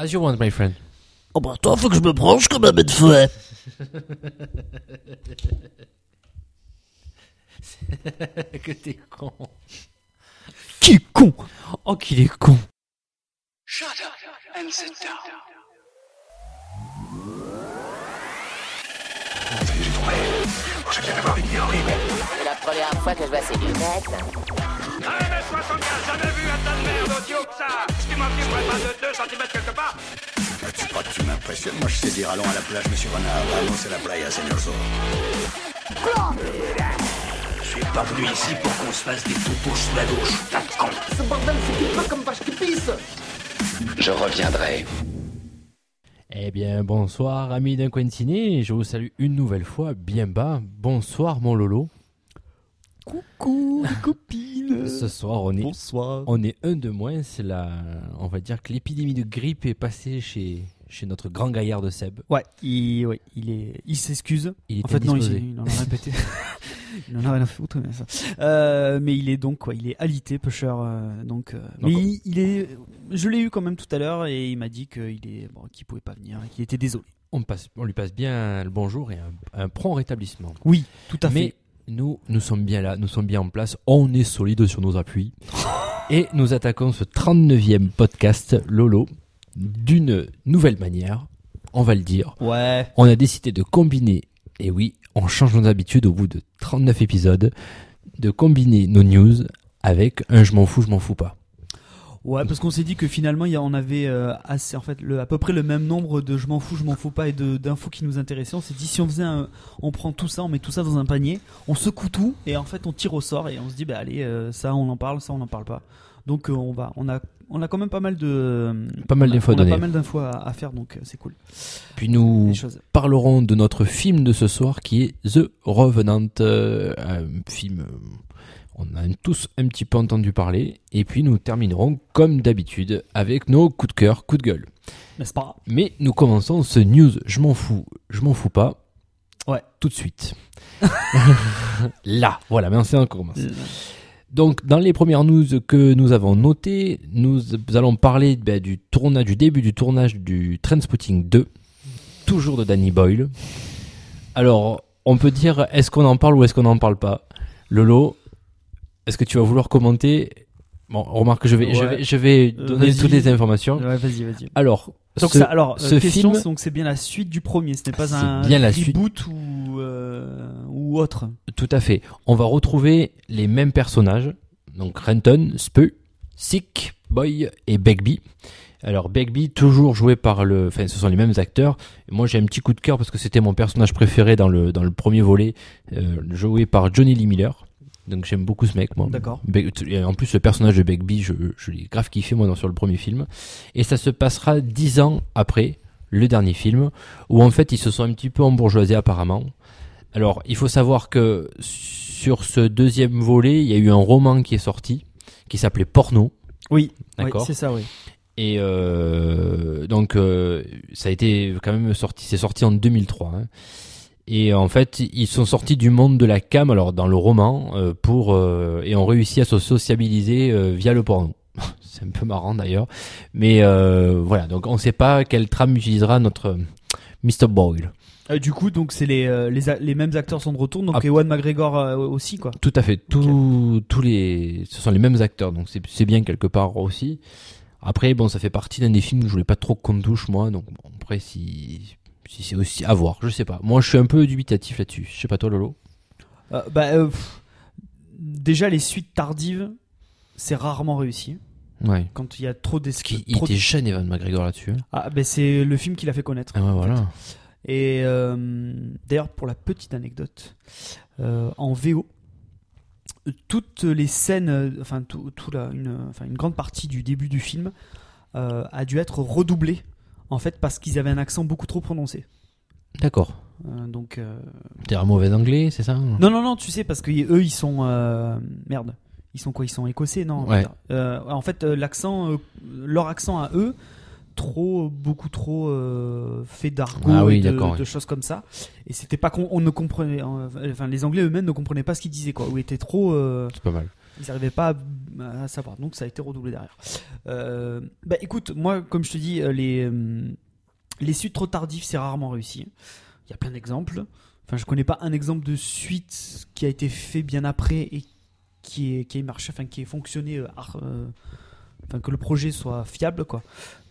As you want, my friend. Oh bah toi, faut que je me branche comme un bête fouet. que t'es con. Qui est con? Oh, qu'il est con. Shut up and sit down. C'est la première fois que je vois ces lunettes. 1m75, jamais vu un tas de merde aussi haut que ça Ce qui m'enfumerait pas de 2 cm quelque part Tu crois que tu m'impressionnes Moi, je sais dire allons à la plage, monsieur Renard. Vamos à la playa, señor Zorro. Je suis pas venu ici pour qu'on se fasse des toutous sous la douche, tas de con. Ce bordel, c'est pas comme vache qui pisse Je reviendrai. Eh bien, bonsoir, amis d'un coin ciné. Je vous salue une nouvelle fois, bien bas. Bonsoir, mon Lolo. Coucou les copines Ce soir, on est, Bonsoir. on est un de moins. C'est la, on va dire que l'épidémie de grippe est passée chez, chez notre grand gaillard de Seb. Ouais, il, ouais, il est, il s'excuse. Il En fait, non, il, il en a répété. il en a rien à foutre, mais ça. Euh, mais il est donc, quoi, il est alité, pusher. euh, donc, euh, mais il, il est, je l'ai eu quand même tout à l'heure et il m'a dit qu'il est, bon, qu'il pouvait pas venir et qu'il était désolé. On, passe, on lui passe bien le bonjour et un, un prompt rétablissement. Oui, tout à Mais fait. Nous, nous sommes bien là, nous sommes bien en place, on est solide sur nos appuis. Et nous attaquons ce 39e podcast Lolo d'une nouvelle manière, on va le dire. Ouais. On a décidé de combiner, et oui, on change nos habitudes au bout de 39 épisodes, de combiner nos news avec un je m'en fous, je m'en fous pas. Ouais, parce qu'on s'est dit que finalement, il y a- on avait euh, assez, en fait, le, à peu près le même nombre de je m'en fous, je m'en fous pas et d'infos qui nous intéressaient. On s'est dit si on faisait un, on prend tout ça, on met tout ça dans un panier, on secoue tout et en fait on tire au sort et on se dit bah allez, euh, ça on en parle, ça on en parle pas. Donc euh, on va, on a, on a quand même pas mal de, Pas mal on a- d'infos à on a pas mal d'infos à, à faire, donc c'est cool. Puis nous parlerons de notre film de ce soir qui est The Revenant, un film, on a tous un petit peu entendu parler, et puis nous terminerons comme d'habitude avec nos coups de cœur, coups de gueule. N'est-ce pas? Mais nous commençons ce news, je m'en fous, je m'en fous pas, Ouais. tout de suite. Là, voilà, mais encore commence. Donc, dans les premières news que nous avons notées, nous allons parler ben, du tournage, du début du tournage du Trainspotting 2, toujours de Danny Boyle. Alors, on peut dire, est-ce qu'on en parle ou est-ce qu'on n'en parle pas? Lolo, est-ce que tu vas vouloir commenter Bon, remarque, je vais, je vais, je vais Euh, donner toutes les informations. Ouais, vas-y, vas-y. Alors, Donc ce- ça, alors, euh, ce question, film- donc c'est bien la suite du premier, ce n'est pas un bien la suite. reboot ou euh, ou autre. Tout à fait. On va retrouver les mêmes personnages. Donc Renton, Speu, Sick, Boy et Begbie. Alors Begbie, toujours joué par le... Enfin, ce sont les mêmes acteurs. Moi, j'ai un petit coup de cœur parce que c'était mon personnage préféré dans le, dans le premier volet, euh, joué par Johnny Lee Miller. Donc j'aime beaucoup ce mec, moi. D'accord. En plus, le personnage de Begbie, je, je l'ai grave kiffé, moi, dans, sur le premier film. Et ça se passera dix ans après le dernier film, où en fait, ils se sont un petit peu embourgeoisés apparemment. Alors, il faut savoir que sur ce deuxième volet, il y a eu un roman qui est sorti, qui s'appelait Porno. Oui, D'accord. oui, c'est ça, oui. Et euh, donc, euh, ça a été quand même sorti, c'est sorti en 2003. hein. Et en fait, ils sont sortis du monde de la cam, alors dans le roman, euh, pour euh, et ont réussi à se sociabiliser euh, via le porno. c'est un peu marrant d'ailleurs, mais voilà. Donc, on ne sait pas quelle trame utilisera notre Mr Boyle. Du coup, donc c'est les, les, mêmes acteurs sont de retour, donc Ah. Ewan McGregor aussi, quoi. Tout à fait. Tous tous les, ce sont les mêmes acteurs, donc c'est c'est bien quelque part aussi. Après, bon, ça fait partie d'un des films que je voulais pas trop qu'on touche moi, donc bon, après si si c'est aussi à voir, je sais pas. Moi, je suis un peu dubitatif là-dessus. Je sais pas toi, Lolo. Euh, bah, euh, pff, déjà, les suites tardives, c'est rarement réussi. Ouais. Quand il y a trop d'esquis. il était jeune, Evan McGregor là-dessus. hein. Ah, ben c'est le film qui l'a fait connaître. Ah ouais, voilà. Et euh, d'ailleurs, pour la petite anecdote, euh, en VO, toutes les scènes, enfin, tout, tout la- une, enfin, une grande partie du début du film a dû être redoublée, en fait, parce qu'ils avaient un accent beaucoup trop prononcé. D'accord. Euh, donc, euh, T'es un mauvais anglais, c'est ça? Non, non, non, tu sais, parce que y- eux, ils sont euh, merde. Ils sont quoi? Ils sont écossais, non? Ouais. En fait, l'accent, leur accent à eux, trop, beaucoup trop fait d'argot Ah oui, et de, choses comme ça. Et c'était pas qu'on on ne comprenait, enfin, les Anglais eux-mêmes ne comprenaient pas ce qu'ils disaient, quoi. Ou étaient trop. C'est pas mal. Ils n'arrivaient pas à, savoir. Donc ça a été redoublé derrière. Euh, bah écoute, moi, comme je te dis, euh, les, euh, les suites trop tardives, c'est rarement réussi. Il y a plein d'exemples. Enfin, je connais pas un exemple de suite qui a été fait bien après et qui est qui est marché, enfin qui est fonctionné, que le projet soit fiable quoi.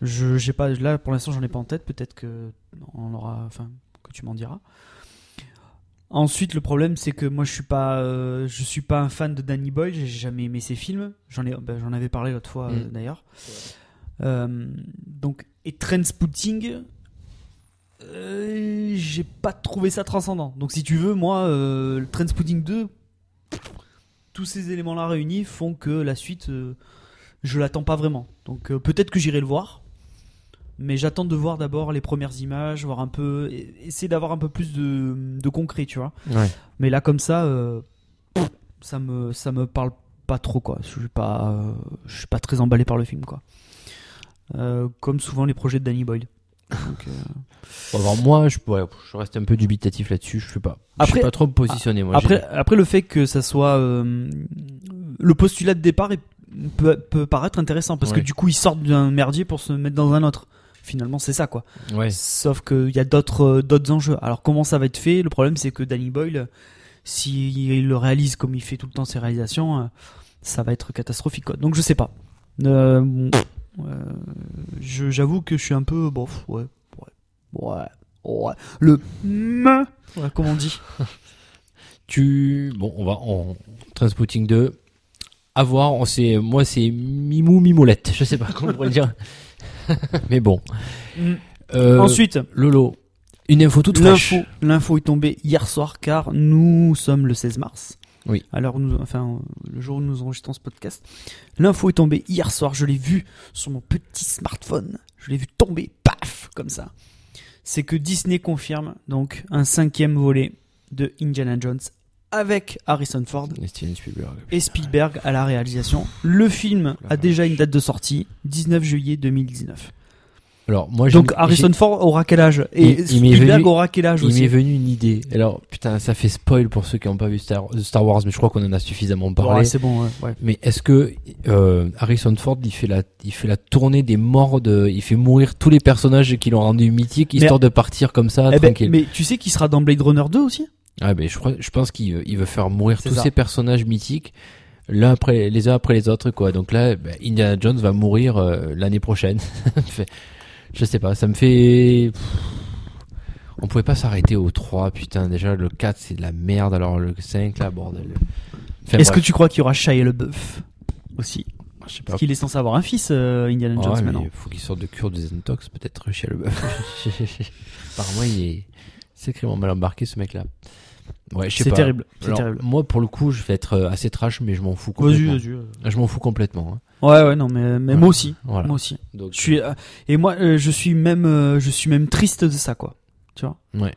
Je j'ai pas là pour l'instant j'en ai pas en tête. Peut-être que on aura, enfin que tu m'en diras. Ensuite, le problème, c'est que moi, je suis pas, euh, je suis pas un fan de Danny Boyle. J'ai jamais aimé ses films. J'en ai, ben, j'en avais parlé l'autre fois euh, Mm. d'ailleurs. Euh, donc, et Trainspotting, euh, j'ai pas trouvé ça transcendant. Donc, si tu veux, moi, le Trainspotting 2, tous ces éléments-là réunis font que la suite, je l'attends pas vraiment. Donc, peut-être que j'irai le voir. Mais j'attends de voir d'abord les premières images, voir un peu, essayer d'avoir un peu plus de, de concret, tu vois. Ouais. Mais là, comme ça, euh, ça me, ça me parle pas trop, quoi. Je suis pas, euh, je suis pas très emballé par le film, quoi. Euh, comme souvent les projets de Danny Boyle. Donc, Bon, alors moi, je, ouais, je reste un peu dubitatif là-dessus. Je sais pas. je Après- sais pas trop me positionner. Moi, après, après, le fait que ça soit le postulat de départ est- peut, peut paraître intéressant parce que du coup, ils sortent d'un merdier pour se mettre dans un autre. Finalement, c'est ça, quoi. Ouais. Sauf qu'il y a d'autres euh, d'autres enjeux. Alors comment ça va être fait? Le problème c'est que Danny Boyle, s'il le réalise comme il fait tout le temps ses réalisations, euh, ça va être catastrophique. Quoi. Donc je sais pas. Euh, bon, euh, J'avoue que je suis un peu bof. Ouais, ouais, ouais, ouais. Le me, ouais, comme on dit. Tu, bon, on va en Transpotting 2. À voir. On sait, moi, c'est Mimou Mimolette. Je sais pas comment on pourrait le dire. Mais bon. Mm. Euh, Ensuite, Lolo. Une info toute fraîche. l'info, l'info est tombée hier soir car nous sommes le 16 mars. Oui. Alors, nous, enfin, le jour où nous enregistrons ce podcast, l'info est tombée hier soir. Je l'ai vu sur mon petit smartphone. Je l'ai vu tomber, paf, comme ça. C'est que Disney confirme donc un cinquième volet de Indiana Jones avec Harrison Ford Et Steven Spielberg. et Spielberg à la réalisation. Le film a déjà une date de sortie, 19 juillet 2019. Alors, moi, Donc Harrison Fort aura quel âge? Et Il- il Spielberg venu- aura quel âge Il aussi? m'est venu une idée. Alors, putain, ça fait spoil pour ceux qui n'ont pas vu Star, Star Wars, mais je crois qu'on en a suffisamment parlé. Ouais, c'est bon, ouais, ouais. Mais est-ce que euh, Harrison Ford il fait la il fait la tournée des morts de il fait mourir tous les personnages qui l'ont rendu mythique histoire de partir comme ça Eh ben, tranquille. mais tu sais qu'il sera dans Blade Runner 2 aussi? Ah ben je pense qu'il veut- il veut faire mourir tous ça. ces personnages mythiques l'un après les uns après les autres quoi. Donc là ben, Indiana Jones va mourir euh, l'année prochaine. Je sais pas, ça me fait on pouvait pas s'arrêter au 3 putain déjà le 4 c'est de la merde alors le 5 là bordel. Enfin, Est-ce que tu crois qu'il y aura Shia LeBeouf aussi je sais pas Parce qu'il est censé avoir un fils, euh, Indiana Ah Jones, ouais, maintenant. il faut qu'il sorte de cure de Zentox, peut-être chez le Apparemment, il est sacrément mal embarqué, ce mec-là. Ouais, je sais C'est pas. terrible, c'est Alors, terrible. Moi, pour le coup, je vais être euh, assez trash, mais je m'en fous complètement. vas-y. euh. Je m'en fous complètement. hein. Ouais, ouais, non, mais, moi aussi. Voilà. Moi aussi. Donc, Je suis, euh, et moi, euh, je suis même, euh, je suis même triste de ça, quoi. Tu vois? Ouais.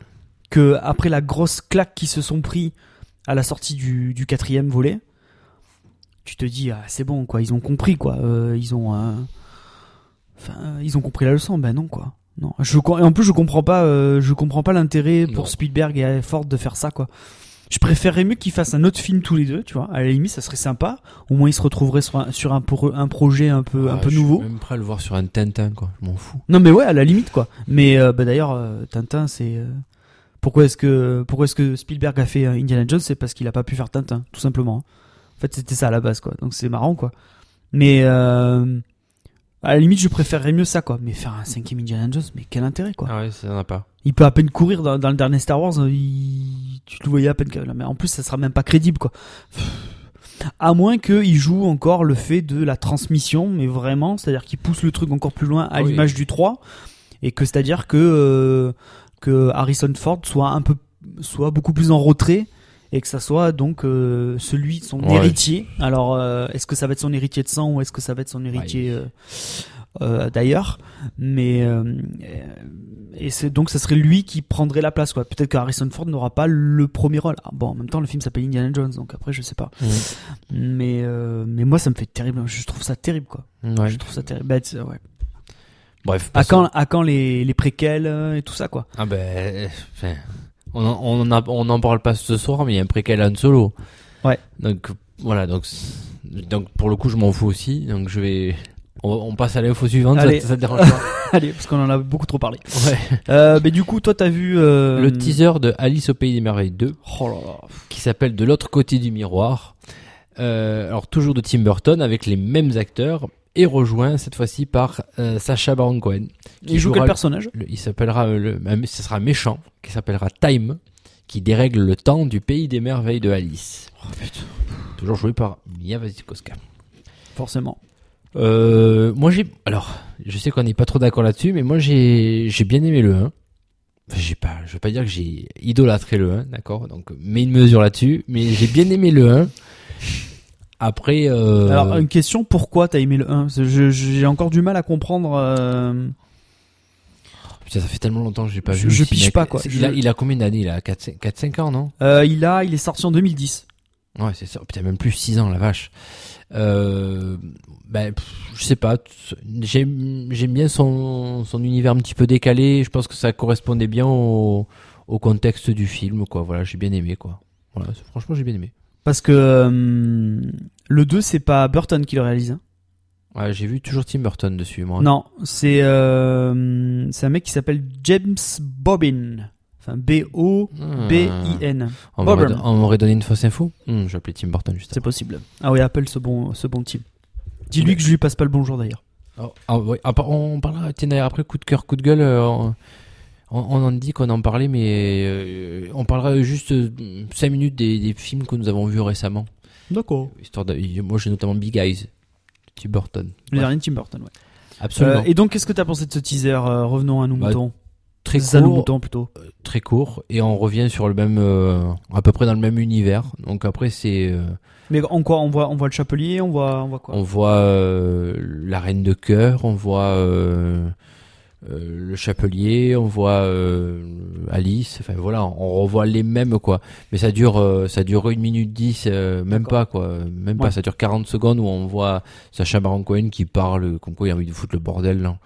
Que après la grosse claque qui se sont pris à la sortie du, du quatrième volet, tu te dis, ah, c'est bon, quoi. Ils ont compris, quoi. Euh, ils ont, euh, enfin, euh, ils ont compris la leçon. Ben non, quoi. Non. Je, et en plus, je comprends pas, euh, je comprends pas l'intérêt pour. Spielberg et Ford de faire ça, quoi. Je préférerais mieux qu'ils fassent un autre film tous les deux, tu vois. À la limite, ça serait sympa. Au moins, ils se retrouveraient sur un, sur un, pro- un projet un peu, un peu je nouveau. suis même prêt à le voir sur un Tintin, quoi. Je m'en fous. Non mais ouais, à la limite quoi. Mais euh, bah, d'ailleurs, euh, Tintin, c'est euh, pourquoi est-ce que pourquoi est-ce que Spielberg a fait euh, Indiana Jones, c'est parce qu'il a pas pu faire Tintin, tout simplement. En fait, c'était ça à la base quoi. Donc c'est marrant quoi. Mais euh, à la limite, je préférerais mieux ça quoi. Mais faire un cinquième Indiana Jones, mais quel intérêt quoi. Ah ouais, ça n'en a pas. Il peut à peine courir dans, dans le dernier Star Wars. euh, il- tu le voyais à peine. Mais en plus, ça sera même pas crédible quoi. À moins qu'il joue encore le fait de la transmission, mais vraiment, c'est-à-dire qu'il pousse le truc encore plus loin à oui. l'image du 3, et que c'est-à-dire que, euh, que Harrison Ford soit un peu, soit beaucoup plus en retrait, et que ça soit donc euh, celui, son Ouais. héritier. Alors, euh, est-ce que ça va être son héritier de sang ou est-ce que ça va être son héritier euh, d'ailleurs? Mais et c'est donc ça serait lui qui prendrait la place quoi. Peut-être que Harrison Ford n'aura pas le premier rôle. Ah, bon, en même temps, le film s'appelle Indiana Jones, donc après je sais pas. Mais mais moi ça me fait terrible. Je trouve ça terrible quoi. Ouais. Je trouve ça terrible. Bah, ouais. Bref. À quand à quand les les préquels et tout ça quoi. Ah ben, on en, on en a- on n'en parle pas ce soir, mais il y a un préquel Han Solo. Ouais. Donc voilà, donc donc pour le coup, je m'en fous aussi. Donc je vais. On, on passe à l'info suivante. Allez. Ça, ça te dérange pas Allez, parce qu'on en a beaucoup trop parlé. Ouais. Euh, mais du coup, toi, t'as vu euh, Le teaser de Alice au pays des merveilles 2, Oh là là. qui s'appelle De l'autre côté du miroir. Euh, alors toujours de Tim Burton avec les mêmes acteurs et rejoint cette fois-ci par euh, Sacha Baron Cohen. Il joue quel personnage? le- il s'appellera euh, le, un- ce sera un méchant qui s'appellera Time qui dérègle le temps du pays des merveilles de Alice. Toujours joué par Mia Wasikowska. Forcément. Euh, moi j'ai alors je sais qu'on n'est pas trop d'accord là-dessus mais moi j'ai j'ai bien aimé le 1. Enfin, j'ai pas je veux pas dire que j'ai idolâtré le 1, d'accord? Donc mets une mesure là-dessus mais j'ai bien aimé le 1. Après euh, Alors, une question, pourquoi t'as aimé le 1 Parce que je- J'ai encore du mal à comprendre. euh, putain, ça fait tellement longtemps que j'ai pas Je- vu. je piche pas, quoi. Je- Il, a, il a combien d'années Il a 4 5 ans, non? Euh, il a, il est sorti en 2010. Ouais, c'est ça. Putain, même plus 6 ans, la vache. Euh, ben, pff, je sais pas. J'aime, bien son, son univers un petit peu décalé. Je pense que ça correspondait bien au, au contexte du film, quoi. Voilà, j'ai bien aimé, quoi. Voilà, franchement, j'ai bien aimé. Parce que euh, le 2, c'est pas Burton qui le réalise. hein. Ouais, j'ai vu toujours Tim Burton dessus, moi. Non, c'est euh, c'est un mec qui s'appelle James Bobbin. Enfin, B-O-B-I-N. Ah. On m'aurait, Bobbin. on m'aurait donné une fausse info? Hum, j'ai appelé Tim Burton juste C'est après. possible. Ah oui, appelle ce bon, ce bon type. Dis-lui que je lui passe pas le bonjour d'ailleurs. Oh, ah, ouais, ah, par- on parlera, tiens, d'ailleurs, après, coup de cœur, coup de gueule, euh, on, on en dit qu'on en parlait, mais euh, on parlera juste 5 minutes des, des films que nous avons vus récemment. D'accord. Histoire de, moi, j'ai notamment Big Eyes, Tim Burton. Le Ouais, dernier Tim Burton, ouais. absolument. Euh, et donc, qu'est-ce que t'as pensé de ce teaser Euh, Revenons à nos Bah, moutons. très court, moutons plutôt. très court, et on revient sur le même, euh, à peu près dans le même univers. Donc après, c'est, euh, Mais en quoi on voit, on voit le chapelier, on voit, on voit quoi? on voit euh, la reine de cœur, on voit euh, euh, le chapelier, on voit euh, Alice. Enfin voilà, on revoit les mêmes quoi. Mais ça dure, euh, ça dure une minute dix, euh, même pas quoi, même Ouais. pas. Ça dure 40 secondes où on voit Sacha Baron Cohen qui parle, comme quoi il a envie de foutre le bordel dans,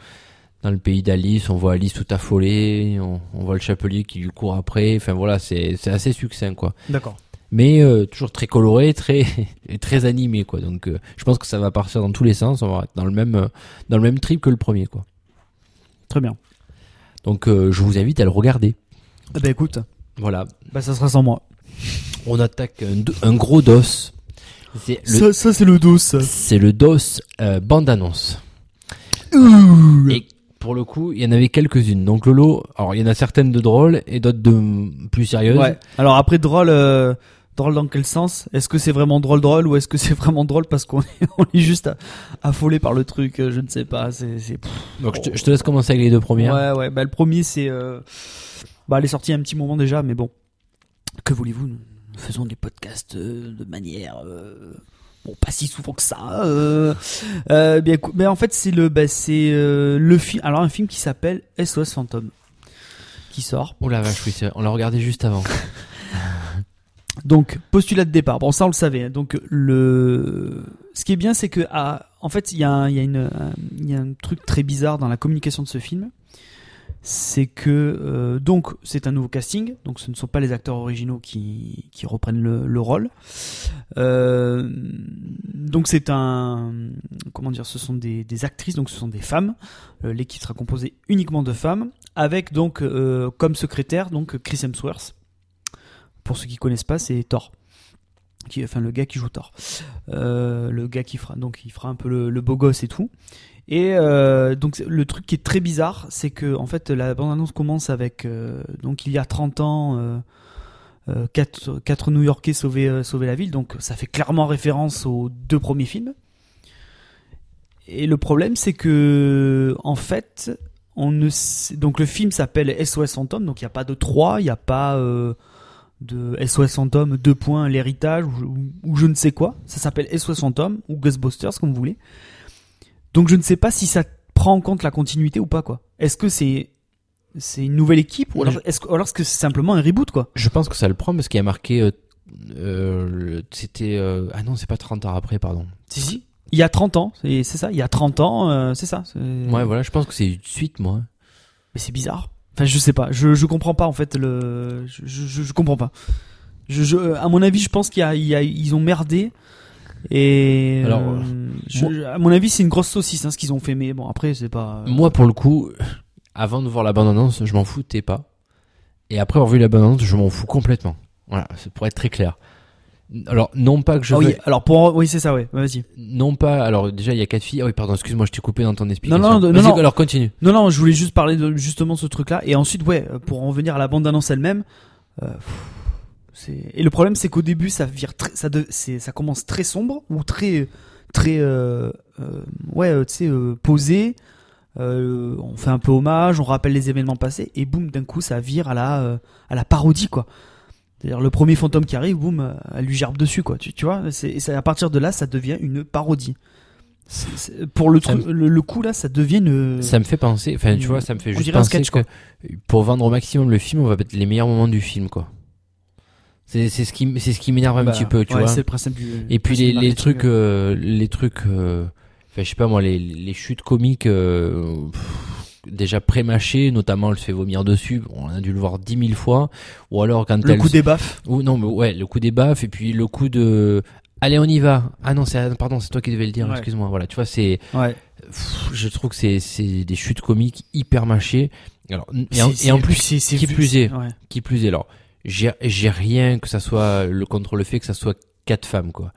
dans le pays d'Alice. On voit Alice tout affolée, on, on voit le chapelier qui lui court après. Enfin voilà, c'est c'est assez succinct quoi D'accord. mais euh, toujours très coloré, très et très animé quoi. Donc euh, je pense que ça va partir dans tous les sens, on va être dans le même euh, dans le même trip que le premier quoi. Très bien. Donc euh, je vous invite à le regarder. Eh ben écoute, Voilà, bah ça sera sans moi. on attaque un, do- un gros dos. C'est le Ça, ça c'est le dos. ça. c'est le dos euh, bande annonce. Et pour le coup, il y en avait quelques-unes. Donc Lolo, alors il y en a certaines de drôles et d'autres de plus sérieuses. Ouais. Alors après drôle, euh, drôle dans quel sens? Est-ce que c'est vraiment drôle drôle ou est-ce que c'est vraiment drôle parce qu'on est, on est juste affolé par le truc euh, Je ne sais pas. C'est, c'est... pff. Donc je te, je te laisse commencer avec les deux premières. Ouais, ouais. Bah le premier c'est, euh... bah elle est sortie il y a un petit moment déjà, mais bon. Que voulez-vous? Nous faisons des podcasts euh, de manière. euh, Bon, pas si souvent que ça. Euh, bien, mais en fait, c'est le, bah, c'est le film. Alors, un film qui s'appelle SOS Fantôme, qui sort. Oh la vache, oui, on l'a regardé juste avant. Donc, postulat de départ. Bon, ça, on le savait. hein. Donc, le, ce qui est bien, c'est que, ah, en fait, il y a, un, il y a un- truc très bizarre dans la communication de ce film. C'est que, euh, donc, c'est un nouveau casting. Donc, ce ne sont pas les acteurs originaux qui, reprennent le, le rôle. Euh, donc, c'est un, comment dire, ce sont des, actrices, donc ce sont des femmes. Euh, L'équipe sera composée uniquement de femmes, avec donc, euh, comme secrétaire, donc, Chris Hemsworth. Pour ceux qui connaissent pas, c'est Thor. Enfin, le gars qui joue Thor. Euh, le gars qui fera, donc, il fera un peu le, beau gosse et tout. Et euh, donc le truc qui est très bizarre, c'est que en fait la bande-annonce commence avec euh, donc il y a 30 ans quatre, quatre New-Yorkais sauvaient, la ville, donc ça fait clairement référence aux deux premiers films. Et le problème c'est que en fait on ne donc le film s'appelle SOS Fantôme, donc il n'y a pas de 3, il n'y a pas de SOS Fantôme 2 points l'héritage ou, ou- ou je ne sais quoi. Ça s'appelle SOS Fantôme ou Ghostbusters comme vous voulez. Donc je ne sais pas si ça prend en compte la continuité ou pas quoi. Est-ce que c'est c'est une nouvelle équipe ou alors est-ce que, c'est simplement un reboot quoi? Je pense que ça le prend parce qu'il y a marqué. euh, euh, c'était. euh, ah non, c'est pas 30 ans après, pardon. Si si. Il y a 30 ans, c'est ça, il y a 30 ans, c'est ça. Ouais, voilà, je pense que c'est une suite, moi. Mais c'est bizarre. Enfin, je sais pas, je je comprends pas en fait le je je, je comprends pas. Je, je à mon avis, je pense qu'il y a, il y a ils ont merdé Et Alors, euh, je- à mon avis, c'est une grosse saucisse hein, ce qu'ils ont fait, mais bon après c'est pas. Moi, pour le coup, avant de voir la bande-annonce, je m'en foutais pas. Et après avoir vu la bande-annonce, je m'en fous complètement. Voilà, c'est pour être très clair. Alors, non pas que je Ah oui, alors pour oui c'est ça ouais, vas-y. non pas, alors déjà il y a quatre filles. Ah oui, pardon, excuse-moi, je t'ai coupé dans ton explication. non, non, Vas-y, non. Alors continue. Non non, je voulais juste parler de justement de ce truc-là et ensuite ouais, pour en venir à la bande-annonce elle-même. euh, et le problème c'est qu'au début ça vire très, ça de, c'est ça commence très sombre ou très très euh, euh, ouais tu sais posé. On fait un peu hommage, on rappelle les événements passés et boum d'un coup ça vire à la à la parodie quoi. C'est-à-dire le premier fantôme qui arrive, boum, euh, elle lui gerbe dessus quoi. Tu, tu vois, c'est à partir de là ça devient une parodie. Pour le le, le coup là, ça devient une. Ça me fait penser, enfin tu vois, ça me fait on juste penser sketch, que pour vendre au maximum le film, on va mettre les meilleurs moments du film, quoi. C'est ce qui c'est ce qui m'énerve un Bah, petit peu, tu ouais, vois. Le principe du. Et puis les, du les trucs, euh, les trucs, euh, enfin je sais pas moi, les, les chutes comiques euh, pff, déjà pré-mâchées, notamment elle se fait vomir dessus, on a dû le voir dix mille fois, ou alors quand Le elle, coup des baffes. ou non mais ouais, le coup des baffes et puis le coup de, allez on y va, ah non c'est, pardon c'est toi qui devais le dire, Ouais. excuse-moi, voilà, tu vois c'est, Ouais. pff, je trouve que c'est c'est des chutes comiques hyper mâchées, alors et en, et plus qui vu- plus est, ouais. qui plus est, alors, j'ai, j'ai rien que ça soit le contre le fait que ça soit quatre femmes, quoi.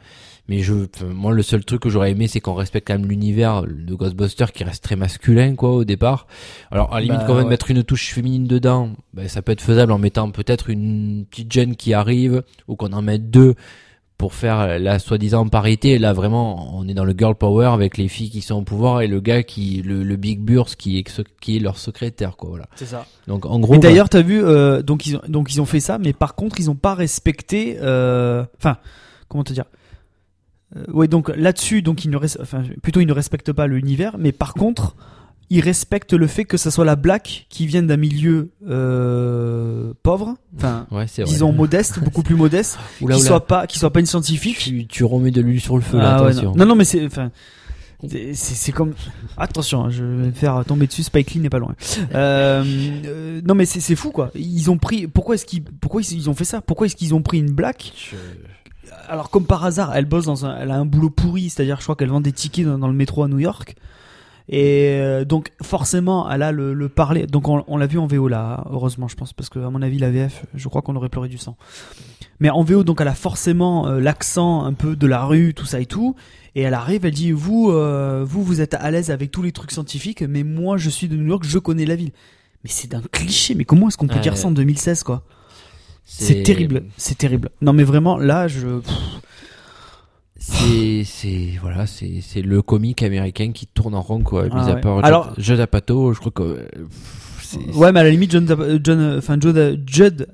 Mais je, enfin, moi, le seul truc que j'aurais aimé, c'est qu'on respecte quand même l'univers de Ghostbusters qui reste très masculin, quoi, au départ. Alors, à la limite, Bah, qu'on va ouais. mettre une touche féminine dedans, ben, ça peut être faisable en mettant peut-être une petite jeune qui arrive, ou qu'on en mette deux pour faire la soi-disant parité. Là, vraiment, on est dans le girl power avec les filles qui sont au pouvoir et le gars qui, le, le big burst qui est, qui est leur secrétaire, quoi, voilà. C'est ça. Donc, en gros. Et bah, d'ailleurs, t'as vu, euh, donc ils ont, donc ils ont fait ça, mais par contre, ils ont pas respecté. euh, Enfin, comment te dire? Euh, Ouais, donc là-dessus, donc ils ne, res- enfin, plutôt ils ne respectent pas l'univers, mais par contre, ils respectent le fait que ça soit la black qui vienne d'un milieu euh, pauvre, enfin, ouais, disons modeste, beaucoup plus modeste, Oula, qui oula. soit pas, qui soit pas une scientifique. Tu, tu remets de l'huile sur le feu, là, Ah ouais, attention. non. non, non, mais c'est, enfin, c'est comme, attention, hein, je vais me faire tomber dessus. Spike Lee n'est pas loin. Euh, euh, non, mais c'est c'est fou quoi. Ils ont pris, pourquoi est-ce qu'ils, pourquoi ils ont fait ça? Pourquoi est-ce qu'ils ont pris une black Alors comme par hasard, elle bosse dans un, elle a un boulot pourri, c'est-à-dire, je crois qu'elle vend des tickets dans, dans le métro à New York. Et euh, donc forcément, elle a le, le parler. Donc on, on l'a vu en VO là, heureusement, je pense, parce que à mon avis, la VF, je crois qu'on aurait pleuré du sang. Mais en VO, donc elle a forcément euh, l'accent un peu de la rue, tout ça et tout. Et elle arrive, elle dit vous, euh, vous, vous êtes à l'aise avec tous les trucs scientifiques, mais moi, je suis de New York, je connais la ville. Mais c'est d'un cliché. Mais comment est-ce qu'on peut Ouais. dire ça en 2016 quoi? C'est terrible, c'est terrible. Non mais vraiment, là, je. C'est, c'est, voilà, c'est, c'est le comique américain qui tourne en rond, quoi. Ah Mis à part Alors- Judd Apatow, je crois que, euh, Ouais, mais à la limite, John, John, enfin Judd, Judd,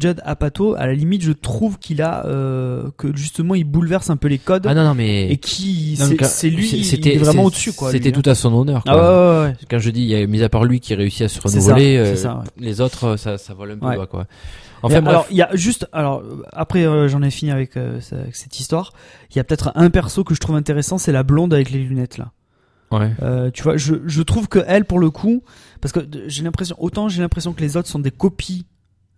Judd Apatow, à la limite, je trouve qu'il a euh, que justement, il bouleverse un peu les codes ah non, non, mais, et qui, c'est lui, est vraiment au-dessus quoi. C'était hein. tout à son honneur, quoi. Ah ouais, ouais, ouais. Quand je dis, il y a, mis à part lui qui réussit à se renouveler, ça, euh, ça, les autres, ça, ça vole un peu quoi. Mais Enfin, bref. alors, il y a juste, alors après, euh, j'en ai fini avec, euh, ça- avec cette histoire. Il y a peut-être un perso que je trouve intéressant, c'est la blonde avec les lunettes là. ouais. Euh, tu vois, je, je trouve que elle, pour le coup, parce que de- j'ai l'impression, autant j'ai l'impression que les autres sont des copies,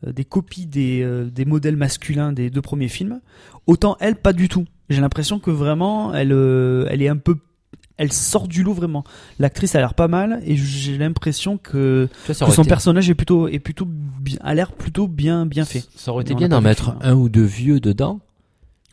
euh, des copies des, euh, des modèles masculins des deux premiers films, autant elle, pas du tout. J'ai l'impression que vraiment, elle, euh, elle est un peu, elle sort du lot vraiment. L'actrice a l'air pas mal et j'ai l'impression que, ça son été- personnage est plutôt, est plutôt, bien- a l'air plutôt bien, bien fait. Ça aurait été bien d'en mettre un ou deux vieux dedans.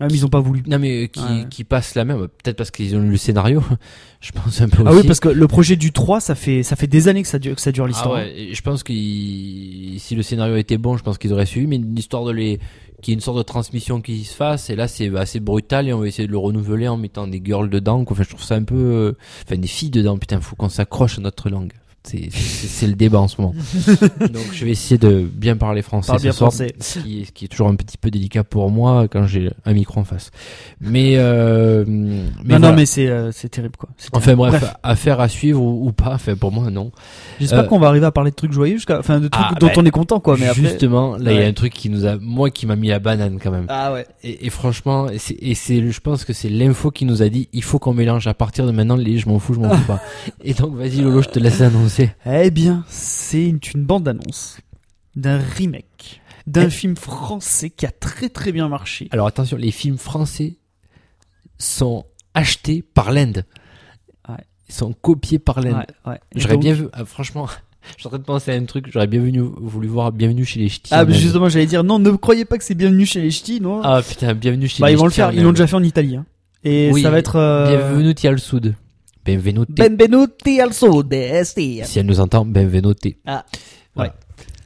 Ah, mais ils ont pas voulu. Non, mais euh, qui, Ouais. qui passent la même. Peut-être parce qu'ils ont lu le scénario. je pense un peu Ah aussi. oui, parce que le projet du 3, ça fait, ça fait des années que ça dure, que ça dure Ah l'histoire. ouais, et je pense que si le scénario était bon, je pense qu'ils auraient suivi, mais une histoire de les, qu'il y ait une sorte de transmission qui se fasse, et là c'est assez brutal, et on va essayer de le renouveler en mettant des girls dedans, quoi. Enfin, je trouve ça un peu, euh, enfin, des filles dedans, putain, faut qu'on s'accroche à notre langue. C'est, le débat en ce moment. Donc, je vais essayer de bien parler français Parle ce bien soir, français. ce qui, est, ce qui est toujours un petit peu délicat pour moi quand j'ai un micro en face. Mais, euh, mais non, voilà. non, mais c'est, euh, c'est terrible, quoi. Enfin terrible. bref, affaire à suivre ou, ou pas, enfin pour moi non. J'espère Euh, qu'on va arriver à parler de trucs joyeux jusqu'à, enfin, de trucs Ah, dont bah, on est content, quoi. Mais après. Justement, là il y a un truc qui nous a, moi qui m'a mis la banane quand même. Ah ouais. Et, et franchement, et c'est, et c'est, je pense que c'est l'info qui nous a dit, il faut qu'on mélange à partir de maintenant les je m'en fous, je m'en fous pas. Et donc vas-y Lolo, je te laisse annoncer. Eh bien, c'est une, une bande-annonce d'un remake d'un Eh. film français qui a très très bien marché. Alors attention, les films français, sont achetés par l'Inde. Ouais. Ils sont copiés par l'Inde. Ouais, ouais. Et J'aurais donc- bien vu, ah, franchement, je suis en train de penser à un truc, j'aurais bien venu, voulu voir Bienvenue chez les Ch'tis. Ah, mais justement, j'allais dire, non, ne croyez pas que c'est bienvenu chez les ch'tis, non? Ah putain, Bienvenue chez Bah, les ils vont le Ch'tis faire, ils l'ont déjà fait en Italie. Hein. Et Oui, ça va être. Euh... Bienvenuti al Sud. Benvenuti. Benvenuti al sud, esti. Si elle nous entend, benvenuti. Ah, Voilà.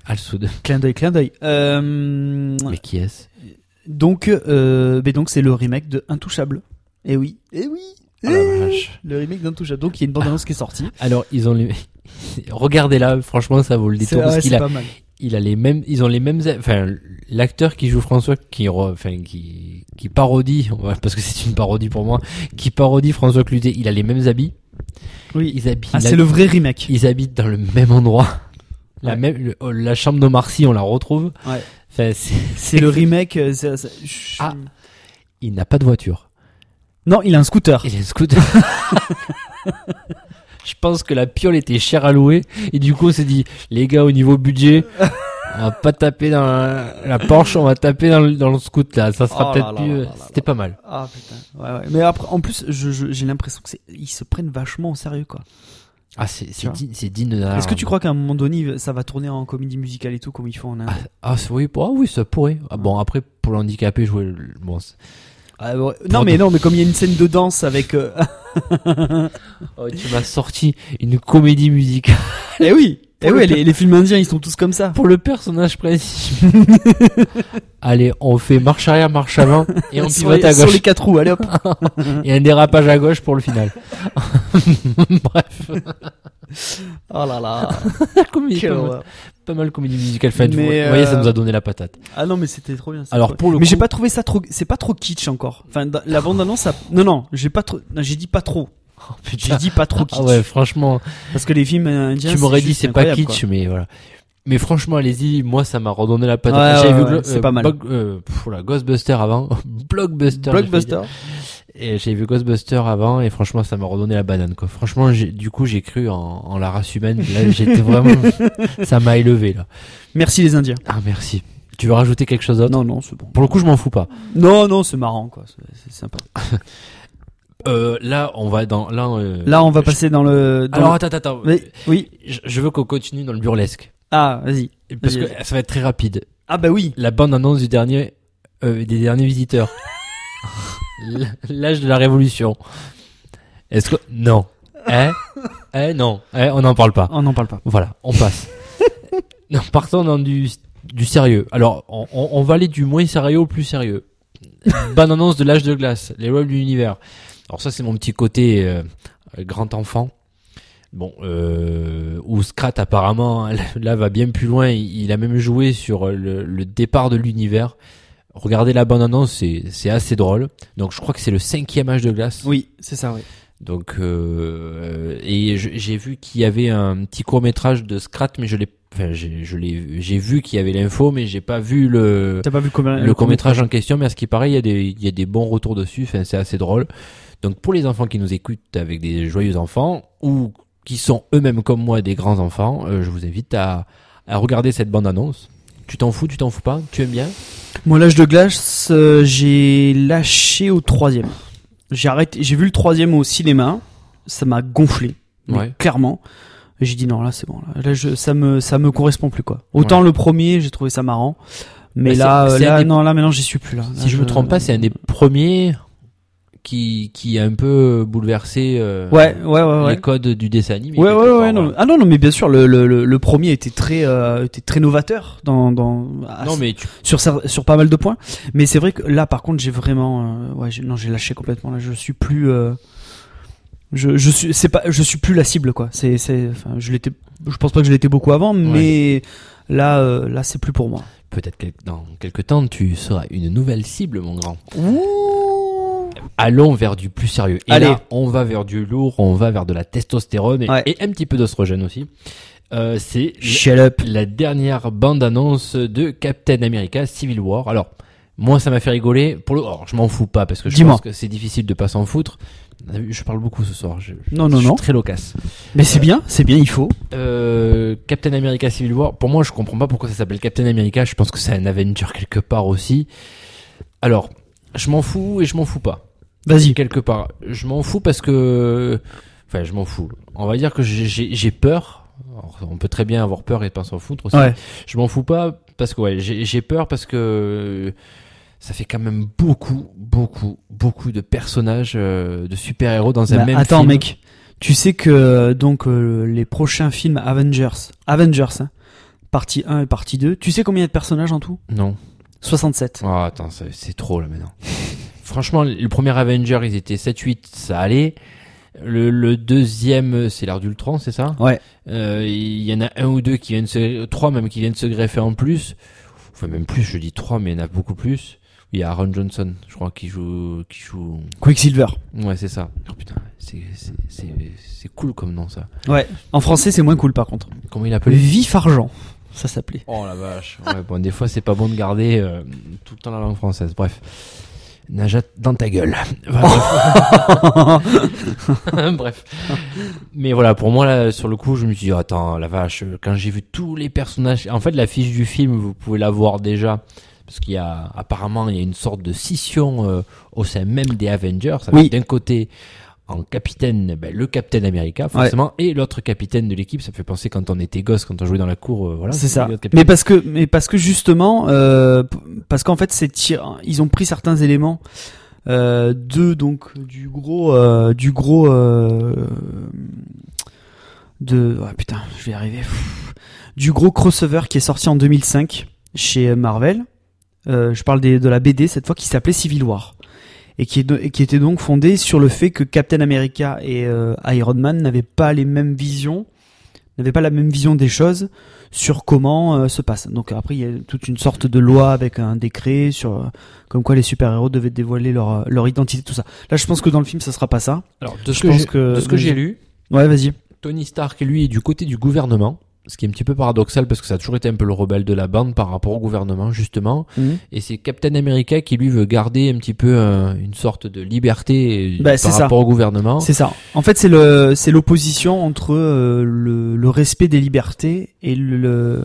Al Sud. Clin d'œil, clin d'œil. Euh... Mais qui est-ce? Donc, euh... mais donc c'est le remake de Intouchable. Eh oui, eh oui. Oh la eh vache. Le remake d'Intouchable. Donc il y a une bande-annonce qui est sortie. Alors, ils ont les... Regardez-là, franchement, ça vaut le détour ouais, parce qu'il c'est a, pas mal. Il a les mêmes, ils ont les mêmes, enfin, l'acteur qui joue François, qui, enfin, qui, qui parodie, parce que c'est une parodie pour moi, qui parodie François Cluzet, il a les mêmes habits, Oui. ils habitent, Ah, c'est le vrai remake. ils habitent dans le même endroit. La Ouais. même, le- oh, la chambre d'Omar Sy, on la retrouve. Ouais. Enfin, c'est- le remake. euh, je- Ah. il n'a pas de voiture. Non, il a un scooter. Il a un scooter. Je pense que la piole était chère à louer. Et du coup on s'est dit les gars au niveau budget on va pas taper dans la, la Porsche on va taper dans le, dans le scoot là. Ça sera Oh peut-être plus euh, c'était pas mal. Ah putain. Ouais, ouais. Mais après, en plus, je- je- j'ai l'impression que ils se prennent vachement au sérieux, quoi. ah c'est digne c'est digne d'un- Est-ce que tu crois qu'à un moment donné, ça va tourner en comédie musicale et tout, comme ils font en Inde? Ah, ah, oui ah oui ça pourrait. Ah, bon après pour l'handicapé jouer bon Ah, ouais. Non, mais non, mais comme il y a une scène de danse avec. euh, oh, tu m'as sorti une comédie musicale eh oui. Eh Pour oui, le- les, les films indiens, ils sont tous comme ça. pour le personnage principal allez on fait marche arrière marche avant et on sur, pivote les, à sur gauche les quatre roues, allez hop. et un dérapage à gauche pour le final bref Oh là là. comédie, pas, mal, pas mal comédie musicale. Enfin, vous voyez, ça euh, nous a donné la patate. Ah non, mais c'était trop bien. Alors, pour le mais j'ai pas trouvé ça trop. C'est pas trop kitsch encore. Enfin, la bande annonce, non, non, j'ai pas trop. J'ai dit pas trop. J'ai dit pas trop kitsch. Ah ouais, franchement, Parce que les films indiens. tu m'aurais dit c'est pas kitsch, mais voilà. Mais franchement, allez-y, moi ça m'a redonné la patate. Ouais, J'avais ouais, vu ouais, Glo- c'est euh, pas mal. Euh, pff, voilà, Ghostbuster avant, Blockbuster. Blockbuster. Et j'ai vu Ghostbuster avant et franchement ça m'a redonné la banane quoi. Franchement, du coup j'ai cru en, en la race humaine. Là j'étais vraiment, ça m'a élevé là. Merci les Indiens. Ah merci. Tu veux rajouter quelque chose d'autre? Non, non, c'est bon. Pour le coup, je m'en fous pas. Non, non, c'est marrant, quoi. C'est sympa. Euh, là, on va dans là. euh, Là, on va passer dans le. dans Alors le- attends, attends, attends. Oui. Je, veux qu'on continue dans le burlesque. Ah, vas-y. Parce que ça va être très rapide. Ah bah oui. La bande annonce du dernier, euh, des derniers visiteurs. L'âge de la révolution. Est-ce que, non. Eh? Eh, non. Eh, on n'en parle pas. On n'en parle pas. Voilà, on passe. non, partons dans du, du sérieux. Alors, on, on- on va aller du moins sérieux au plus sérieux. Bonne annonce de l'âge de glace, les rôles de l'univers. Alors ça, c'est mon petit côté euh, grand enfant. Bon, euh, où Scrat apparemment là va bien plus loin. Il, il a même joué sur le, le départ de l'univers. Regardez la bonne annonce, c'est assez drôle. Donc je crois que c'est le cinquième âge de glace. Oui, c'est ça, oui. Donc euh, et je- j'ai vu qu'il y avait un petit court métrage de Scrat, mais je l'ai, enfin j'ai, je l'ai, j'ai vu qu'il y avait l'info, mais j'ai pas vu le T'as pas vu combien le court métrage en question. Mais à ce qui paraît, il y a des, il y a des bons retours dessus. Enfin, c'est assez drôle. Donc pour les enfants qui nous écoutent avec des joyeux enfants ou qui sont eux-mêmes comme moi des grands enfants, euh, je vous invite à, à regarder cette bande annonce. Tu t'en fous, tu t'en fous pas, tu aimes bien Moi, l'âge de glace, euh, j'ai lâché au troisième. J'ai arrêté. J'ai vu le troisième au cinéma. Ça m'a gonflé. mais Ouais. Clairement. J'ai dit non, là c'est bon. Là, Là, je, ça me, ça me correspond plus quoi. Autant le premier, j'ai trouvé ça marrant. Mais c'est- là, euh, c'est un là, des- non, là maintenant, j'y suis plus là. Là, Si je me trompe pas, c'est un des premiers qui qui a un peu bouleversé euh, Ouais, ouais, ouais, ouais. les codes du dessin animé. Ouais, ouais, part, ouais, non. voilà. Ah non, non, mais bien sûr, le, le, premier était très, euh, était très novateur dans, dans, à- Non mais tu, sur, sur pas mal de points. Mais c'est vrai que là, par contre, j'ai vraiment, euh, ouais, non, j'ai lâché complètement. Là, je suis plus, je, je suis, c'est pas, je suis plus la cible, quoi. C'est, c'est, enfin, je l'étais, je pense pas que je l'étais beaucoup avant, mais là, là, c'est plus pour moi. peut-être que dans quelques temps tu seras une nouvelle cible, mon grand. Allons vers du plus sérieux. Et Allez. là, on va vers du lourd, on va vers de la testostérone et, Ouais. et un petit peu d'ostrogène aussi. Euh, c'est Shut up. la dernière bande-annonce de Captain America Civil War. Alors, moi, ça m'a fait rigoler. Pour le, alors, je m'en fous pas parce que je Dis-moi. pense que c'est difficile de pas s'en foutre. Je parle beaucoup ce soir. Je, Non, non, je non. suis très loquace. Mais c'est bien, c'est bien, il faut. Euh, Captain America Civil War. Pour moi, je comprends pas pourquoi ça s'appelle Captain America. Je pense que c'est un Avenger quelque part aussi. Alors, je m'en fous et je m'en fous pas. Vas-y. quelque part. Je m'en fous parce que, enfin, je m'en fous. On va dire que j'ai- peur. Alors, on peut très bien avoir peur et pas s'en foutre aussi. Ouais. Je m'en fous pas parce que ouais, j'ai peur parce que ça fait quand même beaucoup, beaucoup, beaucoup de personnages de super héros dans un Bah, même attends, film. mec. Tu sais que euh, donc euh, les prochains films Avengers, Avengers, hein, partie 1 et partie 2, tu sais combien il y a de personnages en tout? Non. 67. Oh, attends, c'est trop là maintenant. Franchement, le premier Avenger, ils étaient 7-8, ça allait. Le, le deuxième, c'est l'ère d'Ultron, c'est ça? Ouais. Euh, Il y en a un ou deux qui viennent se, trois même qui viennent se greffer en plus. Enfin même plus, je dis trois, mais il y en a beaucoup plus. Il y a Aaron Johnson, je crois, qui joue, qui joue. Quicksilver. Ouais, c'est ça. Oh putain, c'est c'est c'est c'est cool comme nom ça. Ouais. En français, c'est moins cool par contre. Comment il appelait Vif Argent, ça s'appelait. Oh la vache. Ouais, bon, des fois c'est pas bon de garder euh, tout le temps la langue française. Bref. Najat dans ta gueule. Enfin, bref. Bref. Mais voilà, pour moi, là, sur le coup, je me suis dit, attends, la vache, quand j'ai vu tous les personnages, en fait, la fiche du film, vous pouvez la voir déjà, parce qu'il y a, apparemment, il y a une sorte de scission euh, au sein même des Avengers. Ça Oui. D'un côté, en capitaine, ben, le Capitaine America, forcément, et l'autre capitaine de l'équipe, ça me fait penser quand on était gosse, quand on jouait dans la cour, euh, voilà. c'est ça. Mais parce que, mais parce que justement, euh, parce qu'en fait, c'est ils ont pris certains éléments euh, de donc du gros, euh, du gros, euh, de, ouais, putain, je vais y arriver, Pff. du gros crossover qui est sorti en 2005 chez Marvel. Je parle des, de la BD cette fois qui s'appelait Civil War et qui, est de- et qui était donc fondé sur le fait que Captain America et euh, Iron Man n'avaient pas les mêmes visions, n'avaient pas la même vision des choses sur comment euh, se passe. Donc après il y a toute une sorte de loi avec un décret sur euh, comme quoi les super-héros devaient dévoiler leur leur identité tout ça. Là je pense que dans le film ça sera pas ça. Alors, de ce je que pense j'ai- que- de ce que j'ai lu, Ouais, vas-y. Tony Stark, lui, est du côté du gouvernement. Ce qui est un petit peu paradoxal parce que ça a toujours été un peu le rebelle de la bande par rapport au gouvernement, justement. Mhm. Et c'est Captain America qui, lui, veut garder un petit peu euh, une sorte de liberté euh, Bah, c'est par ça. rapport au gouvernement. C'est ça. En fait, c'est le c'est l'opposition entre euh, le, le respect des libertés et le,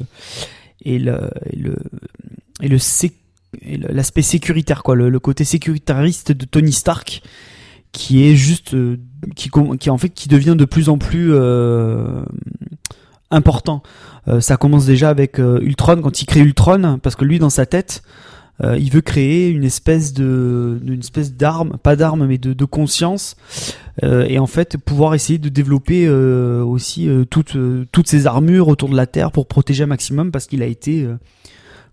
et le et le et le sé- l'aspect sécuritaire quoi, le, le côté sécuritariste de Tony Stark qui est juste euh, qui qui en fait qui devient de plus en plus important. Euh, ça commence déjà avec euh, Ultron quand il crée Ultron parce que lui dans sa tête euh, il veut créer une espèce de espèce d'arme, pas d'arme mais de, conscience et en fait pouvoir essayer de développer aussi toutes toutes ces armures autour de la Terre pour protéger un maximum parce qu'il a été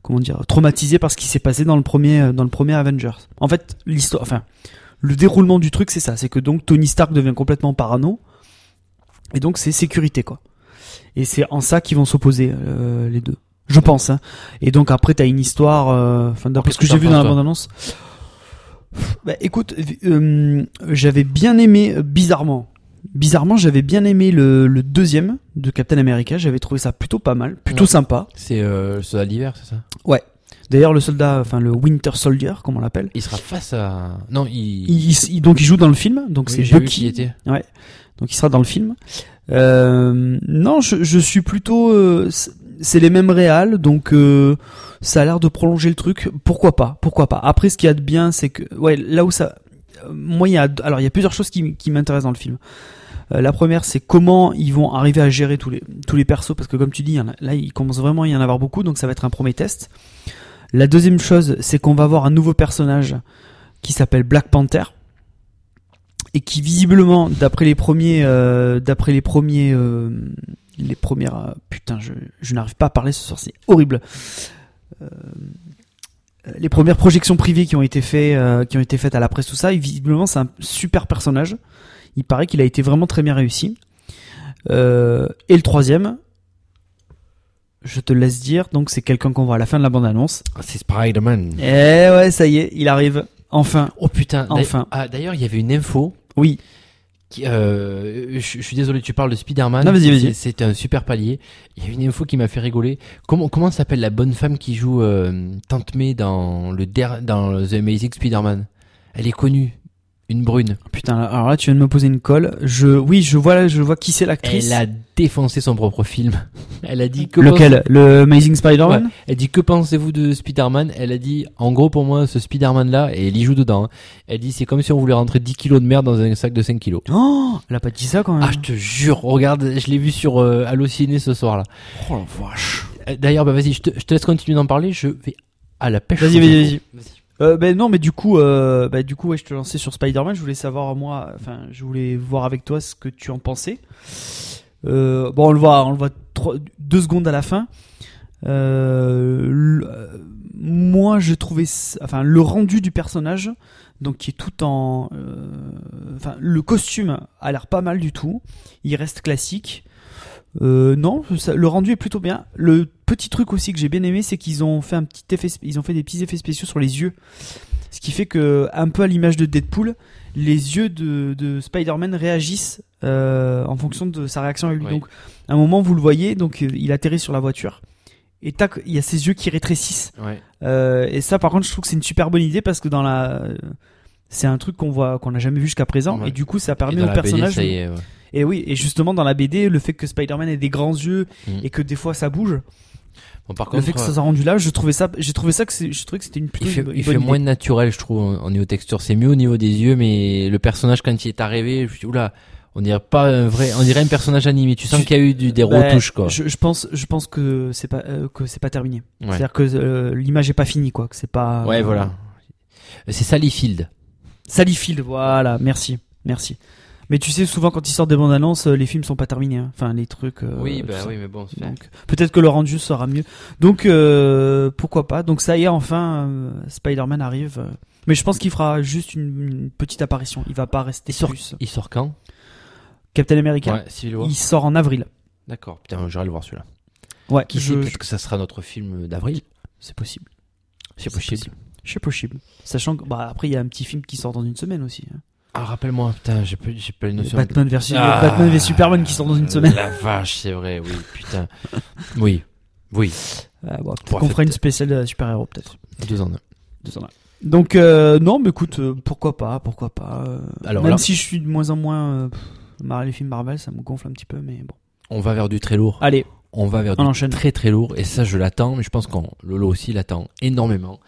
comment dire traumatisé par ce qui s'est passé dans le premier dans Avengers. En fait, l'histoire enfin le déroulement du truc c'est ça, c'est que donc Tony Stark devient complètement parano et donc c'est sécurité quoi. Et c'est en ça qu'ils vont s'opposer euh, les deux. Je pense hein. Et donc après t'as une histoire euh, enfin d'après Qu'est-ce ce que que j'ai vu dans la penses, toi bande annonce bah, écoute, euh, j'avais bien aimé, euh, bizarrement, bizarrement, j'avais bien aimé le, le deuxième de Captain America. J'avais trouvé ça plutôt pas mal, plutôt Ouais. sympa. C'est euh, le soldat d'hiver, c'est ça? D'ailleurs, le soldat, enfin le Winter Soldier, comme on l'appelle, Il sera face à... Non, il... il, il- il- donc il joue dans le film, donc Oui, c'est Bucky. qui était. Donc il sera dans le film. Euh, non, je, je suis plutôt. euh, c'est- les mêmes réals, donc euh, ça a l'air de prolonger le truc. Pourquoi pas? Pourquoi pas? Après, ce qu'il y a de bien, c'est que ouais, là où ça, euh, moi, il y a alors il y a plusieurs choses qui, qui m'intéressent dans le film. Euh, la première, c'est comment ils vont arriver à gérer tous les tous les persos, parce que comme tu dis, il y en a- là, il commence vraiment à y en avoir beaucoup, donc ça va être un premier test. La deuxième chose, c'est qu'on va avoir un nouveau personnage qui s'appelle Black Panther et qui visiblement, d'après les premiers, euh, les premiers, euh, les premières, euh, putain, je, n'arrive pas à parler ce soir, c'est horrible. Les premières projections privées qui ont été faites, à la presse, tout ça, et visiblement c'est un super personnage. Il paraît qu'il a été vraiment très bien réussi. Et le troisième, je te laisse dire, donc c'est quelqu'un qu'on voit à la fin de la bande-annonce. Ah, c'est Spider-Man. Eh ouais, ça y est, il arrive. Enfin, Oh putain. d'ailleurs- Enfin. Ah, D'ailleurs, il y avait une info. oui. Qui, euh, je, je suis désolé, tu parles de Spider-Man. Non, vas-y, vas-y. C'est- C'est un super palier. Il y a une info qui m'a fait rigoler. Comment comment s'appelle la bonne femme qui joue euh, Tante May dans le der- dans The Amazing Spider-Man? Elle est connue. Une brune. Putain, alors là, tu viens de me poser une colle. Je, oui, je vois, je vois qui c'est l'actrice. Elle a défoncé son propre film. Elle a dit que Lequel Le Amazing Spider-Man Ouais. Elle dit que pensez-vous de Spider-Man? Elle a dit en gros pour moi ce Spider-Man là et elle y joue dedans. hein. Elle dit c'est comme si on voulait rentrer 10 kilos de merde dans un sac de 5 kilos. Oh, elle a pas dit ça quand même. Ah je te jure, regarde, je l'ai vu sur euh, Allociné ce soir là. oh la vache. D'ailleurs bah vas-y, je te, je te laisse continuer d'en parler, je vais à la pêche. Vas-y, aux vas-y, infos. vas-y. Euh, ben non, mais du coup, euh, bah, du coup, je te lançais sur Spider-Man. Je voulais savoir moi, enfin, je voulais voir avec toi ce que tu en pensais. Euh, bon, on le voit, on le voit deux secondes à la fin. Le- moi, je trouvais, enfin, le rendu du personnage, donc qui est tout en, enfin, le costume a l'air pas mal du tout. Il reste classique. Euh, non, ça- le rendu est plutôt bien. Le petit truc aussi que j'ai bien aimé, c'est qu'ils ont fait un petit effet, ils ont fait des petits effets spéciaux sur les yeux, ce qui fait que, un peu à l'image de Deadpool, les yeux de, de Spider-Man réagissent euh, en fonction de sa réaction à lui. Oui. Donc, à un moment, vous le voyez, donc euh, il atterrit sur la voiture. Et tac, il y a ses yeux qui rétrécissent. Ouais. Euh, et ça, par contre, je trouve que c'est une super bonne idée parce que dans la, c'est un truc qu'on voit, qu'on n'a jamais vu jusqu'à présent. Ouais. Et du coup, ça Et permet au personnage. ça y est, ouais. Et oui, et justement dans la BD, le fait que Spider-Man ait des grands yeux Mm. et que des fois ça bouge, Bon, par le fait que ça soit rendu là, je trouvais ça, j'ai trouvé ça que je trouvais que c'était une plutôt il fait, une, il fait moins naturel, je trouve, en niveau texture. C'est mieux au niveau des yeux, mais le personnage, quand il est arrivé, je me suis dit, oula, on dirait pas un vrai, on dirait un personnage animé. Tu sens qu'il y a eu du, des Ben, retouches, quoi. Je, je pense, je pense que c'est pas, euh, que c'est pas terminé. Ouais. C'est-à-dire que euh, l'image est pas finie, quoi. Que c'est pas. Ouais, voilà. C'est Sally Field. Sally Field, voilà. Merci, merci. Mais tu sais, souvent quand ils sortent des bandes annonces, euh, les films sont pas terminés. hein. Enfin, les trucs. euh, oui, bah ça. oui, mais bon, c'est Donc, peut-être que le rendu sera mieux. Donc, euh, pourquoi pas. Donc, ça y est, enfin, euh, Spider-Man arrive. Mais je pense qu'il fera juste une, une petite apparition. Il va pas rester Il sort, plus. il sort quand? Captain America, Ouais, Civil War. il sort en avril. D'accord. Putain, j'irai le voir celui-là. Ouais, Qui je- sait, peut-être que ça sera notre film d'avril. c'est possible. C'est C'est possible. possible. C'est possible. Sachant que, bah, après, il y a un petit film qui sort dans une semaine aussi. hein. Ah, rappelle-moi, putain, j'ai pas, j'ai pas une notion. Batman versus Ah. Batman vs Superman qui sort dans une semaine. La vache, c'est vrai, oui, putain. Oui, oui, Ah, bon, peut-être qu'on fera une spéciale euh, super-héros, peut-être. deux en un. Deux en un. Donc, euh, non, mais écoute, euh, pourquoi pas, pourquoi pas. euh, Alors même là- si je suis de moins en moins. pff, les films Marvel, ça me gonfle un petit peu, mais bon. On va vers du très lourd. Allez, On va vers On du enchaîne. très très lourd. Et ça, je l'attends, mais je pense qu'on, Lolo aussi l'attend énormément.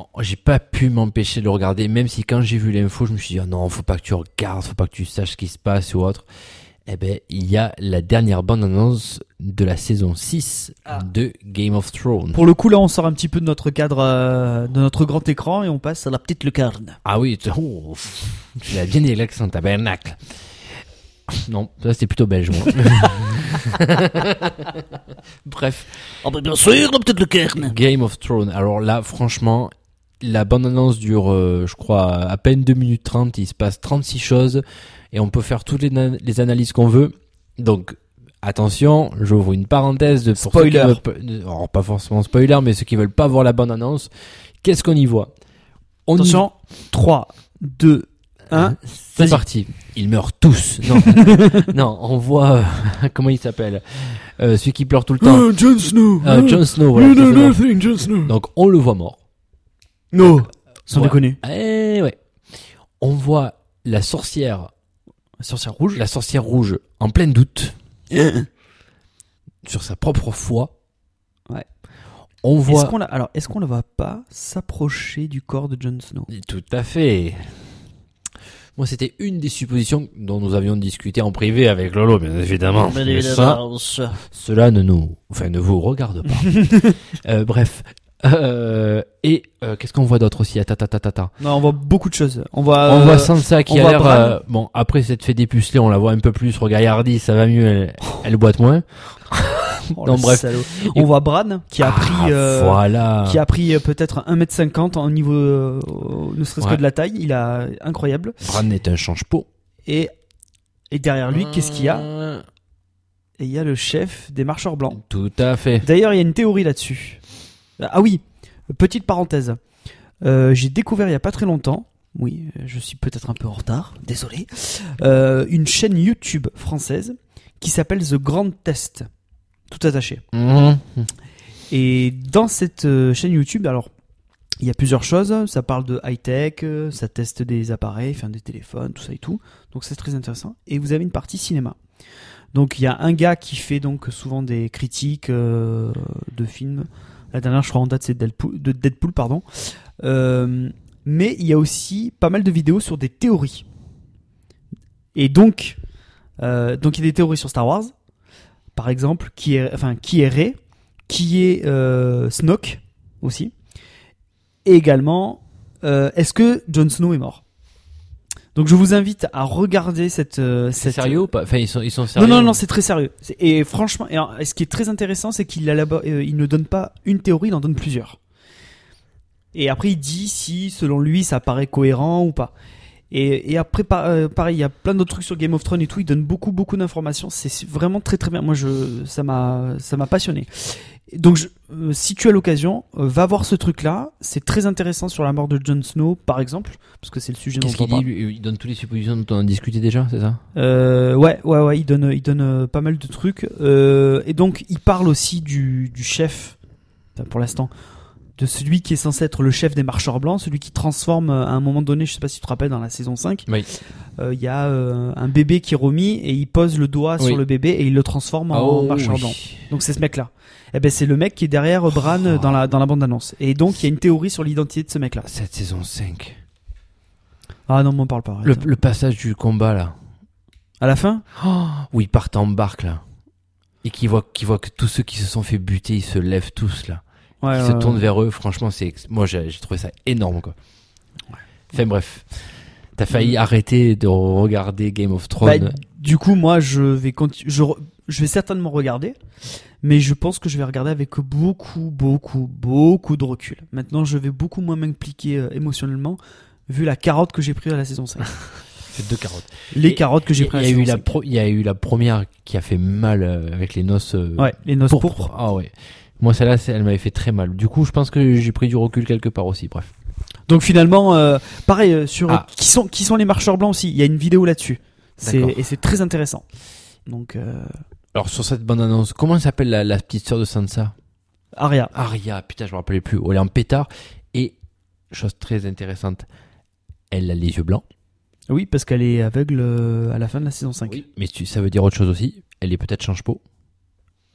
Oh, J'ai pas pu m'empêcher de le regarder, même si quand j'ai vu l'info, je me suis dit, ah non, faut pas que tu regardes, faut pas que tu saches ce qui se passe ou autre. Eh ben, il y a la dernière bande annonce de la saison 6 Ah. de Game of Thrones. pour le coup, là, on sort un petit peu de notre cadre, euh, de notre grand écran et on passe à la petite lucarne. Ah oui, tu- oh, tu l'as bien dit l'accent tabernacle. Non, ça c'était plutôt belge, moi. Bref, Oh, bah, bien sûr, la petite lucarne. Game of Thrones. Alors là, franchement, la bande-annonce dure, euh, je crois, à peine 2 minutes 30. Il se passe 36 choses et on peut faire toutes les, les analyses qu'on veut. Donc, attention, j'ouvre une parenthèse de pour Spoiler. ceux qui veulent alors, pas forcément spoiler, mais ceux qui veulent pas voir la bande-annonce. Qu'est-ce qu'on y voit? On y- Attention, 3, 2, 1. C'est parti. Ils meurent tous. Non, non, on voit euh, comment il s'appelle, euh, celui qui pleure tout le temps. Jon Snow. Euh, Jon Snow. Voilà, Snow. Donc on le voit mort. No. Sans Ouais. déconner. Eh ouais. On voit la sorcière, Sorcière rouge. la sorcière rouge en plein doute sur sa propre foi. Ouais. On Est-ce voit qu'on la, alors, est-ce qu'on ne va pas s'approcher du corps de Jon Snow? Tout à fait. Moi, c'était une des suppositions dont nous avions discuté en privé avec Lolo, bien évidemment. Mais ça, cela ne nous, enfin, ne vous regarde pas. Euh, bref. Euh, et euh, qu'est-ce qu'on voit d'autre aussi? Attends, attends, attends. Non, on voit beaucoup de choses. On voit. On euh, voit Sansa qui a l'air euh, bon après s'être fait dépuceler on la voit un peu plus regarde Hardy ça va mieux elle, elle boite moins oh, non, bref. On voit Bran qui a pris. Ah, euh, voilà Qui a pris euh, peut-être 1m50 en niveau, euh, ne serait-ce Ouais. que de la taille, il a incroyable. Bran est un change-pot Et, et derrière lui, qu'est-ce qu'il y a? Euh, Et il y a le chef des marcheurs blancs. tout à fait D'ailleurs, il y a une théorie là-dessus. Ah oui, petite parenthèse. Euh, J'ai découvert il y a pas très longtemps, oui, je suis peut-être un peu en retard, désolé, euh, une chaîne YouTube française qui s'appelle The Grand Test. Tout attaché. Mhm. Et dans cette euh, chaîne YouTube, alors, il y a plusieurs choses. Ça parle de high-tech, ça teste des appareils, enfin des téléphones, tout ça et tout. Donc c'est très intéressant. Et vous avez une partie cinéma. Donc il y a un gars qui fait donc souvent des critiques euh, de films. La dernière, je crois en date, c'est Deadpool, de Deadpool, pardon. Euh, mais il y a aussi pas mal de vidéos sur des théories. Et donc, euh, donc il y a des théories sur Star Wars, par exemple, qui est, enfin, qui est Rey, qui est euh, Snoke aussi, et également, est-ce que Jon Snow est mort? Donc je vous invite à regarder cette, euh, C'est cette sérieux ou pas? Enfin, ils sont, ils sont non, sérieux. non, non, c'est très sérieux. Et franchement, et ce qui est très intéressant, c'est qu'il euh, il ne donne pas une théorie, il en donne plusieurs. Et après, il dit si, selon lui, ça paraît cohérent ou pas. Et, et après, euh, pareil, il y a plein d'autres trucs sur Game of Thrones et tout. Il donne beaucoup, beaucoup d'informations. C'est vraiment très, très bien. Moi, je, ça m'a, ça m'a passionné. Donc, je- euh, si tu as l'occasion, euh, va voir ce truc-là. C'est très intéressant sur la mort de Jon Snow, par exemple, parce que c'est le sujet dont on parle. lui? Il donne toutes les suppositions dont on a discuté déjà, c'est ça? Euh, ouais, ouais, ouais, il donne, il donne pas mal de trucs. Et donc, il parle aussi du, du chef, pour l'instant, de celui qui est censé être le chef des marcheurs blancs, celui qui transforme à un moment donné, je sais pas si tu te rappelles, dans la saison 5, Oui. euh, il y a euh, un bébé qui est remis et il pose le doigt Oui. sur le bébé et il le transforme en Oh, marcheur oui. blanc. Donc c'est ce mec-là. Eh ben c'est le mec qui est derrière Bran Oh. dans la dans la bande annonce. Et donc il y a une théorie sur l'identité de ce mec-là. Cette saison 5. Ah non, m'en parle pas. Le, le passage du combat là. À la fin, Oh, où ils partent en barque là. Et qui voient, qui voient que tous ceux qui se sont fait buter, ils se lèvent tous là. ouais, Ils se tournent vers eux. Franchement, c'est, moi j'ai trouvé ça énorme quoi. Enfin bref. T'as failli arrêter de regarder Game of Thrones. Bah, du coup, moi, je vais conti- je, re- je vais certainement regarder, mais je pense que je vais regarder avec beaucoup, beaucoup, beaucoup de recul. Maintenant, je vais beaucoup moins m'impliquer euh, émotionnellement, vu la carotte que j'ai prise à la saison 5. c'est deux carottes. Les Et- carottes que j'ai Il prises y, à a la eu la 5. pro- il y a eu la première qui a fait mal euh, avec les noces. euh, Ouais, les noces pourpres. pourpres. Ah ouais. Moi celle-là, elle m'avait fait très mal. Du coup, je pense que j'ai pris du recul quelque part aussi. Bref. Donc finalement, euh, pareil, sur Ah. qui, sont, qui sont les marcheurs blancs aussi, il y a une vidéo là-dessus. Et c'est très intéressant. Donc, euh, Alors sur cette bande annonce, comment s'appelle la, la petite sœur de Sansa? Aria. Arya, putain, je me rappelais plus. Elle est en pétard. Et, chose très intéressante, elle a les yeux blancs. Oui, parce qu'elle est aveugle euh, à la fin de la saison 5. Mais tu, ça veut dire autre chose aussi. Elle est peut-être change-peau.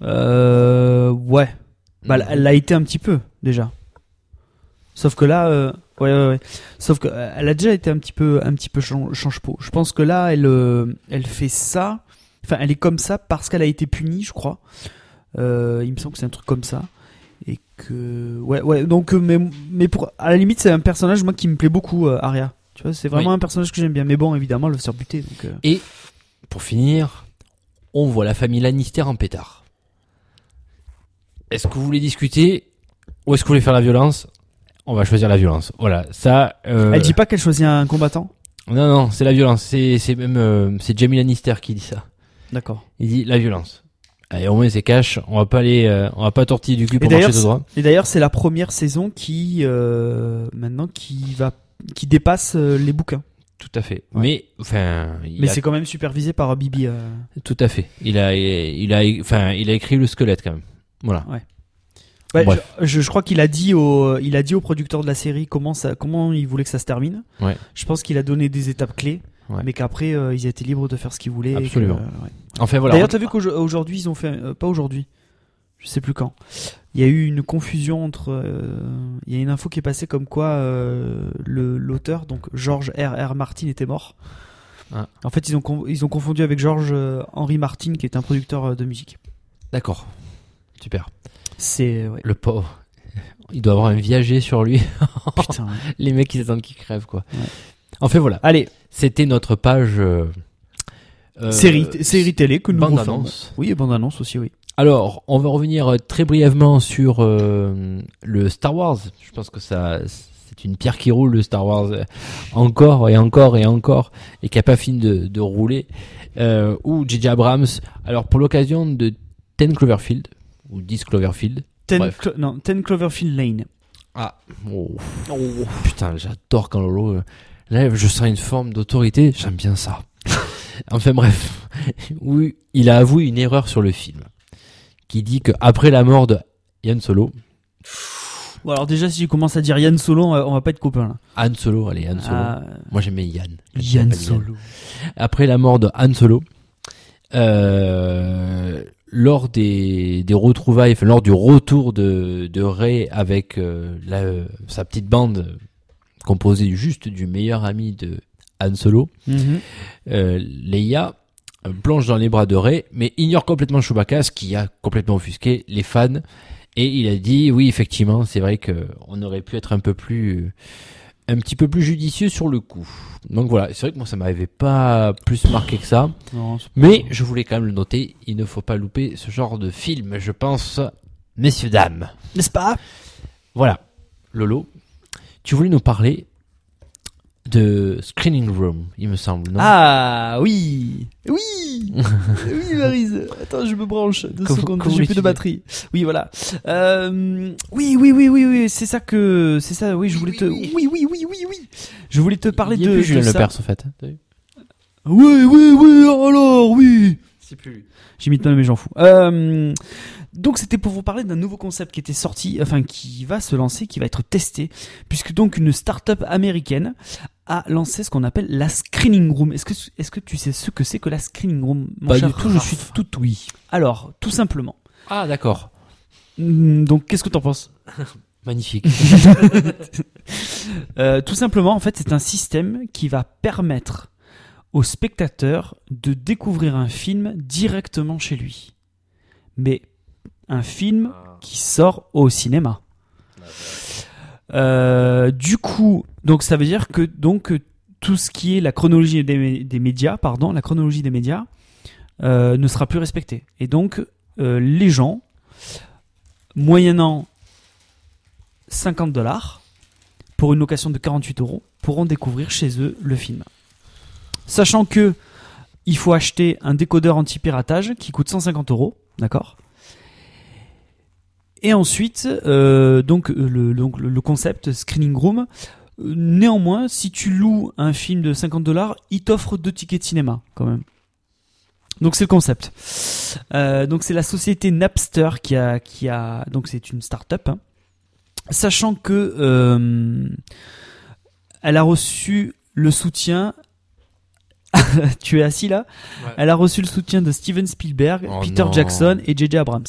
Euh, ouais. Bah, elle- elle l'a été un petit peu déjà. Sauf que là, euh, ouais, ouais, ouais. Sauf que euh, elle a déjà été un petit peu, un petit peu chan- change-peau. Je pense que là, elle, euh, elle fait ça. Enfin, elle est comme ça parce qu'elle a été punie, je crois. Euh, il me semble que c'est un truc comme ça. Et que, ouais, ouais. Donc, euh, mais, mais pour, à la limite, c'est un personnage moi qui me plaît beaucoup, euh, Arya. Tu vois, c'est vraiment Oui. un personnage que j'aime bien. Mais bon, évidemment, elle va se faire buter. Donc, euh, Et, pour finir, on voit la famille Lannister en pétard. Est-ce que vous voulez discuter ou est-ce que vous voulez faire la violence? On va choisir la violence. Voilà, ça. Elle dit pas qu'elle choisit un combattant? Non, non, c'est la violence. C'est, c'est même, c'est Jamie Lannister qui dit ça. D'accord. Il dit la violence. Allez, au moins c'est cash. On va pas aller, euh, on va pas tortiller du cul pour marcher droit. Et d'ailleurs, c'est la première saison qui euh, maintenant qui va qui dépasse euh, les bouquins. Tout à fait. Ouais. Mais, enfin, Mais a- c'est quand même supervisé par Bibi. tout à fait. Il a, il a, enfin, il a écrit le squelette quand même. Voilà. Ouais, Bref. je, je crois qu'il a dit au il a dit au producteur de la série comment ça comment il voulait que ça se termine. Ouais. Je pense qu'il a donné des étapes clés, Ouais. mais qu'après euh, ils étaient libres de faire ce qu'ils voulaient. et que, Absolument. euh, ouais. Enfin voilà. D'ailleurs, t'as vu qu'aujourd'hui ils ont fait euh, pas aujourd'hui, je sais plus quand. Il y a eu une confusion entre. euh, Il y a une info qui est passée comme quoi le l'auteur donc George R. R. Martin était mort. Ah. En fait, ils ont ils ont confondu avec George Henry Martin qui est un producteur de musique. D'accord. Super. C'est ouais. Le pauvre. Il doit avoir un viager sur lui. putain. Les mecs, ils attendent qu'il crève, quoi. Enfin voilà. Allez, C'était notre page. euh, euh, série série télé que nous bande annonce. Oui, et bande annonce aussi, oui. Alors, on va revenir euh, très brièvement sur euh, le Star Wars. Je pense que ça, c'est une pierre qui roule le Star Wars encore et encore et encore et qui a pas fini de, de rouler. Euh, ou J.J. Abrams. Alors, pour l'occasion de 10 Cloverfield ou 10 Cloverfield. Ten. Clo- non, Ten Cloverfield Lane. Ah, oh, putain, j'adore quand Lolo. Là, je sens une forme d'autorité. J'aime bien ça. enfin bref, oui, il a avoué une erreur sur le film, qui dit que après la mort de Yann Solo, Bon, alors déjà, si je commence à dire Yann Solo, on va, on va pas être copains là. Han Solo, allez, Han Solo. Ah, Moi j'aimais Yann. Yann Solo. Après la mort de Han Solo, euh, lors des, des retrouvailles, enfin, lors du retour de, de Rey avec euh, la, euh, sa petite bande composée juste du meilleur ami de Han Solo, Mhm. euh, Leia euh, plonge dans les bras de Rey, mais ignore complètement Chewbacca, ce qui a complètement offusqué les fans. Et il a dit, oui, effectivement, c'est vrai que on aurait pu être un peu plus, un petit peu plus judicieux sur le coup. Donc voilà, c'est vrai que moi ça m'avait pas plus marqué que ça, Non, mais je voulais quand même le noter. Il ne faut pas louper ce genre de film, je pense, messieurs dames. N'est-ce pas? Voilà, Lolo, tu voulais nous parler de Screening Room, il me semble, non? Ah oui. Oui. Oui Maryse Attends je me branche. Deux Comment- secondes, comment j'ai plus de batterie. Oui voilà. Euh, oui oui oui oui oui c'est ça que c'est ça oui je voulais te oui oui. Oui oui oui je voulais te parler Il y a de, plus Julien de ça. Lepers, en fait. Oui oui oui alors oui C'est plus J'imite mal mais j'en fous. Euh, donc c'était pour vous parler d'un nouveau concept qui était sorti, enfin qui va se lancer, qui va être testé, puisque donc une start-up américaine a lancé ce qu'on appelle la screening room. Est-ce que est-ce que tu sais ce que c'est que la screening room mon Pas cher du tout, je suis tout oui. Alors tout simplement. Ah d'accord, Hmm, Donc qu'est-ce que t'en penses magnifique. Euh, Tout simplement en fait c'est un système qui va permettre au spectateur de découvrir un film directement chez lui, mais un film qui sort au cinéma. Euh, du coup, donc ça veut dire que donc tout ce qui est la chronologie des médias, pardon, la chronologie des médias euh, ne sera plus respectée. Et donc euh, les gens, moyennant 50 dollars pour une location de 48 euros, pourront découvrir chez eux le film. Sachant que il faut acheter un décodeur anti-piratage qui coûte 150 euros, d'accord? Et ensuite, euh, donc, euh, le, concept Screening Room, néanmoins, si tu loues un film de 50 dollars, il t'offre deux tickets de cinéma, quand même. Donc c'est le concept. Euh, c'est la société Napster qui a, donc c'est une start-up, hein. sachant que elle a reçu le soutien. tu es assis là Elle a reçu le soutien de Steven Spielberg, Oh Peter non. Jackson et J.J. Abrams.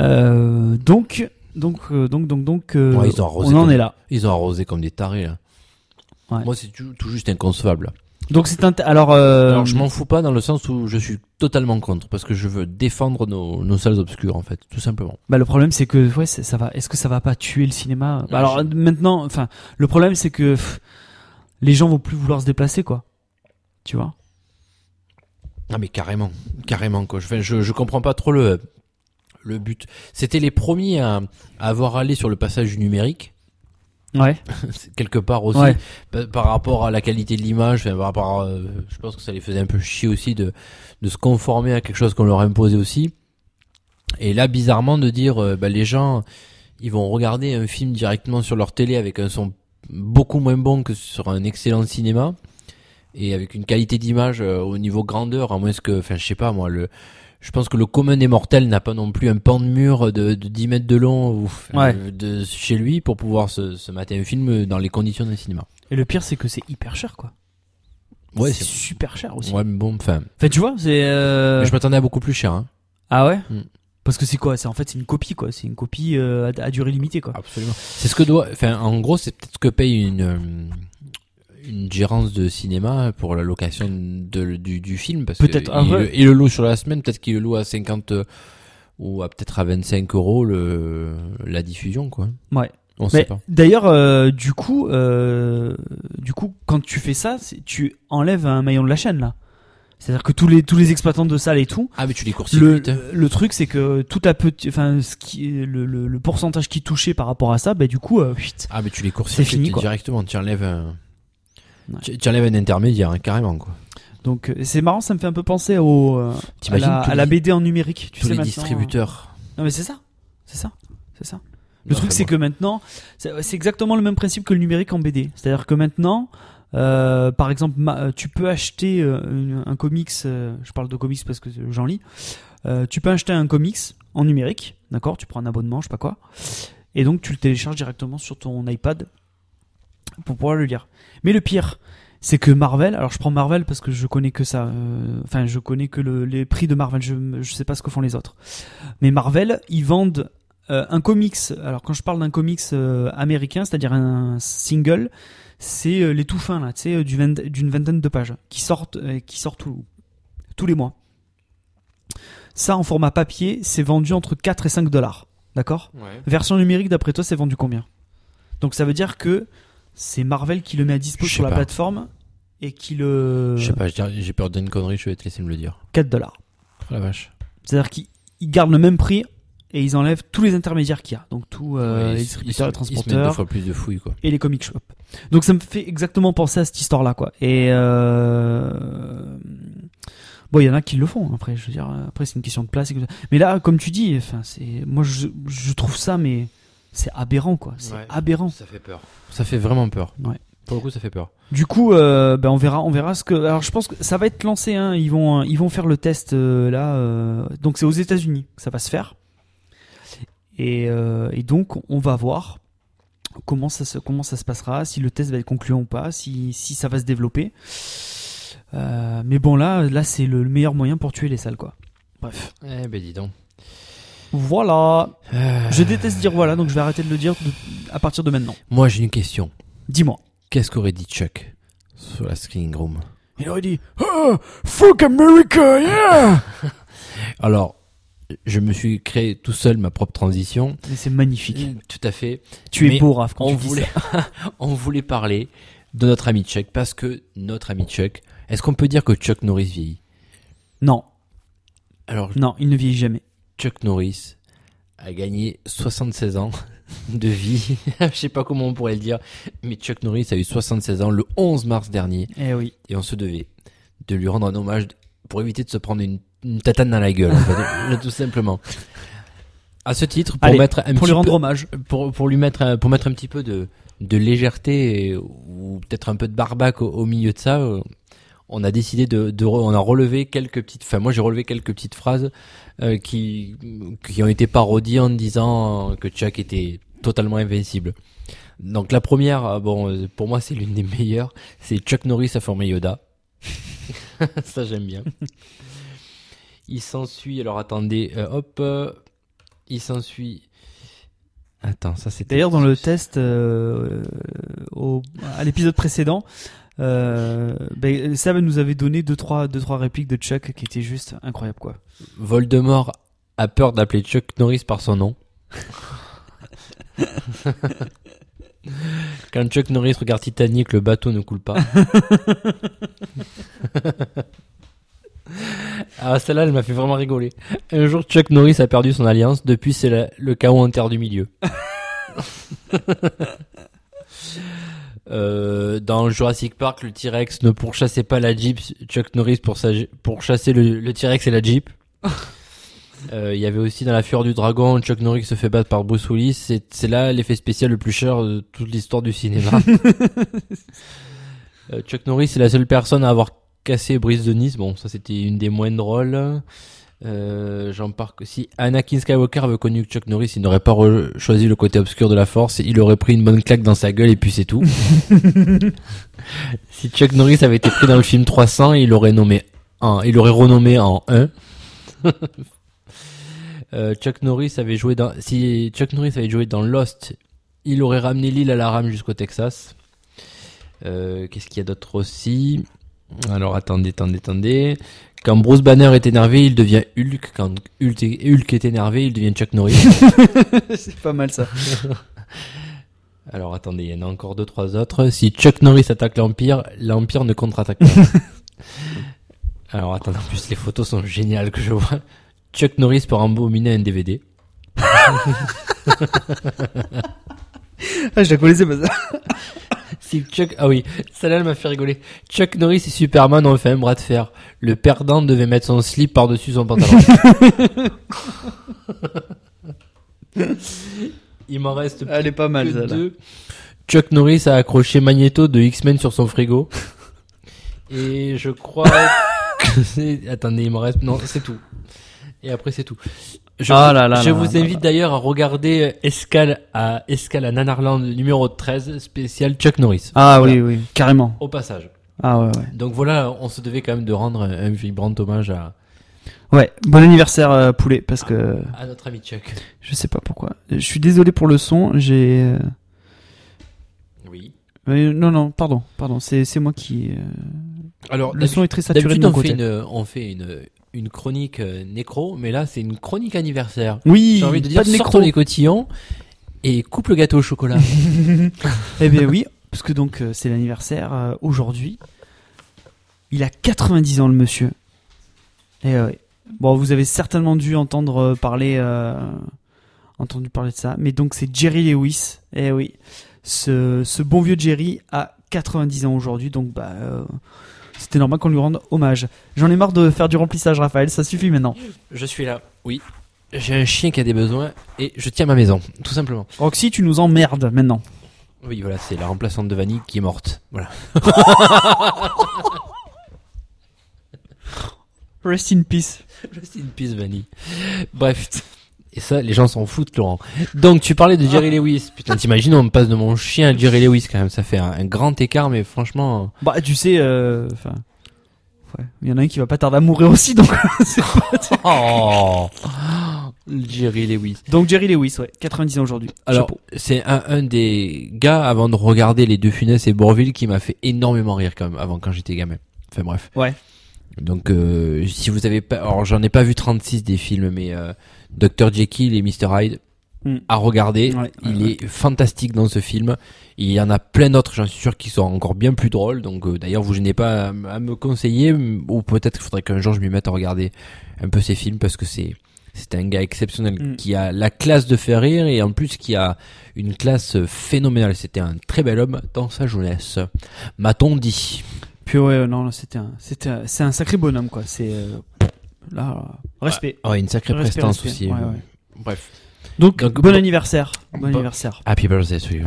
Euh, donc, donc, euh, donc, donc, donc, euh, Ouais, ils ont arrosé on en comme- est là. Ils ont arrosé comme des tarés là. Ouais. Moi c'est tout, tout juste inconcevable. Donc c'est un. Alors, euh, Alors je m'en fous pas dans le sens où je suis totalement contre parce que je veux défendre nos, nos salles obscures en fait, tout simplement. Bah le problème c'est que ouais ça va. Est-ce que ça va pas tuer le cinéma? Bah, Alors je- maintenant, enfin le problème c'est que pff, les gens vont plus vouloir se déplacer quoi. Tu vois Ah mais carrément, carrément quoi. Je, enfin, je, je comprends pas trop le le but. C'était les premiers à, à avoir allé sur le passage du numérique Ouais. quelque part aussi Ouais. par, par rapport à la qualité de l'image. par rapport, à, euh, je pense que ça les faisait un peu chier aussi de de se conformer à quelque chose qu'on leur imposait aussi. Et là bizarrement de dire euh, bah, les gens ils vont regarder un film directement sur leur télé avec un son beaucoup moins bon que sur un excellent cinéma et avec une qualité d'image euh, au niveau grandeur à moins que enfin je sais pas moi le je pense que le commun des mortels n'a pas non plus un pan de mur de, de 10 mètres de long ou Ouais. de chez lui pour pouvoir se, se mater un film dans les conditions d'un cinéma. Et le pire c'est que c'est hyper cher quoi. Ouais, c'est super cher aussi. ouais mais bon enfin Enfin tu vois c'est. euh, je m'attendais à beaucoup plus cher hein. Ah ouais. Hmm. Parce que c'est quoi? C'est en fait c'est une copie quoi. C'est une copie euh, à, à durée limitée quoi. Absolument. C'est ce que doit enfin en gros c'est peut-être ce que paye une euh, une gérance de cinéma pour la location de, du, du film parce Peut-être, que ah il, le- il le loue sur la semaine peut-être qu'il le loue à 50 euh, ou à peut-être à 25 euros le la diffusion quoi Ouais. on sait Mais pas d'ailleurs, euh, du coup, euh, du coup, quand tu fais ça, tu enlèves un maillon de la chaîne là. C'est-à-dire que tous les tous les exploitants de salles et tout, ah mais tu les le, hein. le truc c'est que tout à petit, enfin, ce qui, le, le, le pourcentage qui touchait par rapport à ça, bah du coup, euh, huit. ah mais tu les c'est fini, quoi. directement tu enlèves un Ouais. tu, tu enlèves un intermédiaire hein, carrément quoi Donc euh, c'est marrant, ça me fait un peu penser au euh, à T'imagines la, à BD en numérique. Tu tous sais les distributeurs euh, Non mais c'est ça, c'est ça, c'est ça. Le Non, truc c'est bon. que maintenant, c'est exactement le même principe que le numérique en BD. C'est-à-dire que maintenant, euh, par exemple, ma- tu peux acheter euh, un comics. euh, je parle de comics parce que j'en lis. Euh, tu peux acheter un comics en numérique, d'accord Tu prends un abonnement, je sais pas quoi. Et donc tu le télécharges directement sur ton iPad pour pouvoir le lire. Mais le pire, c'est que Marvel, alors je prends Marvel parce que je connais que ça, euh, enfin je connais que le- les prix de Marvel, je, je sais pas ce que font les autres. Mais Marvel, ils vendent euh, un comics, alors quand je parle d'un comics euh, américain, c'est-à-dire un single, c'est les tout fins là, tu sais, du d'une vingtaine de pages, qui sortent, qui sortent tout- tous les mois. Ça en format papier, c'est vendu entre 4 et 5 dollars, d'accord? Version numérique, d'après toi, c'est vendu combien? Donc ça veut dire que c'est Marvel qui le met à dispo sur la plateforme et qui le Je sais pas, j'ai peur d'une connerie, je vais te laisser me le dire. 4 dollars. Oh la vache. C'est-à-dire qu'ils ils gardent le même prix et ils enlèvent tous les intermédiaires qu'il y a. Donc tous euh, Ouais, les distributeurs, les mettent deux transporteurs fois plus de fouilles, quoi. et les comic shops. Donc ça me fait exactement penser à cette histoire-là, quoi. Et euh... bon, il y en a qui le font. Après, je veux dire, après c'est une question de place. et que- Mais là, comme tu dis, enfin, c'est moi je, je trouve ça, mais c'est aberrant, quoi. C'est Ouais. aberrant. Ça fait peur. Ça fait vraiment peur. Ouais. Pour le coup, ça fait peur. Du coup, euh, ben on verra, on verra ce que. Alors, je pense que ça va être lancé. Hein. Ils vont, ils vont faire le test euh, là. euh, Donc, c'est aux États-Unis que ça va se faire. Et, euh, et donc, on va voir comment ça se, comment ça se passera, si le test va être concluant ou pas, si, si ça va se développer. Euh, mais bon, là, là, c'est le, le meilleur moyen pour tuer les salles, quoi. Bref. Eh ben dis donc. Voilà. Euh, Je déteste dire voilà, donc je vais arrêter de le dire de- à partir de maintenant. Moi, j'ai une question. Dis-moi. Qu'est-ce qu'aurait dit Chuck sur la screening room Il aurait dit oh, Fuck America, yeah Alors, je me suis créé tout seul ma propre transition. Mais c'est magnifique. Tout à fait. Tu es beau, Raph, quand on tu dis voulait, ça. on voulait parler de notre ami Chuck parce que notre ami Chuck, est-ce qu'on peut dire que Chuck Norris vieillit? Non, Alors, non, il ne vieillit jamais. Chuck Norris a gagné 76 ans de vie. Je sais pas comment on pourrait le dire, mais Chuck Norris a eu 76 ans le 11 mars dernier Eh oui. et on se devait de lui rendre un hommage pour éviter de se prendre une, une tatane dans la gueule, en fait, tout simplement. À ce titre, pour Allez, mettre un Pour petit lui rendre peu- hommage. pour, pour lui mettre un, pour mettre un petit peu de, de légèreté et- ou peut-être un peu de barbac au, au milieu de ça, euh, on a décidé de, de re- on a relevé quelques petites, enfin moi j'ai relevé quelques petites phrases euh, qui qui ont été parodiées en disant que Chuck était totalement invincible. Donc la première, euh, bon euh, pour moi c'est l'une des meilleures, c'est Chuck Norris a formé Yoda. ça j'aime bien. Il s'ensuit, alors attendez, euh, hop, euh, il s'ensuit. Attends, ça c'était. D'ailleurs, dans le test euh, au, à l'épisode précédent, euh, ben, Sab nous avait donné deux trois, deux, trois répliques de Chuck qui étaient juste incroyables, quoi. Voldemort a peur d'appeler Chuck Norris par son nom. Quand Chuck Norris regarde Titanic, le bateau ne coule pas. ah, celle-là, elle m'a fait vraiment rigoler. Un jour, Chuck Norris a perdu son alliance. Depuis, c'est le chaos en terre du milieu. Euh, dans Jurassic Park, le T-Rex ne pourchassait pas la Jeep. Chuck Norris pour, sa, pour chasser le, le T-Rex et la Jeep. Euh, Il y avait aussi dans la Fureur du Dragon, Chuck Norris se fait battre par Bruce Willis. C'est c'est là l'effet spécial le plus cher de toute l'histoire du cinéma. Euh, Chuck Norris est la seule personne à avoir cassé Brise de Nice. Bon, ça c'était une des moins drôles. Euh, J'en parle que si Anakin Skywalker avait connu Chuck Norris, il n'aurait pas choisi le côté obscur de la Force. Il aurait pris une bonne claque dans sa gueule et puis c'est tout. si Chuck Norris avait été pris dans le film 300, il aurait nommé un, il aurait renommé en 1. Euh, Chuck Norris avait joué dans si Chuck Norris avait joué dans Lost, il aurait ramené l'île à la rame jusqu'au Texas. Euh, Qu'est-ce qu'il y a d'autre aussi? Alors attendez, attendez, attendez. Quand Bruce Banner est énervé, il devient Hulk. Quand Hulk est, Hulk est énervé, il devient Chuck Norris. C'est pas mal ça. Alors attendez, il y en a encore deux trois autres. Si Chuck Norris attaque l'Empire, l'Empire ne contre-attaque pas. Alors attendez, en plus les photos sont géniales que je vois. Chuck Norris pour embobiner un DVD. Ah, je la connaissais pas ça. Chuck, ah oui, celle-là elle m'a fait rigoler. Chuck Norris et Superman ont fait un bras de fer. Le perdant devait mettre son slip par-dessus son pantalon. Il m'en reste Elle est pas mal que là. deux. Chuck Norris a accroché Magneto de X-Men sur son frigo. Et je crois que c'est... Attendez, il m'en reste... Non, c'est tout. Et après, c'est tout. Je, Ah vous- là là je là vous là invite d'ailleurs à regarder Escale à Escale à Nanarland numéro 13 spécial Chuck Norris. Ah Voilà. oui, oui, carrément. Au passage. Ah ouais, ouais. Donc voilà, on se devait quand même de rendre un, vibrant hommage à, Ouais, bon anniversaire euh, poulet, parce que à notre ami Chuck. je sais pas pourquoi. Je suis désolé pour le son, j'ai... euh, Oui. euh, non, non, pardon, pardon, c'est c'est moi qui... euh, Alors, Le son est très saturé de d'habitude mon on fait une, on fait une, une chronique euh, nécro, mais là c'est une chronique anniversaire. Oui, J'ai envie de dire, pas de ton les cotillons et coupe le gâteau au chocolat. Eh bien oui, parce que donc euh, c'est l'anniversaire euh, aujourd'hui. Il a 90 ans le monsieur. Et ouais. Bon, vous avez certainement dû entendre euh, parler, euh, entendu parler de ça. Mais donc c'est Jerry Lewis. Eh oui, ce, ce bon vieux Jerry a 90 ans aujourd'hui, donc bah euh, c'était normal qu'on lui rende hommage. J'en ai marre de faire du remplissage, Raphaël. Ça suffit maintenant. je suis là, oui. J'ai un chien qui a des besoins et je tiens ma maison, tout simplement. Roxy, tu nous emmerdes maintenant. Oui, voilà, c'est la remplaçante de Vanille qui est morte. Voilà. Rest in peace. Rest in peace, Vanille. Bref. Et ça, les gens s'en foutent, Laurent. Donc, tu parlais de Jerry Lewis. Putain, t'imagines, on me passe de mon chien à Jerry Lewis, quand même. Ça fait un, un grand écart, mais franchement. Bah, tu sais, euh, enfin, ouais, il y en a un qui va pas tarder à mourir aussi, donc. c'est pas- Oh! Jerry Lewis. donc Jerry Lewis, ouais, 90 ans aujourd'hui. Alors, Chapeau. c'est un, un des gars, avant de regarder Les Deux Funès et Bourville, qui m'a fait énormément rire, quand même, avant, quand j'étais gamin. Enfin, bref. Ouais. Donc, euh, si vous avez pas, alors j'en ai pas vu 36 des films, mais euh, Dr Jekyll et Mr Hyde Hmm. à regarder. Ouais, il ouais, est fantastique dans ce film. Il y en a plein d'autres, j'en suis sûr, qui sont encore bien plus drôles. Donc, euh, d'ailleurs, vous gênez pas à, me conseiller, ou peut-être qu'il faudrait qu'un jour je m'y mette à regarder un peu ces films parce que c'est c'est un gars exceptionnel Hmm. qui a la classe de faire rire et en plus qui a une classe phénoménale. C'était un très bel homme dans sa jeunesse, m'a-t-on dit? Puis ouais, non, c'était un, c'était, c'est un sacré bonhomme, quoi. C'est euh, là, respect. Oh, une sacrée Respect, prestance respect. aussi. Ouais, ouais. Bref. Donc, Donc, bon bon- anniversaire, bon bon- anniversaire. Happy birthday to you.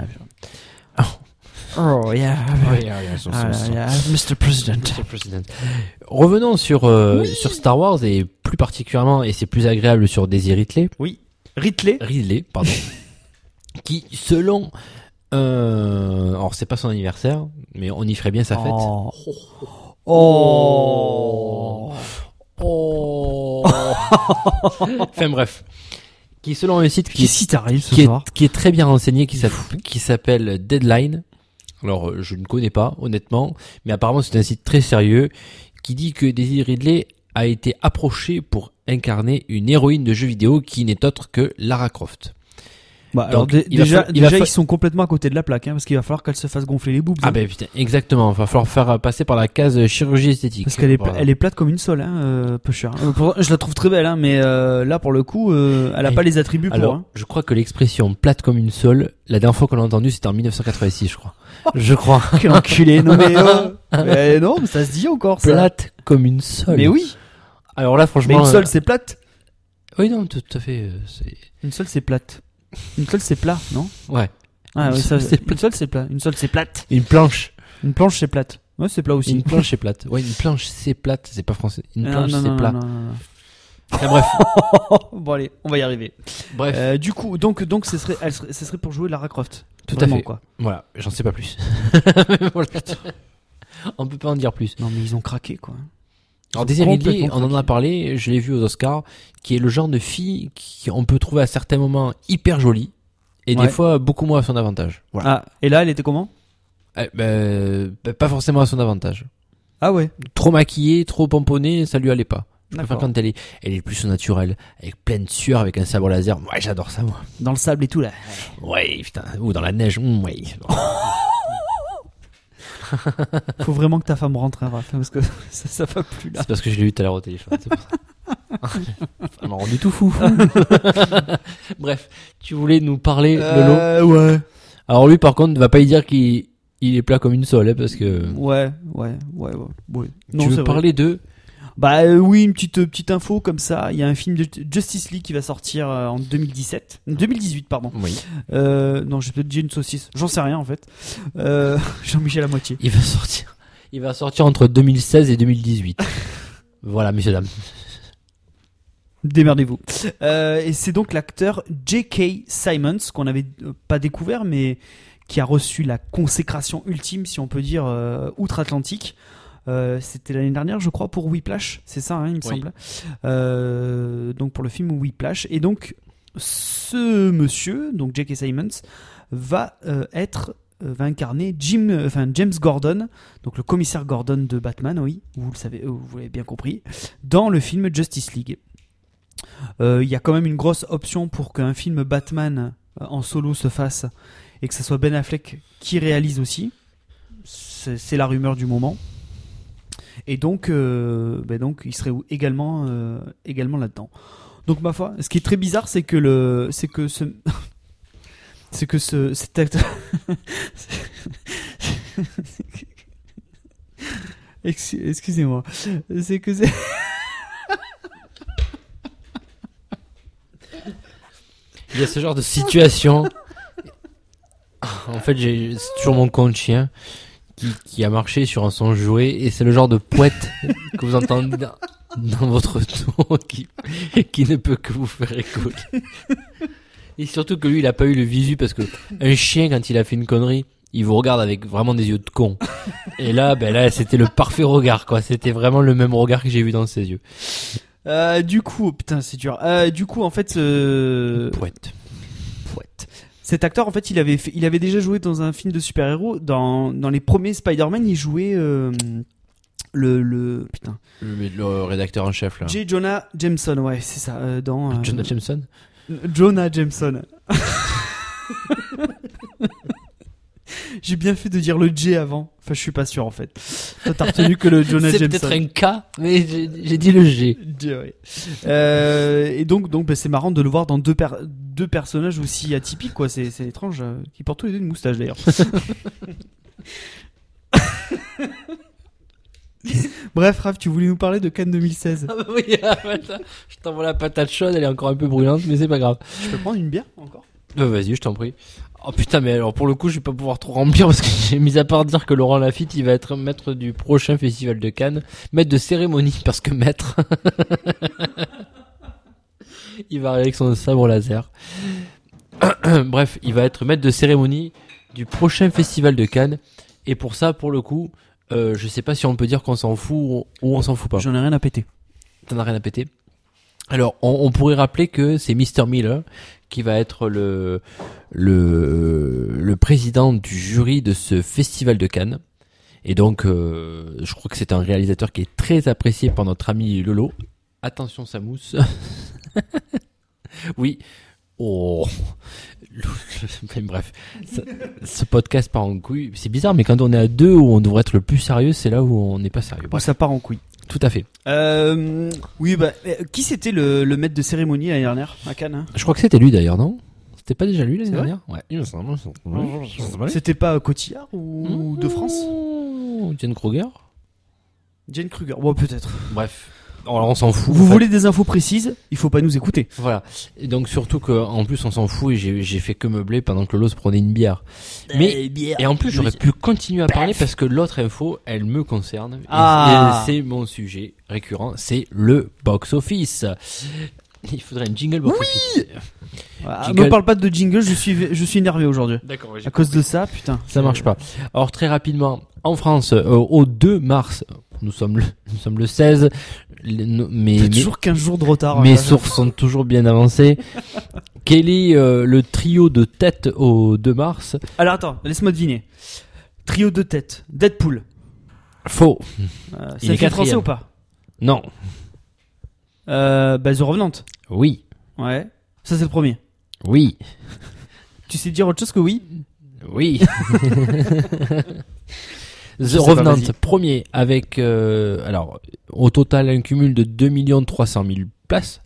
Oh yeah, Oh, yeah, yeah, so, so, Ah, yeah, Mr. President. Mr. President. Revenons sur euh, sur Star Wars et plus particulièrement et c'est plus agréable sur Daisy Ridley, Oui, Ridley. Ridley, pardon, qui selon euh, alors c'est pas son anniversaire, mais on y ferait bien sa fête. Oh. Oh. Oh. enfin bref, qui selon un site qui ce est, soir qui est très bien renseigné, qui s'appelle, qui s'appelle Deadline. Alors, euh, je ne connais pas, honnêtement, mais apparemment c'est un site très sérieux qui dit que Daisy Ridley a été approchée pour incarner une héroïne de jeu vidéo qui n'est autre que Lara Croft. Bah, alors, Donc, il déjà, fa- il va déjà fa- ils sont complètement à côté de la plaque, hein, parce qu'il va falloir qu'elle se fasse gonfler les boobs. Ah hein. ben putain, exactement, il va falloir faire passer par la case chirurgie esthétique. Parce qu'elle est, Voilà. elle est plate comme une sole, hein, euh, peu cher. Euh, je la trouve très belle, hein, mais euh, là, pour le coup, euh, elle a Et- pas les attributs pour. Alors, hein. je crois que l'expression plate comme une sole, la dernière fois qu'on l'a entendue, c'était en 1986, je crois. je crois. Quel enculé, non mais, euh, mais non, mais ça se dit encore ça. Plate comme une sole. Mais oui, Alors là, mais franchement. une euh, sole c'est plate. Oui, non, tout à fait. euh, Une sole c'est plate. Une sole c'est plat, non? Ouais. Ah Une oui, ça, sole, c'est une c'est plat. Une sole c'est plate. Une planche. Une planche c'est plate. Ouais, c'est plat aussi. Une planche c'est plate. Ouais, une planche c'est plate, c'est pas français. Une Ah, planche non, c'est plat. non, non, non, non. Enfin, bref, bon allez, on va y arriver. bref. Euh, du coup, donc, donc, ce serait, elle serait, ce serait pour jouer Lara Croft. Tout à fait. quoi. Voilà, j'en sais pas plus. Voilà. On peut pas en dire plus. Non mais ils ont craqué quoi. Alors Daisy Ridley, on en a parlé, je l'ai vu aux Oscars, qui est le genre de fille qu'on peut trouver à certains moments hyper jolie et Ouais. des fois beaucoup moins à son avantage. Voilà. Ah, et là, elle était comment? Eh ben, ben, pas forcément à son avantage. Ah ouais. Trop maquillée, trop pomponnée, ça lui allait pas. Je préfère D'accord. quand elle est, elle est plus au naturel, avec pleine sueur, avec un sabre laser. Ouais, j'adore ça, moi. Dans le sable et tout là. Ouais, putain. Ou dans la neige. mm, ouais. Faut vraiment que ta femme rentre, hein, Raph, parce que ça, ça va plus là. C'est parce que je l'ai eu tout à l'heure au téléphone. C'est pour ça. ça m'a rendu tout fou. Bref, tu voulais nous parler, Lolo. Euh, ouais. Alors lui, par contre, ne va pas y dire qu'il il est plat comme une sole, hein, parce que Ouais, ouais, ouais, ouais. ouais. tu c'est veux vrai. parler de. Bah euh, oui, une petite euh, petite info comme ça. Il y a un film de Justice League qui va sortir euh, en 2017, 2018 pardon. Oui. Euh, non, j'ai peut-être dit une saucisse. J'en sais rien en fait. Jean-Michel à moitié. Il va sortir. Il va sortir entre 2016 et 2018. voilà, messieurs dames. Démerdez-vous. Et c'est donc l'acteur J.K. Simons qu'on n'avait pas découvert, mais qui a reçu la consécration ultime, si on peut dire, outre-Atlantique. Euh, C'était l'année dernière, je crois, pour Whiplash, c'est ça, hein, il me Oui. semble. Euh, donc pour le film Whiplash. Et donc ce monsieur, donc J.K. Simons, va euh, être va incarner Jim, enfin James Gordon, donc le commissaire Gordon de Batman, oui, vous le savez, vous l'avez bien compris, dans le film Justice League. Il y a quand même une grosse option pour qu'un film Batman en solo se fasse et que ce soit Ben Affleck qui réalise aussi. C'est la rumeur du moment. Et donc, euh, ben donc il serait également, euh, également là-dedans. Donc ma foi, ce qui est très bizarre, c'est que le, c'est que ce, c'est que ce, cet acteur. Excu- Excusez-moi. C'est que c'est. Il y a ce genre de situation. En fait, j'ai toujours mon compte chien qui, qui a marché sur un son jouet et c'est le genre de poète que vous entendez dans, dans votre ton qui, qui ne peut que vous faire écouter. Et surtout que lui, il a pas eu le visu parce que un chien, quand il a fait une connerie, il vous regarde avec vraiment des yeux de con. Et là, ben là, c'était le parfait regard, quoi. C'était vraiment le même regard que j'ai vu dans ses yeux. Euh, du coup, putain, c'est dur. Euh, du coup, en fait, euh. Cet acteur, en fait, il avait, fait- il avait déjà joué dans un film de super-héros. Dans, dans les premiers Spider-Man, il jouait euh, le, le putain. Le, le rédacteur en chef, là. J. Jonah Jameson, ouais, c'est ça. euh, dans euh, Jonah Jameson? Jonah Jameson. J'ai bien fait de dire le J avant. Enfin, je suis pas sûr en fait. Toi, t'as retenu que le Jonah C'est Jameson. peut-être un K, mais j'ai dit le G. J, ouais. Euh, et donc, donc, bah, c'est marrant de le voir dans deux, per- deux personnages aussi atypiques, quoi. C'est, c'est étrange. euh, qui portent tous les deux une moustache d'ailleurs. Bref, Raph, tu voulais nous parler de Cannes 2016. Ah bah oui, attends, je t'envoie la patate chaude, elle est encore un peu brûlante, mais c'est pas grave. Je peux prendre une bière encore? Bah vas-y, je t'en prie. Oh putain, mais alors pour le coup, je vais pas pouvoir trop remplir parce que j'ai mis à part dire que Laurent Lafitte, il va être maître du prochain festival de Cannes, maître de cérémonie parce que maître. il va arriver avec son sabre laser. Bref, il va être maître de cérémonie du prochain festival de Cannes. Et pour ça, pour le coup, euh, je sais pas si on peut dire qu'on s'en fout ou ou on s'en fout pas. J'en ai rien à péter. T'en as rien à péter. Alors, on, on pourrait rappeler que c'est Mr. Miller qui va être le, le, président du jury de ce festival de Cannes. Et donc, euh, je crois que c'est un réalisateur qui est très apprécié par notre ami Lolo. Attention, ça mousse. oui. Oh. Bref, ce podcast part en couille. C'est bizarre, mais quand on est à deux où on devrait être le plus sérieux, c'est là où on n'est pas sérieux. Ça part en couille. Tout à fait. Euh, oui, bah, euh, qui c'était le, le maître de cérémonie l'année dernière à Cannes hein? Je crois que c'était lui d'ailleurs, non? C'était pas déjà lui l'année dernière? Ouais, il me semble. C'est C'était pas Cotillard ou de France? Jane Kruger? Jane Kruger. Bon, peut-être. Bref. Alors on s'en fout. Vous en fait. voulez des infos précises Il faut pas nous écouter. Voilà. Et donc surtout que en plus on s'en fout et j'ai fait que meubler pendant que l'autre prenait une bière. Mais et en plus j'aurais pu continuer à parler parce que l'autre info elle me concerne Et- Ah. et c'est mon sujet récurrent, c'est le box office. Il faudrait une jingle box office. Ah, Jingle. me parle pas de jingle, je suis, je suis énervé aujourd'hui. D'accord. À cause de ça, putain. Ça marche pas. Alors très rapidement, en France, euh, au 2 mars, nous sommes le, nous sommes le 16, les- mes, toujours 15 jours de retard. mes hein. sources sont toujours bien avancées. Quel est euh, le trio de tête au 2 mars Alors attends, laisse-moi deviner. Trio de tête. Deadpool. Faux. Euh, Il ça est fait français ou pas Non. euh, bah, The Revenant. Oui. Ouais. Ça, c'est le premier. Oui. Tu sais dire autre chose que oui? Oui. The pas, Revenant, premier, avec, euh, alors, au total, un cumul de 2 300 000 places.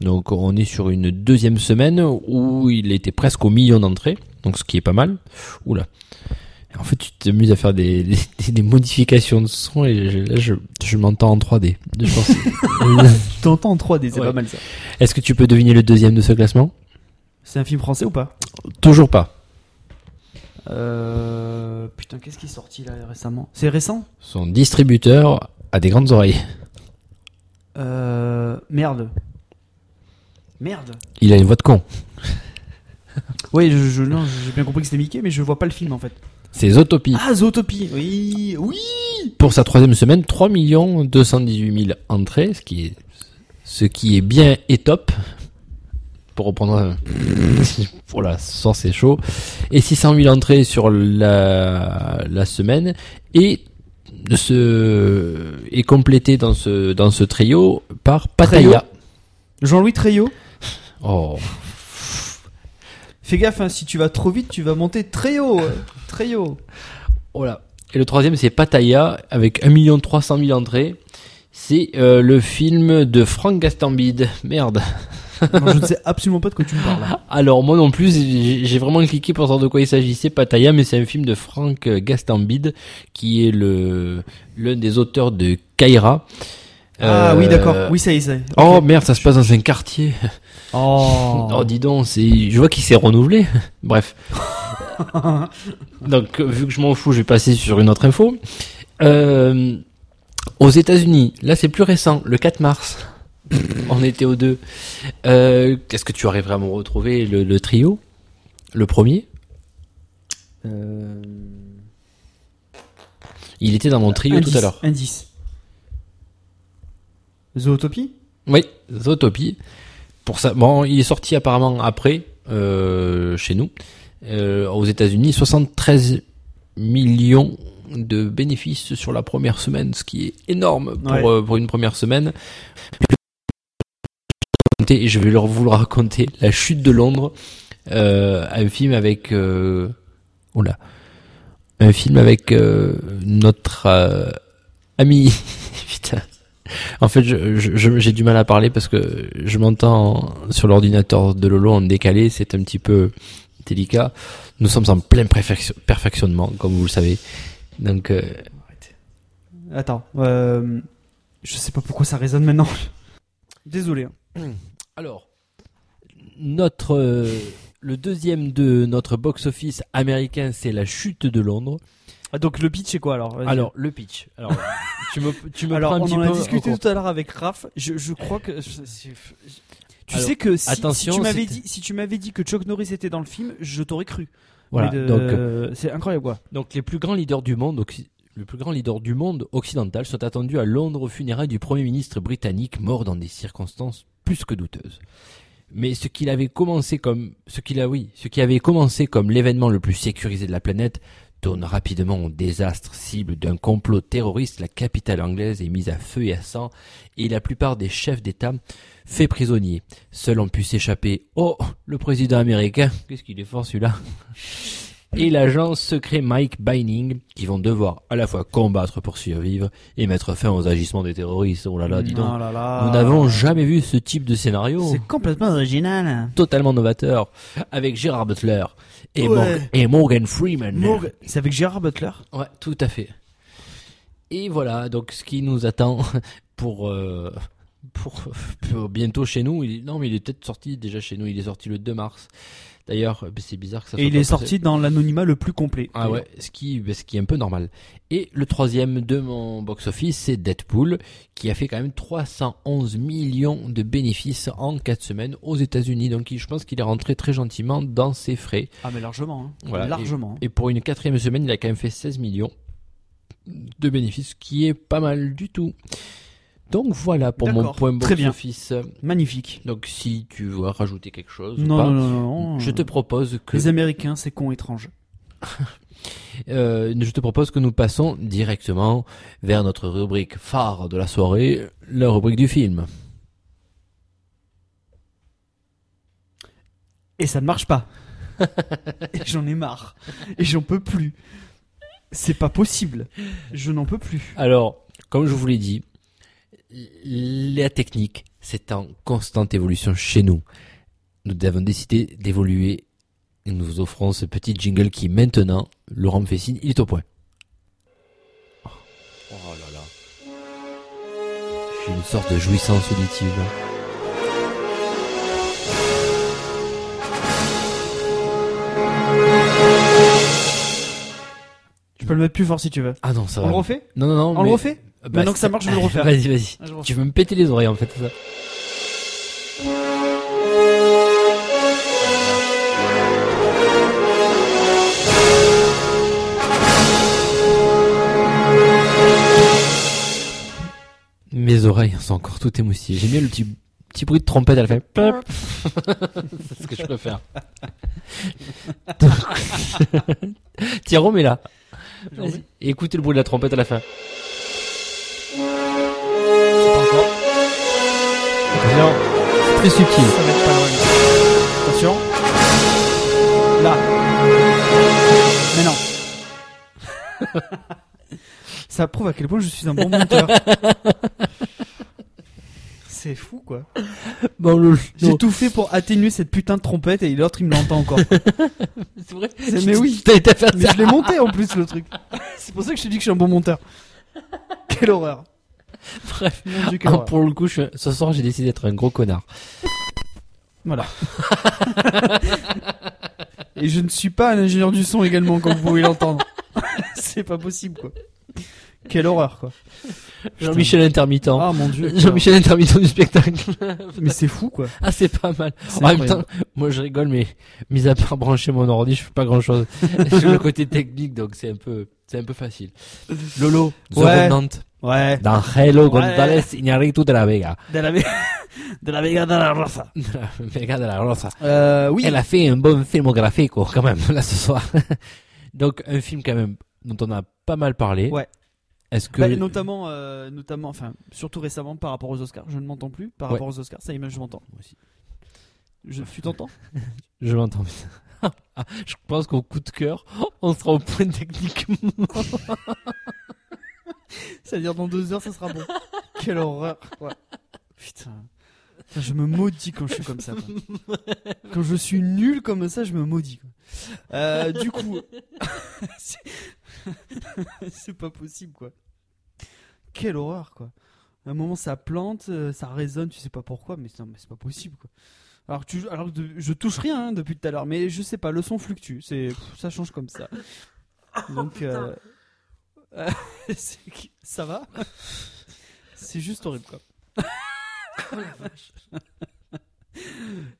Donc, on est sur une deuxième semaine où il était presque au million d'entrées. Donc, ce qui est pas mal. Oula. En fait, tu t'amuses à faire des, des, des modifications de son et je- là, je, je m'entends en 3D. Je pense. Tu t'entends en 3D, c'est Ouais. pas mal ça. Est-ce que tu peux deviner le deuxième de ce classement? C'est un film français ou pas? Toujours pas. Euh. Putain, qu'est-ce qui est sorti là récemment? C'est récent? Son distributeur a des grandes oreilles. Euh. Merde. Merde. Il a une voix de con. Oui, je, je- non, j'ai bien compris que c'était Mickey, mais je vois pas le film en fait. C'est Zootopie. Ah, Zootopie. Oui, oui. Pour sa troisième semaine, 3 218 000 entrées, ce qui est, ce qui est bien et top. Pour reprendre, un- voilà, sans c'est chaud. Et 600 000 entrées sur la, la semaine. Et ce, est complété dans ce, dans ce trio par Pattaya. Jean-Louis Treillot. Oh. Fais gaffe, hein, si tu vas trop vite, tu vas monter très haut. euh, très haut. Voilà. Et le troisième, c'est Pattaya, avec 1 300 000 entrées. C'est euh, le film de Frank Gastambide. Merde. Non, je ne sais absolument pas de quoi tu me parles. Alors moi non plus, j'ai vraiment cliqué pour savoir de quoi il s'agissait, Pattaya, mais c'est un film de Frank Gastambide, qui est le l'un des auteurs de Kaira. Ah Euh, oui, d'accord. Oui, ça y est, ça y est. Oh merde, ça se passe dans un quartier. Oh. Oh dis donc, c'est, je vois qu'il s'est renouvelé. Bref. Donc euh, vu que je m'en fous, je vais passer sur une autre info. Euh, aux États-Unis, là c'est plus récent, le 4 mars. On était aux deux. Euh, Est-ce que tu arriverais à me retrouver le, le trio, le premier? Euh, Il était dans mon trio indice, tout à l'heure. Indice. Zootopie? Oui, Zootopie. Pour ça, bon, il est sorti apparemment après euh, chez nous. Euh, aux États-Unis, 73 millions de bénéfices sur la première semaine, ce qui est énorme pour, Ouais. euh, pour une première semaine. Et je vais leur vous le raconter, La chute de Londres, euh, un film avec, euh, oula, un film avec euh, notre euh, ami, putain. En fait, je- je- je- j'ai du mal à parler parce que je m'entends sur l'ordinateur de Lolo en décalé, c'est un petit peu délicat. Nous sommes en plein perfection- perfectionnement, comme vous le savez. Donc, euh, Attends. Euh, je sais pas pourquoi ça résonne maintenant. Désolé. hein. alors, notre euh, le deuxième de notre box-office américain, c'est La Chute de Londres. Ah, donc le pitch c'est quoi alors? Vas-y. Alors, le pitch. Alors, tu me, tu me Alors, prends un on petit en peu. a discuté tout à l'heure avec Raph. Je, je crois que. c'est- Tu Alors, sais que si, attention, si tu m'avais c'était- dit, si tu m'avais dit que Chuck Norris était dans le film, je t'aurais cru. Voilà. Mais de- Donc, euh, c'est incroyable quoi. Donc les plus grands leaders du monde, le plus grand leader du monde occidental sont attendus à Londres aux funérailles du Premier ministre britannique mort dans des circonstances plus que douteuses. Mais ce qu'il avait commencé comme, ce qu'il a, oui, ce qui avait commencé comme l'événement le plus sécurisé de la planète tourne rapidement au désastre cible d'un complot terroriste. La capitale anglaise est mise à feu et à sang et la plupart des chefs d'État faits prisonniers. Seuls ont pu s'échapper. Oh, le président américain, qu'est-ce qu'il est fort celui-là? Et l'agent secret Mike Bining qui vont devoir à la fois combattre pour survivre et mettre fin aux agissements des terroristes. Oh là là, dis donc. Oh là là. Nous n'avons jamais vu ce type de scénario C'est complètement original. totalement novateur avec Gérard Butler et, Ouais. Morgan, et Morgan Freeman. Morgan- C'est avec Gérard Butler? Ouais, tout à fait. Et voilà, donc ce qui nous attend pour euh, pour, pour bientôt chez nous. Il, non, mais il est peut-être sorti déjà chez nous. Il est sorti le 2 mars. D'ailleurs, c'est bizarre que ça soit Et il est passé. sorti dans l'anonymat le plus complet. Ah ouais, ce qui, ben, ce qui est un peu normal. Et le troisième de mon box-office, c'est Deadpool, qui a fait quand même 311 millions de bénéfices en 4 semaines aux États-Unis. Donc je pense qu'il est rentré très gentiment dans ses frais. Ah mais largement. hein. Voilà, largement. Et pour une quatrième semaine, il a quand même fait 16 millions de bénéfices, ce qui est pas mal du tout. Donc voilà pour mon D'accord, point très bien. box-office. Magnifique. Donc si tu veux rajouter quelque chose ou Non, pas, non, non, non, non. je te propose que Les Américains, c'est con étrange. Euh, je te propose que nous passons directement vers notre rubrique phare de la soirée, la rubrique du film. Et ça ne marche pas. Et j'en ai marre. Et j'en peux plus. C'est pas possible. Je n'en peux plus. Alors, comme je vous l'ai dit, la technique, c'est en constante évolution chez nous. Nous avons décidé d'évoluer et nous vous offrons ce petit jingle qui maintenant, Laurent me fait signe, il est au point. Oh, oh là là. J'ai une sorte de jouissance auditive. Tu peux le mettre plus fort si tu veux. Ah non, ça On va. le refait? Non, non, non. On le mais- refait? Bah, Maintenant que ça marche, je vais le refaire. vas-y, vas-y. Tu veux me péter les oreilles en fait, ça. Mes oreilles sont encore toutes émoussées. J'aime bien le petit, petit bruit de trompette, elle fait C'est ce que je préfère. Tiens, Rome est là. Écoutez le bruit de la trompette à la fin. C'est très subtil. Ça va être pas loin. Attention. Là. Mais non. Ça prouve à quel point je suis un bon monteur. C'est fou quoi. Bon, J'ai tout fait pour atténuer cette putain de trompette et l'autre il me l'entend encore. c'est vrai. C'est- mais oui. T'as été à faire Mais je l'ai monté en plus le truc. C'est pour ça que je te dis que je suis un bon monteur. Quelle horreur. Bref. Ah, pour le coup, je- ce soir, j'ai décidé d'être un gros connard. Voilà. Et je ne suis pas un ingénieur du son également, comme vous pouvez l'entendre. C'est pas possible, quoi. Quelle horreur, quoi. Jean-Michel Intermittent. Ah mon dieu. Jean-Michel Intermittent du spectacle. Mais c'est fou, quoi. ah, c'est pas mal. En même temps, moi je rigole, mais mis à part brancher mon ordi, je fais pas grand chose. J'ai le côté technique, donc c'est un peu, c'est un peu facile. Lolo, The Ouais. Remnant, Ouais. Hello Ouais. González Iñárritu de la Vega. De la, Ve- de la Vega de la Rosa. De la Vega de la Rosa. Euh, oui. Elle a fait un bon filmographique, quoi, quand même, là, ce soir. donc, un film, quand même, dont on a pas mal parlé. Ouais. Est-ce que. Bah, notamment, euh, notamment, enfin, surtout récemment par rapport aux Oscars. Je ne m'entends plus par Ouais. rapport aux Oscars. Ça y est, je m'entends. Moi aussi. Je, tu t'entends? Je l'entends. Ah, je pense qu'au coup de cœur, on sera au point techniquement. C'est-à-dire dans deux heures, ça sera bon. Quelle horreur, quoi. Putain. Putain, Je me maudis quand je suis comme ça. quoi. Quand je suis nul comme ça, je me maudis. quoi. Euh, du coup, c'est c'est pas possible, quoi. Quelle horreur, quoi. À un moment, ça plante, euh, ça résonne, tu sais pas pourquoi, mais c'est mais c'est pas possible, quoi. Alors que, tu, alors que de- je touche rien hein, depuis tout à l'heure, mais je sais pas, le son fluctue, c'est pff, ça change comme ça. Donc, euh, euh, c'est- ça va C'est juste horrible, quoi.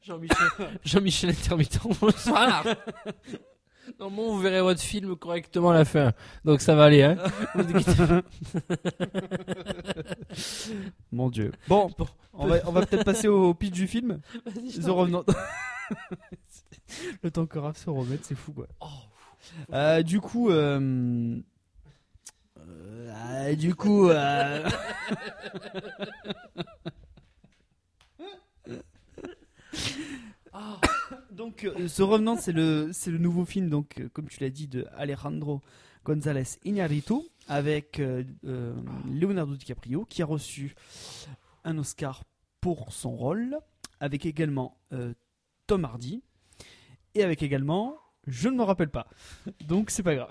Jean-Michel, Jean-Michel Intermittent, bonsoir. Normalement, vous verrez votre film correctement à la fin. Donc ça va aller, hein. Mon dieu. Bon, on va, on va peut-être passer au pitch du film. Vas-y, je The t'en prie. Revenant. Le temps que Raph se remette, c'est fou quoi. Euh, du coup, euh... euh, ah, du coup, euh... donc euh, The Revenant, c'est le c'est le nouveau film donc euh, comme tu l'as dit de Alejandro González Iñárritu avec euh, euh, Leonardo DiCaprio qui a reçu un Oscar pour son rôle avec également euh, Tom Hardy et avec également je ne me rappelle pas. Donc c'est pas grave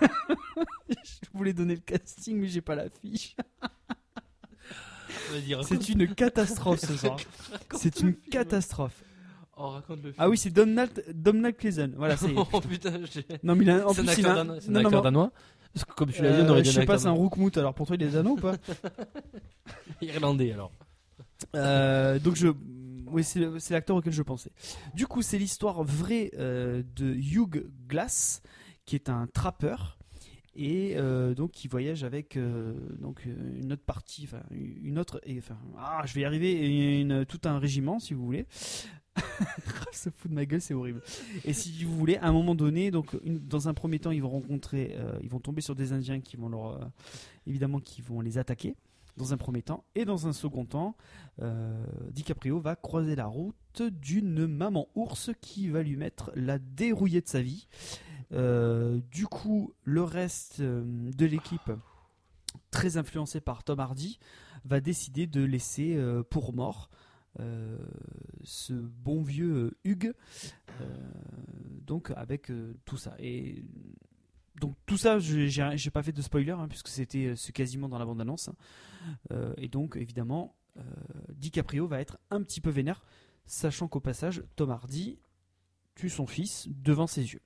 je voulais donner le casting mais j'ai pas la fiche c'est une catastrophe ce soir c'est une catastrophe Oh, raconte le film. ah oui c'est Donald Donald Pleasant voilà c'est oh putain, j'ai- non mais il a- en c'est un plus il acteur a danois. C'est un non, non, acteur non. danois. Parce que comme tu l'as dit, on Euh, aurait dit je sais pas c'est un Roukmout alors pour toi il est dano ou pas irlandais alors. Euh, donc je, oui, c'est c'est l'acteur auquel je pensais. Du coup, c'est l'histoire vraie euh, de Hugh Glass, qui est un trappeur et euh, donc qui voyage avec euh, donc euh, une autre partie, enfin une autre, ah, je vais y arriver, tout un régiment si vous voulez. se fout de ma gueule, c'est horrible. Et si vous voulez, à un moment donné, donc dans un premier temps, ils vont rencontrer, ils vont tomber sur des Indiens qui vont leur, évidemment, qui vont les attaquer dans un premier temps, et dans un second temps, euh, DiCaprio va croiser la route d'une maman ours qui va lui mettre la dérouillée de sa vie. Euh, du coup, le reste euh, de l'équipe, très influencé par Tom Hardy, va décider de laisser euh, pour mort ce bon vieux Hugues, donc avec tout ça. Et donc tout ça, j'ai pas fait de spoiler hein, puisque c'était quasiment dans la bande annonce. Euh, et donc évidemment, DiCaprio va être un petit peu vénère, sachant qu'au passage, Tom Hardy tue son fils devant ses yeux.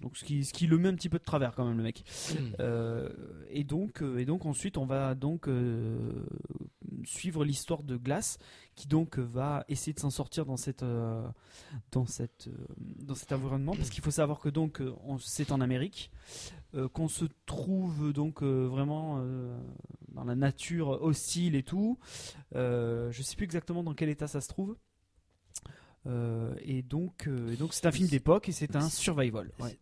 Donc ce qui, ce qui le met un petit peu de travers quand même le mec. Euh, et donc euh, et donc ensuite on va donc euh, suivre l'histoire de Glass qui donc va essayer de s'en sortir dans cette euh, dans cette dans cet environnement parce qu'il faut savoir que donc on- c'est en Amérique qu'on se trouve donc vraiment dans la nature hostile et tout. Je sais plus exactement dans quel état ça se trouve. Euh, et donc, euh, et donc c'est un film d'époque et c'est un survival. Ouais.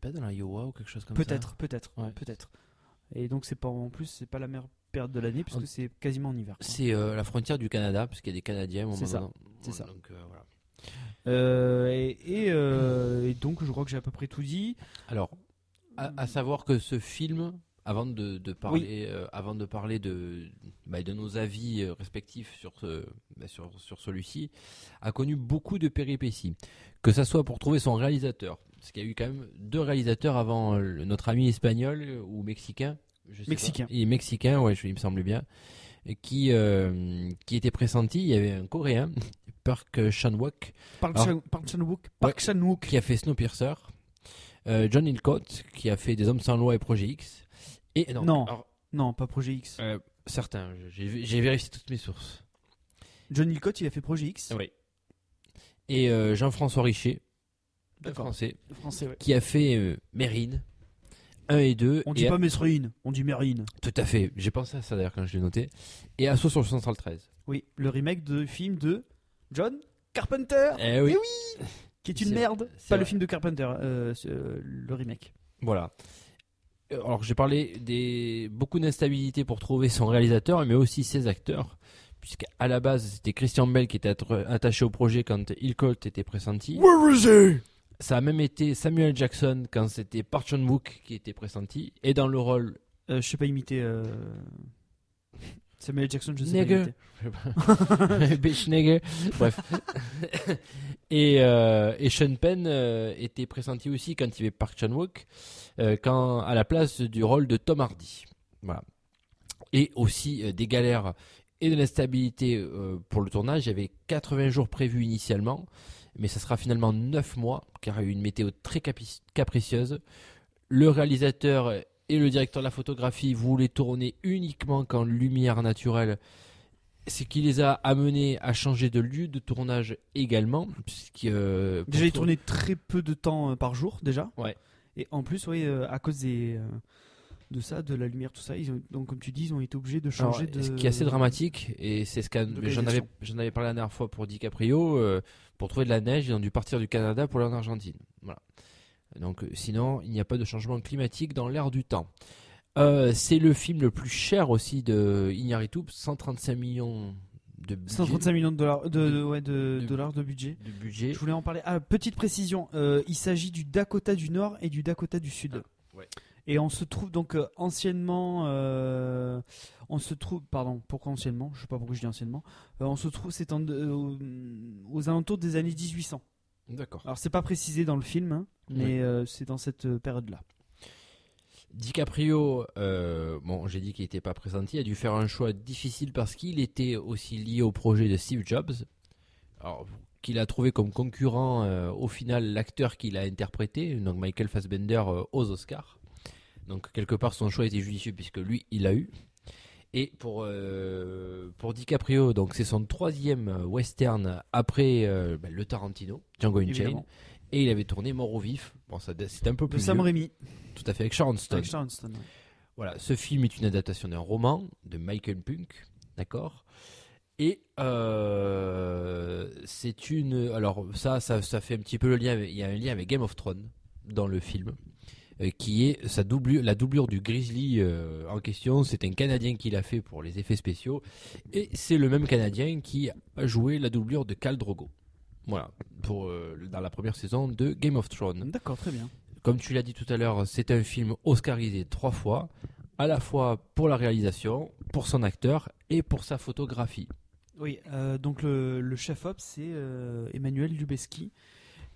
Pas dans la Iowa ou quelque chose comme ça. Peut-être, peut-être, Ouais. peut-être. Et donc c'est pas en plus c'est pas la meilleure période de l'année puisque c'est quasiment en hiver. C'est euh, la frontière du Canada, parce qu'il y a des Canadiens. C'est ça, c'est ça. Donc, euh, voilà. Euh, et, et, et donc je crois que j'ai à peu près tout dit. Alors, à, à savoir que ce film, avant de, de parler, euh, avant de parler de, bah, de nos avis euh, respectifs sur, ce, bah, sur, sur celui-ci, a connu beaucoup de péripéties. Que ça soit pour trouver son réalisateur, parce qu'il y a eu quand même deux réalisateurs avant euh, le- notre ami espagnol ou mexicain. je sais Mexicain. pas. Il est mexicain, ouais, je- il me semble bien. et Qui, euh, qui était pressenti. Il y avait un coréen, Park Chan-wook, Park Chan-wook, Park Chan-wook. qui a fait Snowpiercer, euh, John Hillcoat qui a fait Des Hommes sans loi et Projet X, et non, Non. alors, Non, pas Projet X. euh, certains, j'ai vérifié toutes mes sources. John Hillcoat, il a fait Projet X. Oui. Et euh, Jean-François Richer, le français, Le français, ouais. qui a fait euh, Mérine 1 et 2. On et dit a- pas Mesrine, on dit Mérine. Tout à fait, j'ai pensé à ça d'ailleurs quand je l'ai noté. Et Assaut sur le Central 13. Oui, le remake de film de John Carpenter, Eh oui. Eh qui est une C'est- merde. c'est Pas le film de Carpenter, euh, le remake. Voilà. Alors j'ai parlé des beaucoup d'instabilité pour trouver son réalisateur, mais aussi ses acteurs, puisqu'à la base c'était Christian Bell qui était attaché au projet quand Hillcoat était pressenti. Ça a même été Samuel Jackson quand c'était Park Chan-wook qui était pressenti, et dans le rôle Euh, je sais pas imiter. Euh... Samuel Jackson, je sais Nigger. pas. Bitch nigger. Bref. et, euh, et Sean Penn euh, était pressenti aussi quand il y avait Park Chan-wook, euh, quand à la place du rôle de Tom Hardy. Voilà. Et aussi euh, des galères et de l'instabilité euh, pour le tournage. Il y avait 80 jours prévus initialement, mais ça sera finalement 9 mois, car il y a eu une météo très capricieuse. Le réalisateur et le directeur de la photographie voulaient tourner uniquement qu'en lumière naturelle ce qui les a amenés à changer de lieu de tournage également. Puisque, euh, Déjà, il tour- tournait très peu de temps euh, par jour, déjà. Ouais. Et en plus, oui, euh, à cause des, euh, de ça, de la lumière, tout ça, ils ont, donc comme tu dis, ils ont été obligés de Alors, changer de. Ce qui est assez dramatique, et c'est ce de j'en avais, j'en avais parlé la dernière fois pour DiCaprio, pour trouver de la neige, ils ont dû partir du Canada pour aller en Argentine. Voilà. Donc, euh, sinon, il n'y a pas de changement climatique dans l'air du temps. Euh, c'est le film le plus cher aussi de Iñárritu, 135 millions de budget. 135 millions de dollars de, de- ouais, de de- dollars de budget. de budget. Je voulais en parler. Ah, petite précision, euh, il s'agit du Dakota du Nord et du Dakota du Sud. Ah, ouais. Et on se trouve donc euh, anciennement, euh, on se trouve, pardon, pourquoi anciennement? Je sais pas pourquoi je dis anciennement. Euh, on se trouve, c'est aux alentours des années 1800. D'accord. Alors c'est pas précisé dans le film, hein, mais Oui. euh, c'est dans cette euh, période-là. DiCaprio, euh, bon, j'ai dit qu'il n'était pas pressenti, a dû faire un choix difficile parce qu'il était aussi lié au projet de Steve Jobs, qu'il a trouvé comme concurrent euh, au final l'acteur qu'il a interprété, donc Michael Fassbender euh, aux Oscars. Donc quelque part son choix était judicieux puisque lui il l'a eu. Et pour euh, pour DiCaprio, donc c'est son troisième euh, western après euh, bah, le Tarantino, Django Unchained, et il avait tourné Mort au vif. Bon, ça c'est un peu De plus Sam vieux. Raimi, tout à fait avec Sharon Stone. avec Sharon Stone. ouais. Voilà, ce film est une adaptation d'un roman de Michael Punk, d'accord? Et euh, c'est une. Alors, ça, ça, ça fait un petit peu le lien. avec- il y a un lien avec Game of Thrones dans le film, qui est sa doublure, la doublure du Grizzly euh, en question. C'est un Canadien qui l'a fait pour les effets spéciaux, et c'est le même Canadien qui a joué la doublure de Khal Drogo. Voilà, pour, euh, dans la première saison de Game of Thrones. D'accord, très bien. Comme tu l'as dit tout à l'heure, c'est un film oscarisé trois fois, à la fois pour la réalisation, pour son acteur et pour sa photographie. Oui, euh, donc le, le chef op c'est euh, Emmanuel Lubezki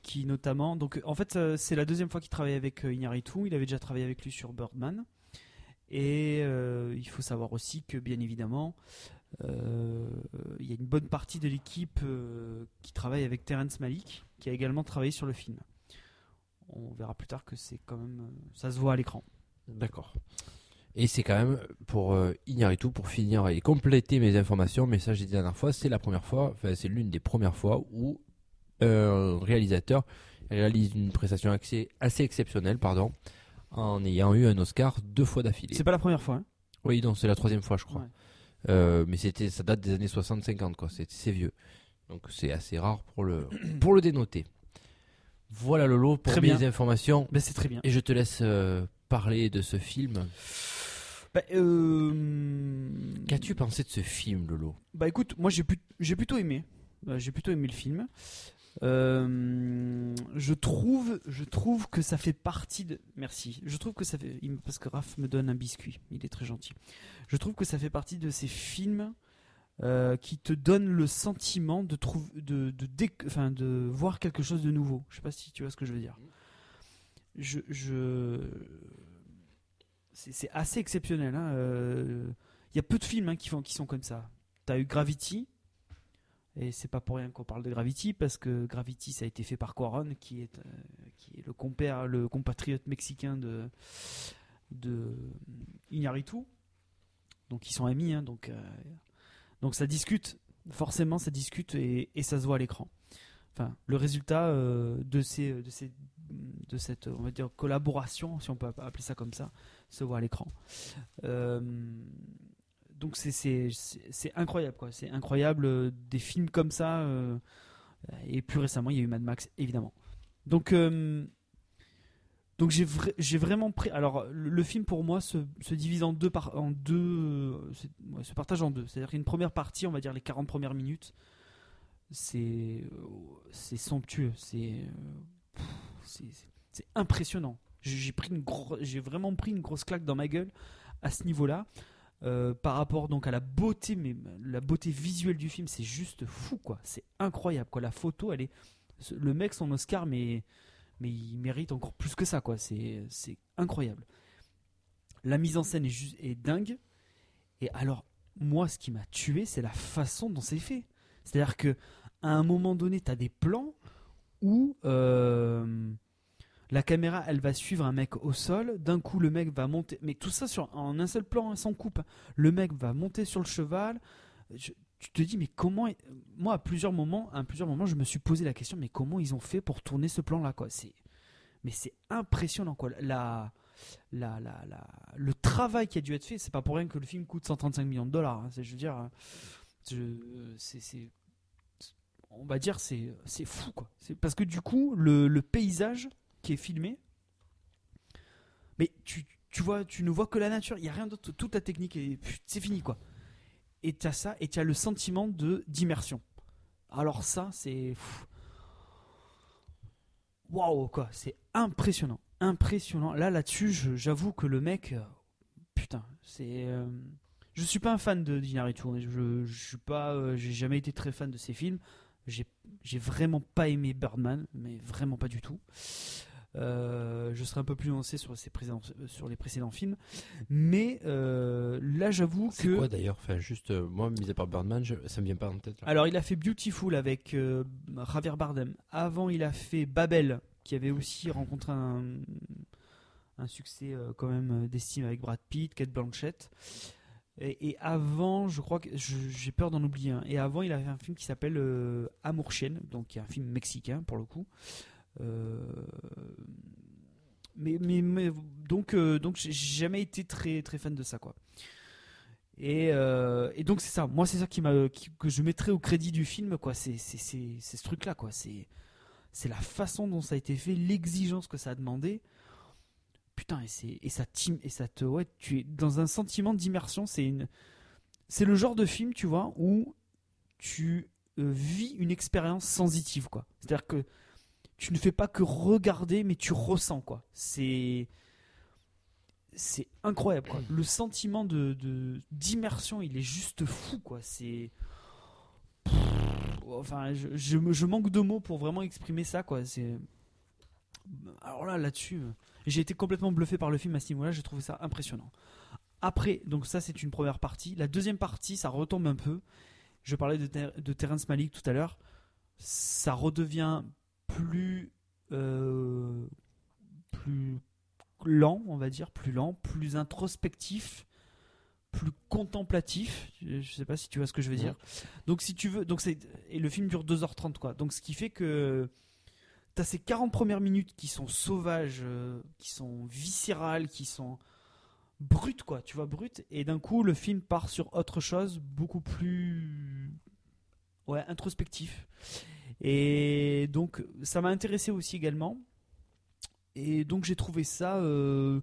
qui notamment donc en fait euh, c'est la deuxième fois qu'il travaille avec euh, Iñárritu, il avait déjà travaillé avec lui sur Birdman et euh, il faut savoir aussi que bien évidemment il y a une bonne partie de l'équipe qui travaille avec Terrence Malick qui a également travaillé sur le film. On verra plus tard que c'est quand même ça se voit à l'écran. D'accord. Et c'est quand même pour euh, Iñárritu, pour finir et compléter mes informations, mais ça j'ai dit la dernière fois, c'est la première fois, enfin c'est l'une des premières fois où euh, réalisateur réalise une prestation assez, assez exceptionnelle, pardon, en ayant eu un Oscar deux fois d'affilée. C'est pas la première fois. hein. Oui, non, c'est la troisième fois, je crois. Ouais. Euh, mais c'était, ça date des années 60-50, quoi. C'est, c'est vieux. Donc c'est assez rare pour le, pour le dénoter. Voilà Lolo pour Très mes bien. informations. Ben, c'est très bien. Et je te laisse euh, parler de ce film. Bah, euh... Qu'as-tu pensé de ce film, Lolo? Bah écoute, moi j'ai j'ai plutôt aimé. J'ai plutôt aimé le film. Euh, je trouve, je trouve que ça fait partie de. Merci. Je trouve que ça fait parce que Raph me donne un biscuit. Il est très gentil. Je trouve que ça fait partie de ces films euh, qui te donnent le sentiment de trouver, de, voir quelque chose de nouveau. Je sais pas si tu vois ce que je veux dire. Je, je, c'est c'est assez exceptionnel. hein, euh, Il y a peu de films hein, qui, font, qui sont comme ça. T'as eu Gravity, et c'est pas pour rien qu'on parle de Gravity, parce que Gravity, ça a été fait par Cuarón, qui est, euh, qui est le, compère, le compatriote mexicain de, de Iñárritu. Donc ils sont amis, hein, donc, euh, donc ça discute, forcément ça discute, et, et ça se voit à l'écran. Enfin, le résultat euh, de, ces, de, ces, de cette on va dire, collaboration, si on peut appeler ça comme ça, se voit à l'écran. Donc c'est incroyable quoi. C'est incroyable euh, des films comme ça euh, et plus récemment il y a eu Mad Max évidemment. Donc euh, donc j'ai vra- vraiment pris alors le, film pour moi se, se divise en deux par en deux se partage en deux. C'est à dire qu'une première partie on va dire les 40 premières minutes c'est c'est somptueux c'est c'est impressionnant. J'ai pris une j'ai vraiment pris une grosse claque dans ma gueule à ce niveau-là euh, par rapport donc à la beauté mais la beauté visuelle du film c'est juste fou quoi. C'est incroyable quoi. La photo elle est le mec son Oscar mais mais il mérite encore plus que ça quoi. C'est c'est incroyable. La mise en scène est juste est dingue. Et alors moi ce qui m'a tué c'est la façon dont c'est fait. C'est à dire que un moment donné t'as des plans où euh, la caméra, elle va suivre un mec au sol. D'un coup, le mec va monter. Mais tout ça sur, en un seul plan, hein, sans coupe. Le mec va monter sur le cheval. Tu te dis, mais comment. Moi, à plusieurs moments, à plusieurs moments, je me suis posé la question, mais comment ils ont fait pour tourner ce plan-là, C'est, mais c'est impressionnant, quoi. Le travail qui a dû être fait, c'est pas pour rien que le film coûte 135 millions de dollars. hein. Je veux dire, on va dire, c'est, fou, quoi. Parce que du coup, le paysage est filmé, mais tu, tu vois, tu ne vois que la nature, il y a rien d'autre, toute la technique pff, c'est fini quoi. Et tu as ça, et tu as le sentiment de d'immersion. Alors ça, c'est waouh quoi, c'est impressionnant, impressionnant. Là là-dessus, j'avoue que le mec, euh, putain, c'est, euh, je suis pas un fan de Dinaritu, hein. je, je suis pas, euh, j'ai jamais été très fan de ses films. J'ai vraiment pas aimé Birdman, mais vraiment pas du tout. Euh, je serai un peu plus nuancé sur, ses précédents, sur les précédents films. Mais euh, là, j'avoue C'est que. quoi d'ailleurs? Enfin, juste, euh, moi, mis à part Birdman, je- ça me vient pas en tête. Là. Alors, il a fait Beautiful avec Javier Bardem. Avant, il a fait Babel, qui avait aussi rencontré un, un succès quand même d'estime avec Brad Pitt, Kate Blanchett. Et, et avant, je crois que j'ai peur d'en oublier un. Et avant, il a fait un film qui s'appelle euh, Amour Chienne, donc qui est un film mexicain pour le coup. Euh, mais, donc euh, donc j'ai jamais été très très fan de ça quoi. Et, euh, et donc c'est ça. Moi c'est ça qui que je mettrais au crédit du film quoi. C'est c'est c'est c'est ce truc là quoi. C'est c'est la façon dont ça a été fait, l'exigence que ça a demandé. Putain et c'est et ça team et ça te ouais tu es dans un sentiment d'immersion. C'est une c'est le genre de film tu vois où tu vis une expérience sensitive quoi. C'est-à-dire que tu ne fais pas que regarder, mais tu ressens quoi. C'est c'est incroyable quoi. Le sentiment de d'immersion, il est juste fou quoi. C'est enfin, je, je, me- je manque de mots pour vraiment exprimer ça quoi. C'est alors là là-dessus, euh, j'ai été complètement bluffé par le film à ce niveau-là. J'ai trouvé ça impressionnant. Après, donc ça c'est une première partie. La deuxième partie, ça retombe un peu. Je parlais de, Ter- de Terrence Malick tout à l'heure. Ça redevient plus euh, plus lent, on va dire, plus lent, plus introspectif, plus contemplatif. Je sais pas si tu vois ce que je veux dire. Donc si tu veux, donc c'est et le film dure 2h30 quoi. Donc ce qui fait que t'as ces 40 premières minutes qui sont sauvages, euh, qui sont viscérales, qui sont brut, quoi, tu vois, brut. Et d'un coup, le film part sur autre chose, beaucoup plus. Ouais, introspectif. Et donc, ça m'a intéressé aussi également. Et donc, j'ai trouvé ça. euh,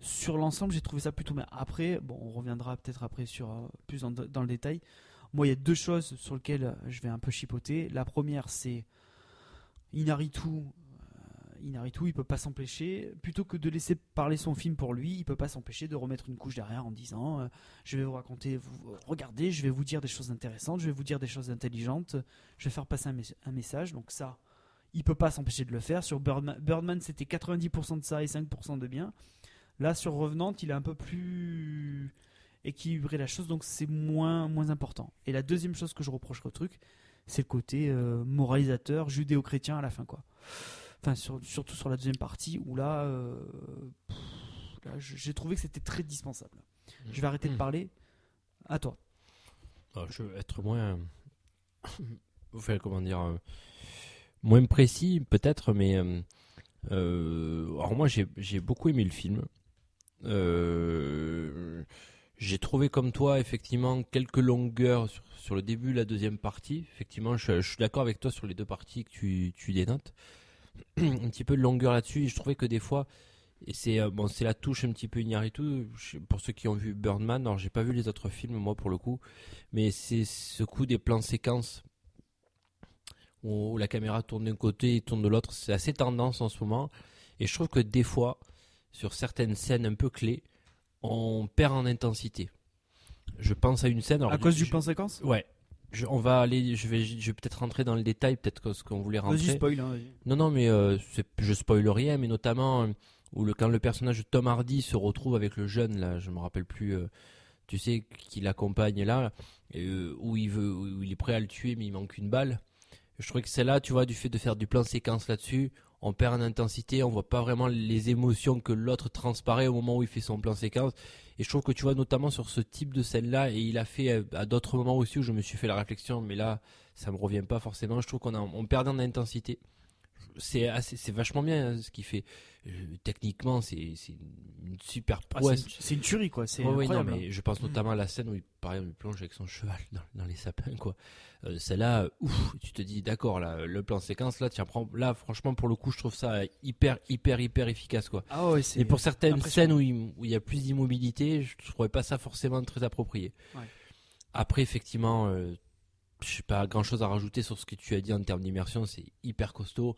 sur l'ensemble, j'ai trouvé ça plutôt bien. Après, bon, on reviendra peut-être après sur euh, plus dans, dans le détail. Moi, il y a deux choses sur lesquelles euh, je vais un peu chipoter. La première, c'est Inaritu. Inaritu, il peut pas s'empêcher, plutôt que de laisser parler son film pour lui, il peut pas s'empêcher de remettre une couche derrière en disant euh, Je vais vous raconter, vous, regardez, je vais vous dire des choses intéressantes, je vais vous dire des choses intelligentes, je vais faire passer un, mes- un message. Donc, ça, il peut pas s'empêcher de le faire. Sur Birdman, c'était 90% de ça et 5% de bien. Là, sur Revenant, il est un peu plus équilibré la chose, donc c'est moins, moins important. Et la deuxième chose que je reprocherai au truc, c'est le côté euh, moralisateur judéo-chrétien à la fin, quoi. Enfin, sur- surtout sur la deuxième partie, où là, euh, pff, là, je- j'ai trouvé que c'était très dispensable. Je vais arrêter de parler. À toi. Ah, je veux être moins. enfin, comment dire. euh, moins précis, peut-être, mais. euh, alors, moi, j'ai beaucoup aimé le film. J'ai trouvé comme toi, effectivement, quelques longueurs sur, sur le début, la deuxième partie. Effectivement, je, je suis d'accord avec toi sur les deux parties que tu, tu dénotes. un petit peu de longueur là-dessus. Et je trouvais que des fois, et c'est euh, bon, c'est la touche un petit peu Iñárritu. Je- Pour ceux qui ont vu Birdman, alors j'ai pas vu les autres films moi pour le coup, mais c'est ce coup des plans séquences où, où la caméra tourne d'un côté et tourne de l'autre. C'est assez tendance en ce moment. Et je trouve que des fois, sur certaines scènes un peu clés, on perd en intensité. Je pense à une scène. alors, à cause je- du plan séquence? Ouais. Je- on va aller, je vais, je vais peut-être rentrer dans le détail, peut-être ce qu'on voulait rentrer. Vas-y, spoil. hein. Non, non, mais euh, je spoil rien, mais notamment euh, où le, quand le personnage de Tom Hardy se retrouve avec le jeune, là, je me rappelle plus, euh, tu sais, qui l'accompagne là, euh, où il veut, où il est prêt à le tuer, mais il manque une balle. Je trouvais que c'est là, tu vois, du fait de faire du plan séquence là-dessus, on perd en intensité, on voit pas vraiment les émotions que l'autre transparaît au moment où il fait son plan séquence. Et je trouve que tu vois, notamment sur ce type de scène-là, et il a fait euh, à d'autres moments aussi où je me suis fait la réflexion, mais là, ça me revient pas forcément. Je trouve qu'on a, on perd en intensité. C'est assez, c'est vachement bien hein, ce qu'il fait. Euh, techniquement, c'est, c'est une super Ah, prouesse. c'est une- tuerie, quoi. C'est Ouais, ouais, non, incroyable. hein. mais je pense notamment à la scène où il, pareil, il plonge avec son cheval dans, dans les sapins, quoi. Euh, Celle-là, ouf, tu te dis, d'accord, là, le plan séquence, là, tu prends, là, franchement, pour le coup, je trouve ça hyper, hyper, hyper efficace, quoi. Ah ouais. Et pour certaines scènes où il, où il y a plus d'immobilité, je trouvais pas ça forcément très approprié. Ouais. Après, effectivement, euh, je sais pas grand chose à rajouter sur ce que tu as dit en termes d'immersion, c'est hyper costaud.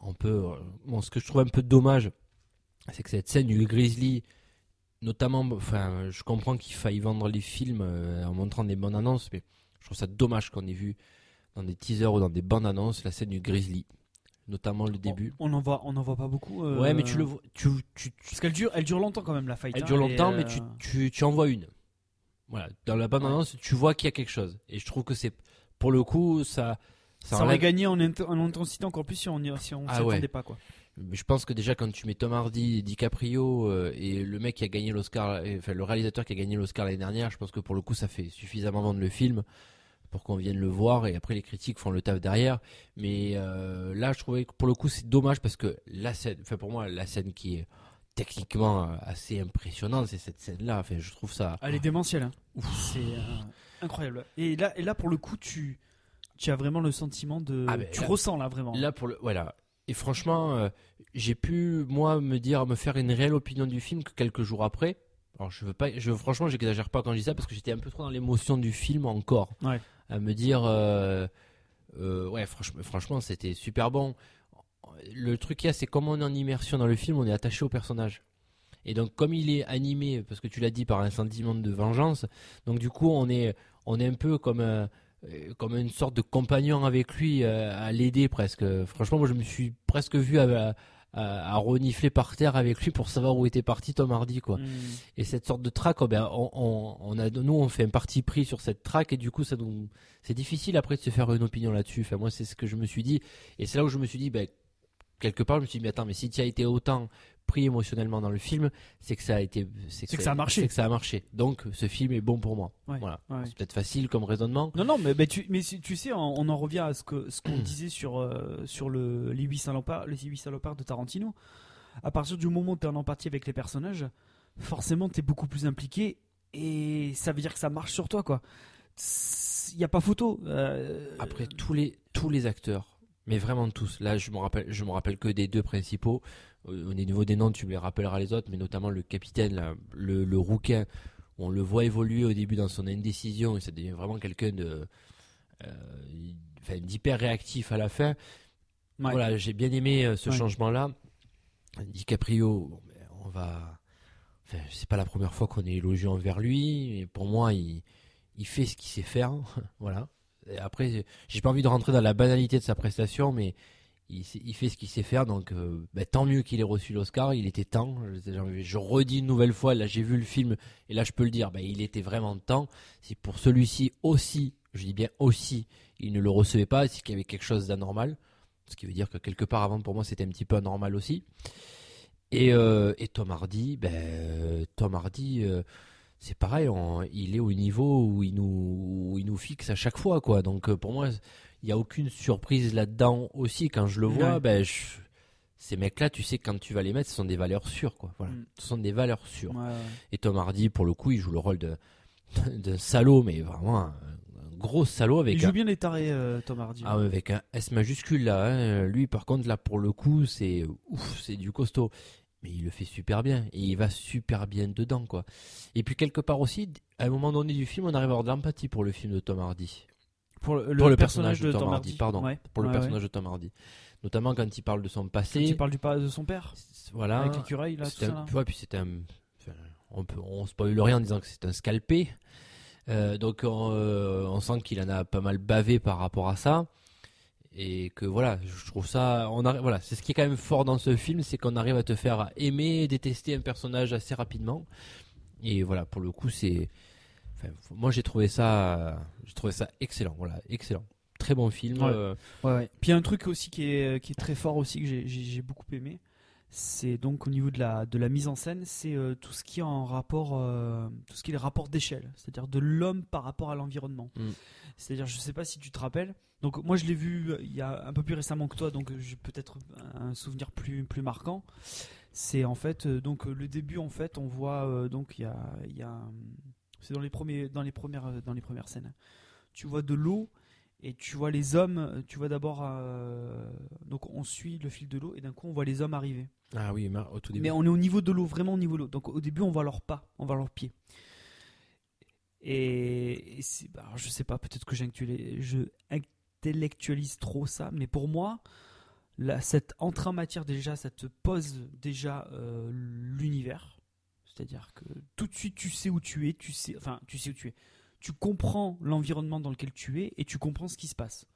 On peut, euh, bon, ce que je trouve un peu dommage, c'est que cette scène du grizzly, notamment, enfin, je comprends qu'il faille vendre les films euh, en montrant des bandes annonces, mais je trouve ça dommage qu'on ait vu dans des teasers ou dans des bandes annonces la scène du grizzly, notamment le début. On en voit, on en voit pas beaucoup. euh, Ouais, mais tu le vois, tu, tu, tu- Parce qu'elle dure, elle dure longtemps quand même la fight. elle hein, dure longtemps, mais euh, tu, tu, tu en vois une. Voilà, dans la bande annonce, tu vois qu'il y a quelque chose. Et je trouve que c'est, pour le coup, ça, ça, Ça aurait gagné en, int- en intensité encore plus si on si on Ah s'y ouais. attendait pas quoi. Je pense que déjà quand tu mets Tom Hardy, DiCaprio euh, et le mec qui a gagné l'Oscar, enfin le réalisateur qui a gagné l'Oscar l'année dernière, je pense que pour le coup ça fait suffisamment vendre le film pour qu'on vienne le voir et après les critiques font le taf derrière. Mais euh, là je trouvais que pour le coup c'est dommage parce que la scène, enfin pour moi la scène qui est techniquement euh, assez impressionnante c'est cette scène là. Enfin je trouve ça. Elle est démentielle. hein. C'est euh, incroyable. Et là, et là pour le coup, tu, tu as vraiment le sentiment de. Ah, ben, tu là- ressens là vraiment. Là pour le voilà. Et franchement, euh, j'ai pu moi me dire me faire une réelle opinion du film que quelques jours après. Alors je veux pas, je franchement j'exagère pas quand je dis ça parce que j'étais un peu trop dans l'émotion du film encore. Ouais. À me dire, euh, euh, ouais franchement, franchement c'était super bon. Le truc qu'il y a c'est comme on est en immersion dans le film, on est attaché au personnage. Et donc comme il est animé, parce que tu l'as dit par un sentiment de vengeance, donc du coup on est on est un peu comme un, comme une sorte de compagnon avec lui euh, à l'aider presque. Franchement, moi je me suis presque vu à, à, à renifler par terre avec lui pour savoir où était parti Tom Hardy quoi. Hmm. Et cette sorte de track, oh ben, on, on, on a, nous on fait un parti pris sur cette track et du coup ça nous, c'est difficile après de se faire une opinion là-dessus. Enfin moi c'est ce que je me suis dit et c'est là où je me suis dit ben quelque part je me suis dit mais attends mais si tu as été autant pris émotionnellement dans le film, c'est que ça a été, C'est que ça a marché. c'est que ça a marché. Donc ce film est bon pour moi. Ouais, Voilà. ouais. C'est peut-être facile comme raisonnement. Non, non, mais, mais tu, mais tu sais, on, on en revient à ce que ce qu'on disait sur euh, sur le les huit salopards, les huit salopards de Tarantino. À partir du moment où tu es en empathie avec les personnages, forcément t'es beaucoup plus impliqué et ça veut dire que ça marche sur toi quoi. Il y a pas photo. Euh, Après tous les tous les acteurs, mais vraiment tous. Là, je me rappelle, je me rappelle que des deux principaux. Au au niveau des noms, tu me les rappelleras les autres, mais notamment le capitaine, là, le le rouquin. On le voit évoluer au début dans son indécision et ça devient vraiment quelqu'un de euh, d'hyper réactif à la fin. Ouais. Voilà, j'ai bien aimé euh, ce Ouais. changement-là. DiCaprio, ben, on va. Enfin, c'est pas la première fois qu'on est élogieux envers lui. Mais pour moi, il, il fait ce qu'il sait faire. voilà. Après, j'ai pas envie de rentrer dans la banalité de sa prestation, mais il, fait ce qu'il sait faire. Donc, euh, ben, tant mieux qu'il ait reçu l'Oscar. Il était temps. Je, redis une nouvelle fois. Là, j'ai vu le film et là, je peux le dire. Ben, il était vraiment temps. Si pour celui-ci aussi, je dis bien aussi, il ne le recevait pas, c'est qu'il y avait quelque chose d'anormal. Ce qui veut dire que quelque part avant pour moi c'était un petit peu anormal aussi. Et, euh, Tom Hardy, ben Tom Hardy, euh, c'est pareil, on- il est au niveau où il nous où il nous fixe à chaque fois quoi. Donc euh, pour moi, il y a aucune surprise là-dedans aussi quand je le vois. Ouais. Ben je- ces mecs-là, tu sais quand tu vas les mettre, ce sont des valeurs sûres quoi. Voilà, Mm. ce sont des valeurs sûres. ouais, ouais. Et Tom Hardy, pour le coup, il joue le rôle de de salaud, mais vraiment un, un gros salaud avec Il un, joue bien les tarés euh, Tom Hardy. ah avec un S majuscule là. hein. Lui, par contre, là pour le coup, c'est ouf, c'est du costaud. Mais il le fait super bien et il va super bien dedans quoi. Et puis quelque part aussi, à un moment donné du film, on arrive à avoir de l'empathie pour le film de Tom Hardy, Pour le, pour le personnage, de Tom, Hardy, pardon, Ouais. pour le personnage ouais. de Tom Hardy. Notamment quand il parle de son Quand passé. il parle du pas de son père Voilà. avec l'écureuil là, tout ça. là. puis c'est un, enfin, on peut, on spoil rien en disant que c'est un scalpé. Euh, donc on, euh, on sent qu'il en a pas mal bavé par rapport à ça et que voilà, je trouve ça, on arrive, voilà, c'est ce qui est quand même fort dans ce film, c'est qu'on arrive à te faire aimer, détester un personnage assez rapidement. Et voilà, pour le coup, c'est, enfin, moi j'ai trouvé ça, j'ai trouvé ça excellent, voilà, excellent, très bon film. Ouais. euh, Ouais, ouais. Puis a un truc aussi qui est, qui est très fort aussi que j'ai- j'ai beaucoup aimé. C'est donc au niveau de la, de la mise en scène, c'est euh, tout ce qui est en rapport, euh, tout ce qui est le rapport d'échelle, c'est-à-dire de l'homme par rapport à l'environnement. Mm. C'est-à-dire, je sais pas si tu te rappelles. Donc moi je l'ai vu euh, il y a un peu plus récemment que toi, donc euh, j'ai peut-être un souvenir plus plus marquant. C'est en fait euh, donc le début en fait on voit donc il y a y a c'est dans les premiers dans les premières dans les premières scènes. Tu vois de l'eau et tu vois les hommes, tu vois d'abord, euh, donc on suit le fil de l'eau et d'un coup on voit les hommes arriver. Ah oui, mais au tout début. Mais on est au niveau de l'eau, vraiment au niveau de l'eau. Donc au début on voit leurs pas, on voit leurs pieds. Et, et c'est- bah, je sais pas, peut-être que j'intellectualise intellectualise trop ça, mais pour moi, là, cette entrée en matière déjà, ça te pose déjà euh, l'univers. C'est-à-dire que tout de suite tu sais où tu es, tu sais, enfin tu sais où tu es. Tu comprends l'environnement dans lequel tu es et tu comprends ce qui se passe.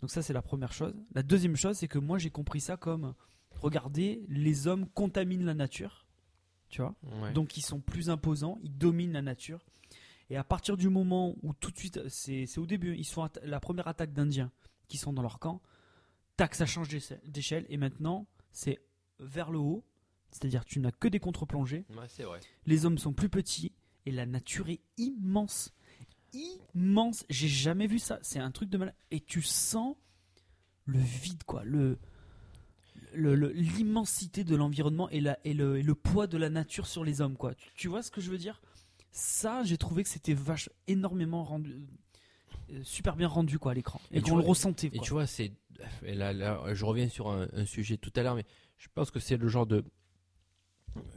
Donc ça c'est la première chose. La deuxième chose c'est que moi j'ai compris ça comme regardez les hommes contaminent la nature, tu vois? Ouais. Donc ils sont plus imposants, ils dominent la nature. Et à partir du moment où tout de suite, c'est au début, ils atta- la première attaque d'Indiens qui sont dans leur camp, tac, ça change d'échelle- et maintenant c'est vers le haut, c'est-à-dire tu n'as que des contre-plongées, Ouais, c'est vrai. les hommes sont plus petits et la nature est immense. Immense, j'ai jamais vu ça, c'est un truc de mal. Et tu sens le vide, quoi, le le- le- l'immensité de l'environnement et, la, et, le, et le poids de la nature sur les hommes, quoi. Tu, tu vois ce que je veux dire? Ça, j'ai trouvé que c'était vache énormément rendu, euh, super bien rendu, quoi, à l'écran. Et, Et tu qu'on le ressentait, Et tu vois, c'est là, là, je reviens sur un, un sujet tout à l'heure, mais je pense que c'est le genre de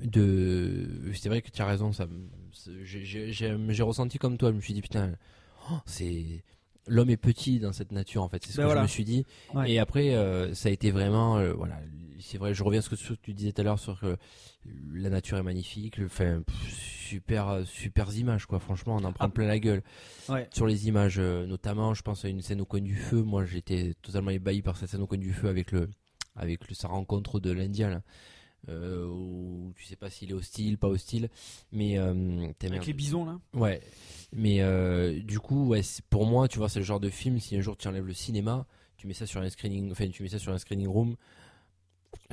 de. C'est vrai que tu as raison. Ça, j'ai ressenti comme toi. Je me suis dit putain, oh, c'est l'homme est petit dans cette nature en fait. C'est ce Ben que voilà. je me suis dit. Ouais. Et après, euh, ça a été vraiment, euh, voilà, c'est vrai. Je reviens à ce que tu- tu disais tout à l'heure sur que la nature est magnifique. Enfin, super, euh, super images quoi. Franchement, on en prend Ah. plein la gueule Ouais. sur les images, euh, notamment, je pense à une scène au coin du feu. Moi, j'étais totalement ébahi par cette scène au coin du feu avec le, avec le, sa rencontre de l'Indien. Euh, où tu sais pas s'il est hostile, pas hostile, mais euh, Avec les bisons, là. Ouais, mais euh, du coup, ouais, pour moi, tu vois, c'est le genre de film. Si un jour tu enlèves le cinéma, tu mets ça sur un screening, enfin, tu mets ça sur un screening room.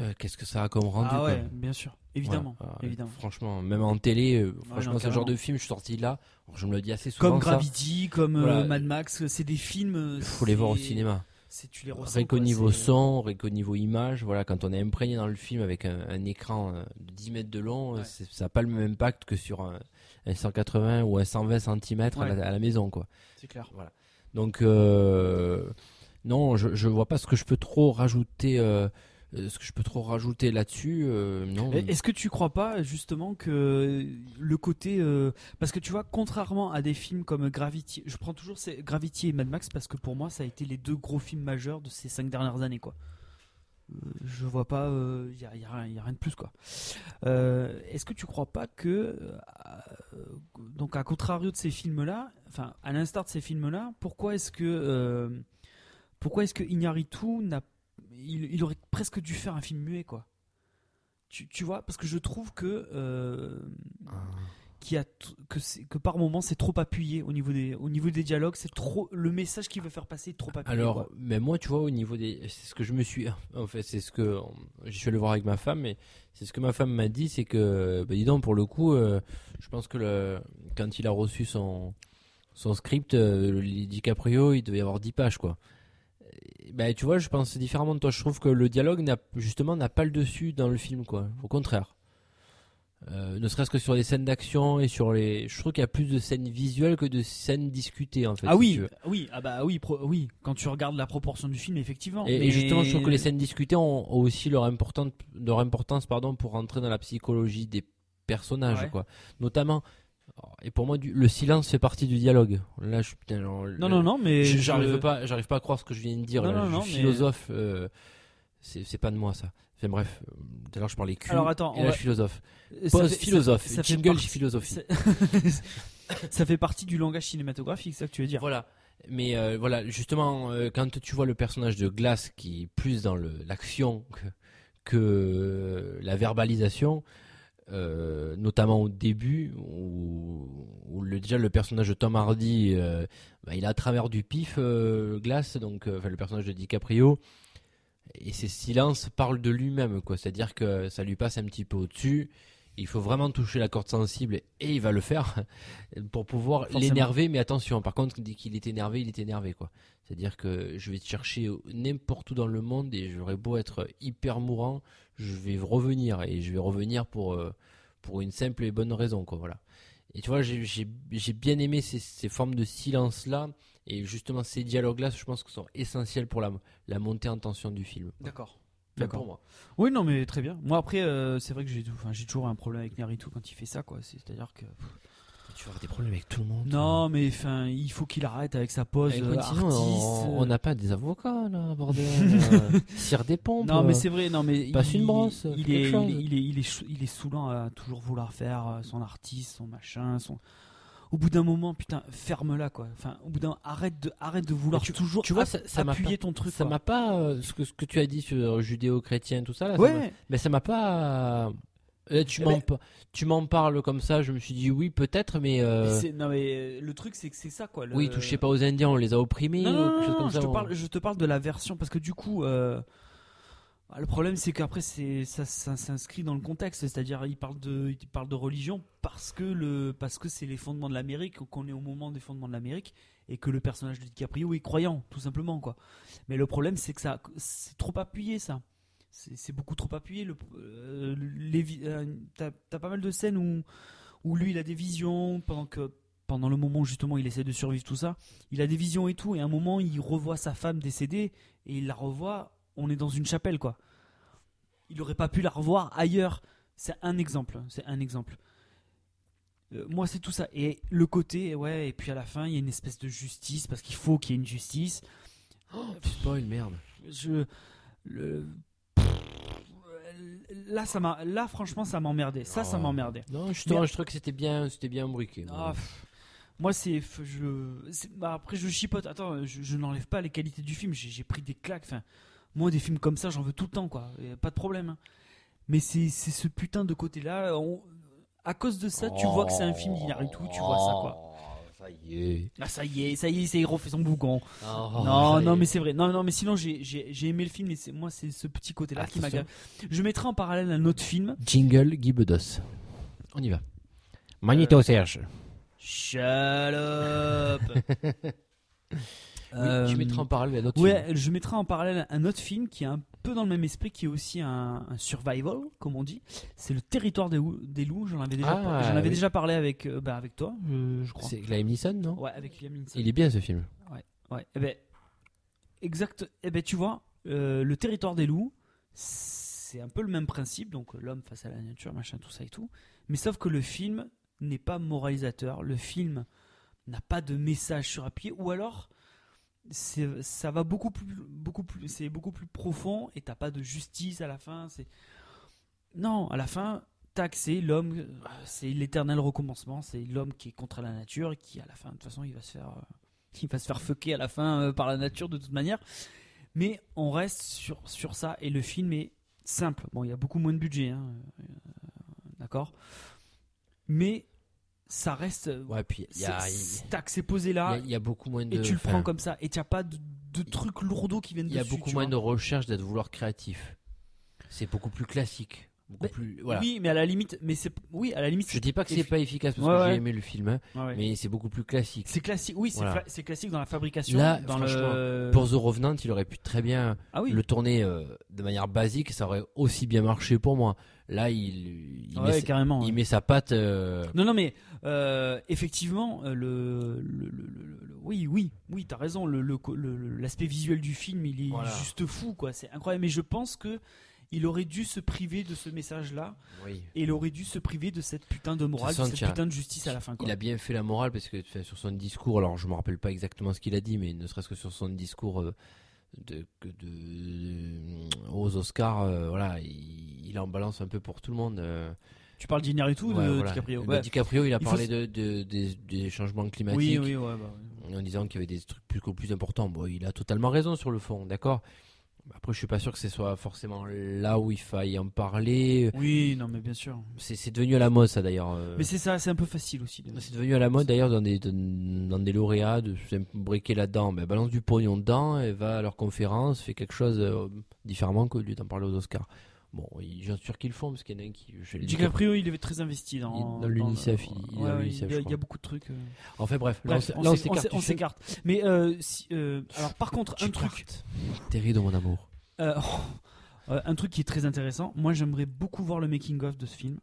euh, Qu'est-ce que ça a comme rendu ah ouais, bien sûr. Évidemment. Évidemment. Franchement, même en télé, euh, franchement, non, c'est le genre de film. Je suis sorti de là. je me le dis assez souvent. Comme ça. Gravity, comme Voilà. Mad Max, c'est des films. euh, faut les voir au cinéma. Tu les ressens. Quoi, niveau son, qu'au niveau image, voilà, quand on est imprégné dans le film avec un, un écran euh, de 10 mètres de long, Ouais. ça n'a pas le même impact que sur un, un 180 ou un 120 cm à, la, à la maison, quoi. C'est clair. Donc, euh, non, je, je vois pas ce que je peux trop rajouter, euh, euh, ce que je peux trop rajouter là-dessus, euh, non. Est-ce que tu crois pas justement que le côté euh, parce que tu vois contrairement à des films comme Gravity, je prends toujours ces Gravity et Mad Max parce que pour moi ça a été les deux gros films majeurs de ces cinq dernières années quoi. Euh, je vois pas, il y, a, y a rien- y a rien de plus quoi. Est-ce que tu crois pas que donc à contrario de ces films là, enfin à l'instar de ces films là, pourquoi est-ce que pourquoi est-ce que Iñárritu n'a il, il aurait presque dû faire un film muet quoi. Tu, tu vois, parce que je trouve que euh, qu'il y a t- que, par moment c'est trop appuyé au niveau des au niveau des dialogues, c'est trop le message qu'il veut faire passer est trop appuyé. Alors, quoi. mais moi, tu vois, au niveau des, c'est ce que je me suis, en fait, c'est ce que je suis allé voir avec ma femme, mais c'est ce que ma femme m'a dit, c'est que, bah, dis donc, pour le coup, euh, je pense que le, quand il a reçu son, son script, euh, le DiCaprio, il devait y avoir 10 pages, quoi. Bah, tu vois, je pense différemment de toi. Je trouve que le dialogue n'a, justement, n'a pas le dessus dans le film, quoi. Au contraire. Euh, ne serait-ce que sur les scènes d'action et sur les, je trouve qu'il y a plus de scènes visuelles que de scènes discutées, en fait. ah si oui, ah bah oui, pro- oui. Quand tu regardes la proportion du film, effectivement. Et, justement, je trouve que les scènes discutées ont, aussi leur importance, leur importance pardon, pour rentrer dans la psychologie des personnages, Ouais. quoi. Notamment, et pour moi, du- le silence fait partie du dialogue. Là, je suis putain, genre, Non, non, non, mais je- je- j'arrive pas, j'arrive pas à croire ce que je viens de dire. Non, là. non, Je non, suis mais- philosophe. euh, c'est c'est pas de moi ça. Enfin bref, euh, tout à l'heure je parlais cul. Alors, attends, et on là va- je philosophe. Ça Pause fait- philosophe. ça- ça fait Jingle partie- philosophie. ça- ça fait partie du langage cinématographique, c'est ça que tu veux dire. Voilà. Mais euh, voilà, justement, euh, quand tu vois le personnage de Glass qui est plus dans le- l'action que, que euh, la verbalisation, euh, notamment au début, où, où le, déjà le personnage de Tom Hardy, euh, bah, il a à travers du pif euh, Glass, donc euh, enfin, le personnage de DiCaprio, et ses silences parlent de lui-même, quoi. C'est-à-dire que ça lui passe un petit peu au-dessus. Il faut vraiment toucher la corde sensible et il va le faire pour pouvoir l'énerver. Mais attention, par contre, dès qu'il est énervé, il est énervé, quoi. C'est-à-dire que je vais te chercher n'importe où dans le monde et j'aurais beau être hyper mourant, je vais revenir et je vais revenir pour euh, pour une simple et bonne raison, quoi. Voilà. Et tu vois, j'ai j'ai bien aimé ces, ces formes de silence là et justement ces dialogues là, je pense que sont essentiels pour la la montée en tension du film. D'accord. D'accord. moi. Oui, non, mais très bien. Moi, après, euh, c'est vrai que j'ai, enfin, j'ai toujours un problème avec Naruto quand il fait ça, quoi. C'est-à-dire que. Tu vas avoir des problèmes avec tout le monde. Non, mais enfin, il faut qu'il arrête avec sa pose Eh, euh, artiste. on- n'a pas des avocats là, bordel. euh, Cire des pompes. Non, mais euh. c'est vrai, non, mais Passe il, une brosse, il, est, chose. il, est, il est, il est, il est saoulant à toujours vouloir faire son artiste, son machin, son. Au bout d'un moment, putain, ferme-la quoi. Enfin, au bout d'un, arrête de, arrête de vouloir tu- toujours tu vois, ça- ça m'a appuyer pas- ton truc. Ça m'a pas euh, ce que ce que tu as dit sur judéo-chrétien tout ça là. ça Ouais. mais ça m'a pas. Là, tu Eh m'en ben- tu m'en parles comme ça. Je me suis dit oui peut-être, mais euh, Mais non mais euh, le truc c'est que c'est ça quoi. le- oui touchez pas aux Indiens, on les a opprimés Non, ou non, quelque chose non, comme non, ça. je, te on- parle, je te parle de la version parce que du coup, euh, le problème c'est qu'après ça, ça s'inscrit dans le contexte, c'est-à-dire il parle de il parle de religion parce que le parce que c'est les fondements de l'Amérique, qu'on est au moment des fondements de l'Amérique et que le personnage de DiCaprio est croyant tout simplement quoi. Mais le problème c'est que ça c'est trop appuyé ça. C'est beaucoup trop appuyé. Le, euh, euh, t'as pas mal de scènes où où lui il a des visions pendant que pendant le moment où justement il essaie de survivre tout ça, il a des visions et tout, et à un moment il revoit sa femme décédée, et il la revoit, on est dans une chapelle quoi. Il aurait pas pu la revoir ailleurs. C'est un exemple, c'est un exemple. Euh, moi c'est tout ça. Et le côté, ouais, et puis à la fin il y a une espèce de justice, parce qu'il faut qu'il y ait une justice. Tu spoil merde. Je... Le... Là, ça m'a, là, franchement, ça m'emmerdait. Ça, ça Oh. m'emmerdait. Non justement, Mais- je trouve que c'était bien, c'était bien briqué. Ah, moi, c'est, je, bah, après, je chipote. Attends, je, je n'enlève pas les qualités du film. J'ai, pris des claques. Enfin, moi, des films comme ça, j'en veux tout le temps, quoi. Pas de problème. hein. Mais c'est, c'est ce putain de côté-là. on- À cause de ça, tu vois que c'est un film d'Inaritu. Tu vois ça, quoi. Oh, Ça y est. Ah, ça y est, ça y est, c'est il refait son boucan. Oh, non, ça y non, est. mais c'est vrai. Non, non, mais sinon, j'ai, aimé le film. Et c'est, moi, c'est ce petit côté-là qui m'a. Je mettrai en parallèle un autre film. Jingle Guy Bedos. On y va. Magnéto Serge. Shut Oui, tu mettras en parallèle un autre Ouais, film. je mettrai en parallèle un autre film qui est un peu dans le même esprit, qui est aussi un, un survival, comme on dit. C'est le Territoire des, loups. J'en avais déjà, Ah, j'en avais oui. déjà parlé avec, euh, bah, avec toi, je, je crois. C'est Liam Neeson, non? Ouais, avec Liam Neeson. Il est bien ce film. Ouais, eh ben, exact. Eh ben, tu vois, euh, le territoire des loups, c'est un peu le même principe, donc euh, l'homme face à la nature, machin, tout ça et tout. Mais sauf que le film n'est pas moralisateur. Le film n'a pas de message sur appuyé, ou alors ça va beaucoup plus, beaucoup plus, c'est beaucoup plus profond et t'as pas de justice à la fin. C'est non, à la fin. Tac, c'est l'homme, c'est l'éternel recommencement, c'est l'homme qui est contre la nature et qui, à la fin, de toute façon, il va se faire, euh, il va se faire fucker à la fin euh, par la nature de toute manière. Mais on reste sur, sur ça et le film est simple. Bon, il y a beaucoup moins de budget, hein, euh, d'accord Mais ça reste. Ouais, puis il y a, tac, c'est posé là il y a beaucoup moins de. et tu le prends comme ça et tu pas de, de trucs lourdeaux qui viennent Il y a dessus. beaucoup moins vois. de recherche d'être vouloir créatif. C'est beaucoup plus classique. Beaucoup Mais- plus. Voilà. Oui, mais à la limite, mais c'est oui, à la limite. Je dis pas que c'est pas efficace parce Ouais, que ouais. j'ai aimé le film, hein, Ouais, mais c'est beaucoup plus classique. c'est classique. Oui, c'est Voilà. classique dans la fabrication. Là, dans franchement, le... Pour The Revenant, il aurait pu très bien ah oui. le tourner euh, de manière basique, ça aurait aussi bien marché pour moi. Là, il, il, carrément. met sa patte. euh, Non, non, mais euh, effectivement, euh, le, le, le- le- le- oui, oui, oui, t'as raison. L'aspect visuel du film, il est Voilà. juste fou, quoi. C'est incroyable. Mais je pense que il aurait dû se priver de ce message-là, oui. et il aurait dû se priver de cette putain de morale, De cette putain de justice à la fin, quoi. Il a bien fait la morale parce que enfin, sur son discours, alors je me rappelle pas exactement ce qu'il a dit, mais ne serait-ce que sur son discours euh, de, de- aux Oscars, euh, voilà, il, il en balance un peu pour tout le monde. euh. Tu parles d'Ignaritu ou Ouais, de voilà. DiCaprio Bah, Ouais. DiCaprio, il a Il parlé de, de- des, des changements climatiques. Oui, oui, ouais, bah, ouais. en disant qu'il y avait des trucs plus, plus importants. Bon, il a totalement raison sur le fond, d'accord? Après, je suis pas sûr que ce soit forcément là où il faille en parler. Oui, non, mais bien sûr. C'est devenu à la mode, ça d'ailleurs. euh. Mais c'est ça, c'est un peu facile aussi. de- C'est devenu à la mode d'ailleurs dans des, dans, des lauréats de briquer là-dedans. Ben, balance du pognon dedans et va à leur conférence, fait quelque chose euh, différemment que lui d'en parler aux Oscars. Bon, j'en suis sûr qu'ils le font parce qu'il y en a un qui. DiCaprio, il est très investi dans, dans l'UNICEF, il- Ouais, y a- je il y crois. a beaucoup de trucs. euh. Enfin bref, là, Bref, on, là, s'écarte. Mais euh, si, euh, alors par contre, un truc. Terry de mon amour. un truc qui est très intéressant. Moi, j'aimerais beaucoup voir le making of de ce film.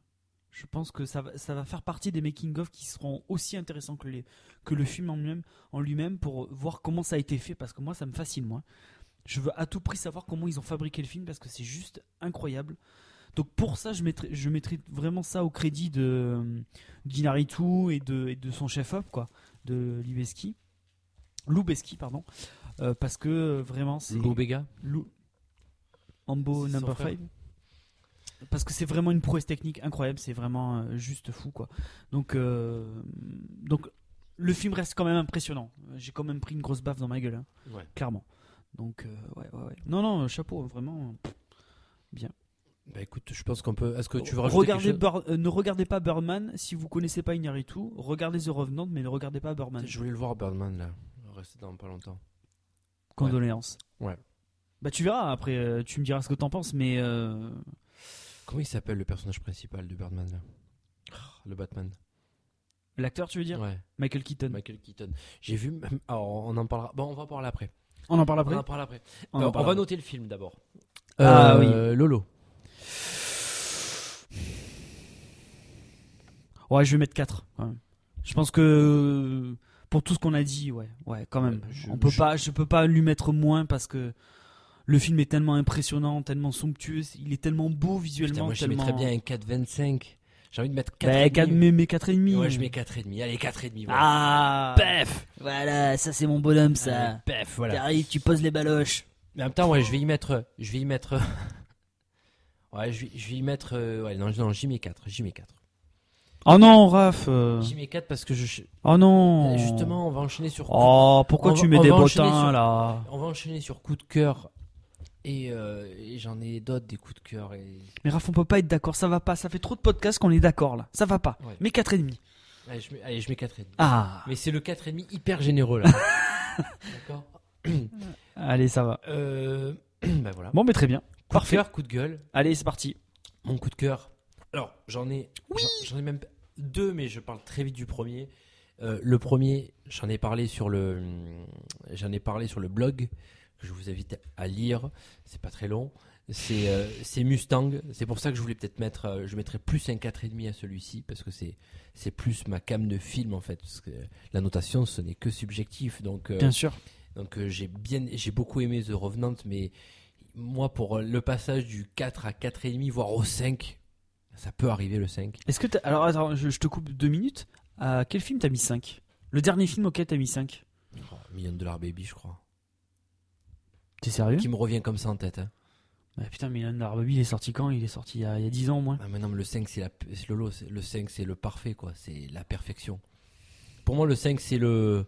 Je pense que ça va, ça va faire partie des making of qui seront aussi intéressants que les que le film en lui-même, en lui-même, pour voir comment ça a été fait. Parce que moi, ça me fascine, moi. Je veux à tout prix savoir comment ils ont fabriqué le film parce que c'est juste incroyable. Donc pour ça, je mettrai, je mettrai vraiment ça au crédit de euh, d'Inaritu et de, et de son chef-op, quoi, de Libeski. Lubeski, pardon. Euh, parce que euh, vraiment, c'est. Lou Bega Lou- Ambo Number frère. 5 parce que c'est vraiment une prouesse technique incroyable, c'est vraiment euh, juste fou quoi. Donc, euh, donc le film reste quand même impressionnant. J'ai quand même pris une grosse baffe dans ma gueule, hein, Ouais. clairement. Donc euh, ouais, ouais, ouais. Non, non, chapeau, vraiment. Bah écoute, je pense qu'on peut. Est-ce que tu veux rajouter Regardez quelque chose euh, ne regardez pas Birdman si vous connaissez pas Inaritu. Regardez The Revenant, mais ne regardez pas Birdman. Je voulais le voir Birdman là. Rester dans pas longtemps. Condoléances. Ouais. Bah tu verras après, euh, tu me diras ce que t'en penses, mais euh, Comment il s'appelle le personnage principal de Birdman là? Ah, Le Batman. l'acteur, tu veux dire? Ouais. Michael Keaton. Michael Keaton. J'ai vu. Alors on en parlera. Bon, on va en parler après. On en parle après. On en parle après. On en Alors, on, parle va après. noter le film d'abord. Ah Euh, Lolo. Ouais, je vais mettre 4. Je pense que pour tout ce qu'on a dit, ouais, ouais, quand même. Ouais, je- On peut je- pas, je peux pas lui mettre moins parce que le film est tellement impressionnant, tellement somptueux, il est tellement beau Putain, visuellement, moi je tellement. mettrais bien un 4,25. J'ai envie de mettre 4. Bah, quatre- mais, mais 4,5. Ouais, je mets 4,5. Allez, 4,5. Voilà. Ah Pef Voilà, ça c'est mon bonhomme, ça. Allez, Pef, voilà. T'arrives, tu poses les baloches. Mais en même temps, ouais, je vais y mettre. Je vais y mettre. ouais, je vais, je vais y mettre. euh, Ouais, non, non j'y mets 4. J'y mets 4. Oh non, Raph. euh. J'y mets 4 parce que je. Oh non. Justement, on va enchaîner sur. Oh, pourquoi On tu va- mets des bottins sur- là On va enchaîner sur coup de cœur. Et, euh, et j'en ai d'autres des coups de cœur. Et... Mais Raph, on peut pas être d'accord, ça va pas. Ça fait trop de podcasts qu'on est d'accord là. Ça va pas. Ouais. Mais 4,5. Allez, je mets, allez, je mets 4,5. Ah. Mais c'est le 4,5 hyper généreux là. D'accord Allez, ça va. euh, voilà. Bon, mais très bien. Coup Parfait. de cœur, coup de gueule. Allez, c'est parti. Mon coup de cœur. Alors, j'en ai, j'en- j'en ai même deux, mais je parle très vite du premier. Euh, le premier, j'en ai parlé sur le, j'en ai parlé sur le blog que je vous invite à lire. C'est pas très long. C'est euh, Mustang. C'est pour ça que je voulais peut-être mettre, euh, je mettrais plus un 4,5 à celui-ci parce que c'est plus ma cam de film en fait. Parce que la notation, ce n'est que subjectif. Donc euh, Bien sûr. donc j'ai bien, j'ai beaucoup aimé The Revenant, mais moi pour le passage du 4 à 4,5 voire au 5, ça peut arriver le 5. Est-ce que alors attends, je, je te coupe deux minutes. À quel film t'as mis 5 Le dernier film auquel t'as mis 5 Oh, Million Dollar Baby, je crois. T'es sérieux Qui me revient comme ça en tête. Hein. Bah, Putain, Million Dollar Baby, il est sorti quand? Il est sorti il y a, il y a 10 ans au moins. Ah, mais non, mais le 5, c'est la, Lolo, le 5, c'est le parfait, quoi. C'est la perfection. Pour moi, le 5, c'est le.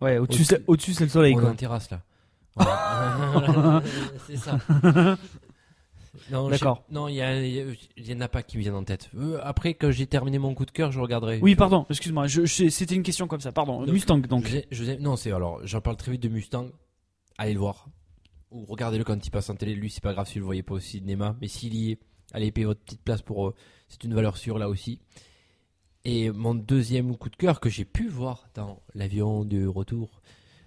Ouais, au-dessus, c'est, au-dessus, c'est le soleil On quoi. en terrasse, là. Voilà. c'est ça. Non, D'accord. Non, il y, y en a pas qui me viennent en tête. Euh, après, quand j'ai terminé mon coup de cœur, je regarderai. Oui, pardon, excuse-moi, je, je- c'était une question comme ça, pardon. Donc, Mustang donc. Je- non, c'est alors, j'en parle très vite de Mustang. Allez le voir. Ou regardez-le quand il passe en télé. Lui, c'est pas grave si vous le voyez pas au cinéma. Mais s'il y est, allez payer votre petite place pour eux. C'est une valeur sûre là aussi. Et mon deuxième coup de cœur que j'ai pu voir dans l'avion de retour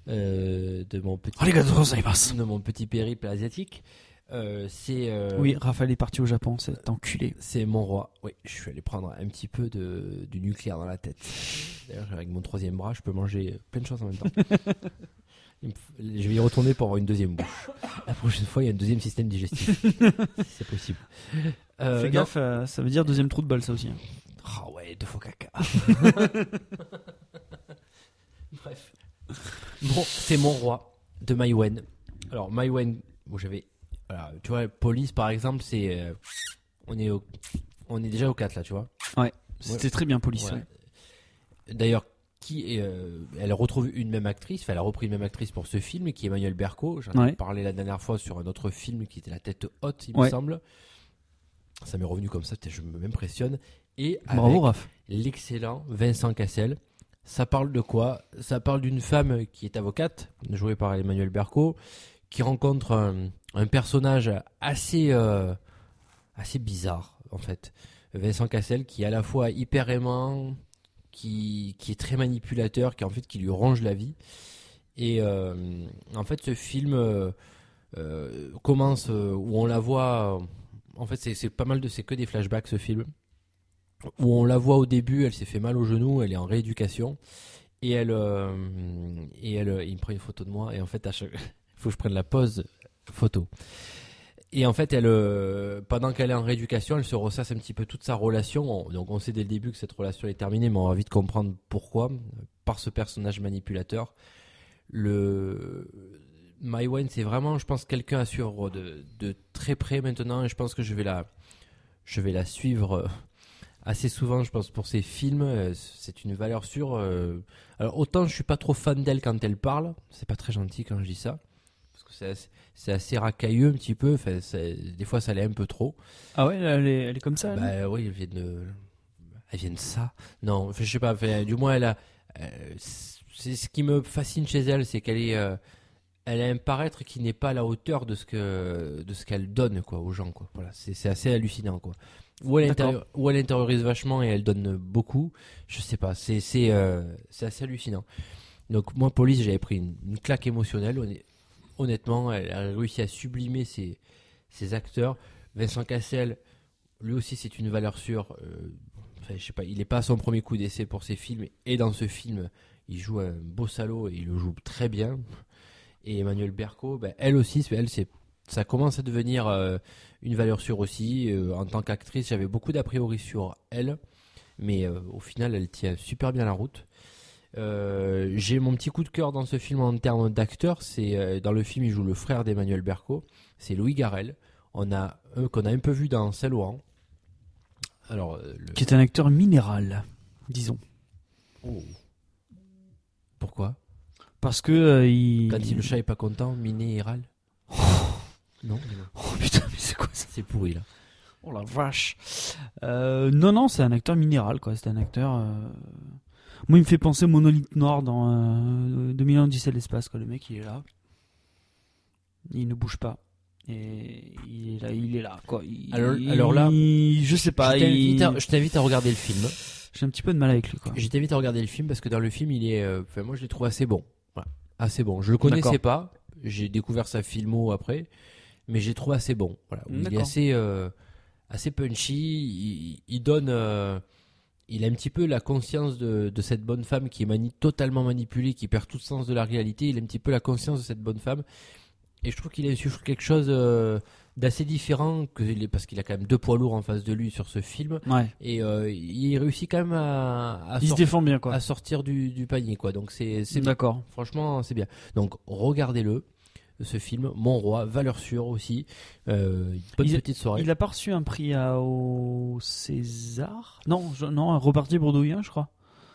euh, de mon petit gozaimasu. de mon petit périple asiatique, euh, c'est euh, Oui, Raphaël est parti au Japon, c'est enculé. c'est mon roi. Oui, je suis allé prendre un petit peu de, du nucléaire dans la tête. D'ailleurs, avec mon troisième bras, je peux manger plein de choses en même temps. Je vais y retourner pour avoir une deuxième bouche. La prochaine fois, il y a un deuxième système digestif. c'est possible. Euh, Fais non. gaffe, euh, ça veut dire deuxième trou de balle ça aussi. hein. Ah ouais, deux fois caca. Bref. Bon, c'est mon roi de Maïwen. Alors, Maïwen, bon, j'avais. Voilà, tu vois, police par exemple, c'est. euh, on, est au, on est déjà au 4 là, tu vois. C'était très bien police. Ouais. ouais. D'ailleurs, qui est, euh, elle retrouve une même actrice, enfin, elle a repris une même actrice pour ce film, qui est Emmanuel Berco. J'en ai Ouais. parlé la dernière fois sur un autre film qui était La tête haute, il Ouais. me semble. Ça m'est revenu comme ça, je m'impressionne. Et Bravo avec l'excellent Vincent Cassel. Ça parle de quoi? Ça parle d'une femme qui est avocate, jouée par Emmanuel Berco, qui rencontre un, un personnage assez, euh, assez bizarre, en fait. Vincent Cassel, qui est à la fois hyper aimant, qui, qui est très manipulateur, qui en fait qui lui ronge la vie. Et euh, en fait, ce film euh, euh, commence où on la voit. en fait, c'est pas mal de, c'est que des flashbacks ce film où on la voit au début, elle s'est fait mal au genou, elle est en rééducation et elle et elle, il me prend une photo de moi et en fait à chaque faut que je prenne la pause photo. Et en fait, euh, pendant qu'elle est en rééducation, elle se ressasse un petit peu toute sa relation. On- donc, on sait dès le début que cette relation est terminée, mais on va vite comprendre pourquoi. Par ce personnage manipulateur. Le Mywen, c'est vraiment, je pense, quelqu'un à suivre de, très près maintenant, et je pense que je vais la, je vais la suivre euh, assez souvent, je pense, pour ses films. Euh, C'est une valeur sûre. Alors, autant je suis pas trop fan d'elle quand elle parle, c'est pas très gentil quand je dis ça. Parce que c'est c'est assez racailleux un petit peu, enfin, des fois ça l'est un peu trop. Ah ouais, elle est, elle est comme ça. elle Bah oui, elle vient de, elle vient de ça. Non, enfin, je sais pas. enfin, du moins, elle a. euh, c'est ce qui me fascine chez elle, c'est qu'elle est, euh, elle a un paraître qui n'est pas à la hauteur de ce que, de ce qu'elle donne quoi aux gens quoi. Voilà, c'est assez hallucinant quoi. Ou elle, ou elle intériorise vachement et elle donne beaucoup. Je sais pas, c'est c'est euh, assez hallucinant. Donc moi, Police, j'avais pris une, une claque émotionnelle. Honn- Honnêtement, elle a réussi à sublimer ses, acteurs. Vincent Cassel, lui aussi, c'est une valeur sûre. Euh, enfin, je sais pas, il n'est pas à son premier coup d'essai pour ses films. Et dans ce film, il joue un beau salaud et il le joue très bien. Et Emmanuel Berco, ben, elle aussi, elle, ça commence à devenir euh, une valeur sûre aussi. Euh, en tant qu'actrice, j'avais beaucoup d'a priori sur elle. Mais au final, elle tient super bien la route. Euh, j'ai mon petit coup de cœur dans ce film en termes d'acteur. C'est euh, dans le film, il joue le frère d'Emmanuel Berco. C'est Louis Garrel. On a euh, qu'on a un peu vu dans Saint-Laurent. Alors, le- Qui est un acteur minéral, disons. Oh. pourquoi? Parce que il. Quand il- le chat est pas content, minéral. non, Oh putain, mais c'est quoi ça? C'est pourri là. Oh la vache. Non, non, c'est un acteur minéral, quoi. C'est un acteur. Moi, il me fait penser au monolithe noir dans euh, 2001 Odyssée de l'espace, quoi. Le mec, il est là. Il ne bouge pas. Et il est là, il est là, quoi. Il- Alors- alors là, il- je sais pas. je t'invite il- à- je t'invite à regarder le film. J'ai un petit peu de mal avec lui, quoi. Je t'invite à regarder le film parce que dans le film, il est, euh, enfin, moi, je l'ai trouvé assez bon. Voilà. Assez bon. Je le connaissais pas. J'ai découvert sa filmo après, mais j'ai trouvé assez bon. Voilà. Il est assez, euh, assez punchy. Il, il donne, euh, il a un petit peu la conscience de, de cette bonne femme qui est mani totalement manipulée, qui perd tout sens de la réalité. Il a un petit peu la conscience de cette bonne femme. Et je trouve qu'il insuffle quelque chose euh, d'assez différent que parce qu'il a quand même deux poids lourds en face de lui sur ce film Ouais. et euh, il réussit quand même à, à, Il se sor- défend bien, quoi. à sortir du, du panier quoi donc c'est. D'accord. franchement c'est bien donc regardez-le ce film Mon Roi valeur sûre aussi euh, bonne Il- petite soirée Il a pas reçu un prix à- au César? Non, je- non, un reparti bourdouillant, je crois.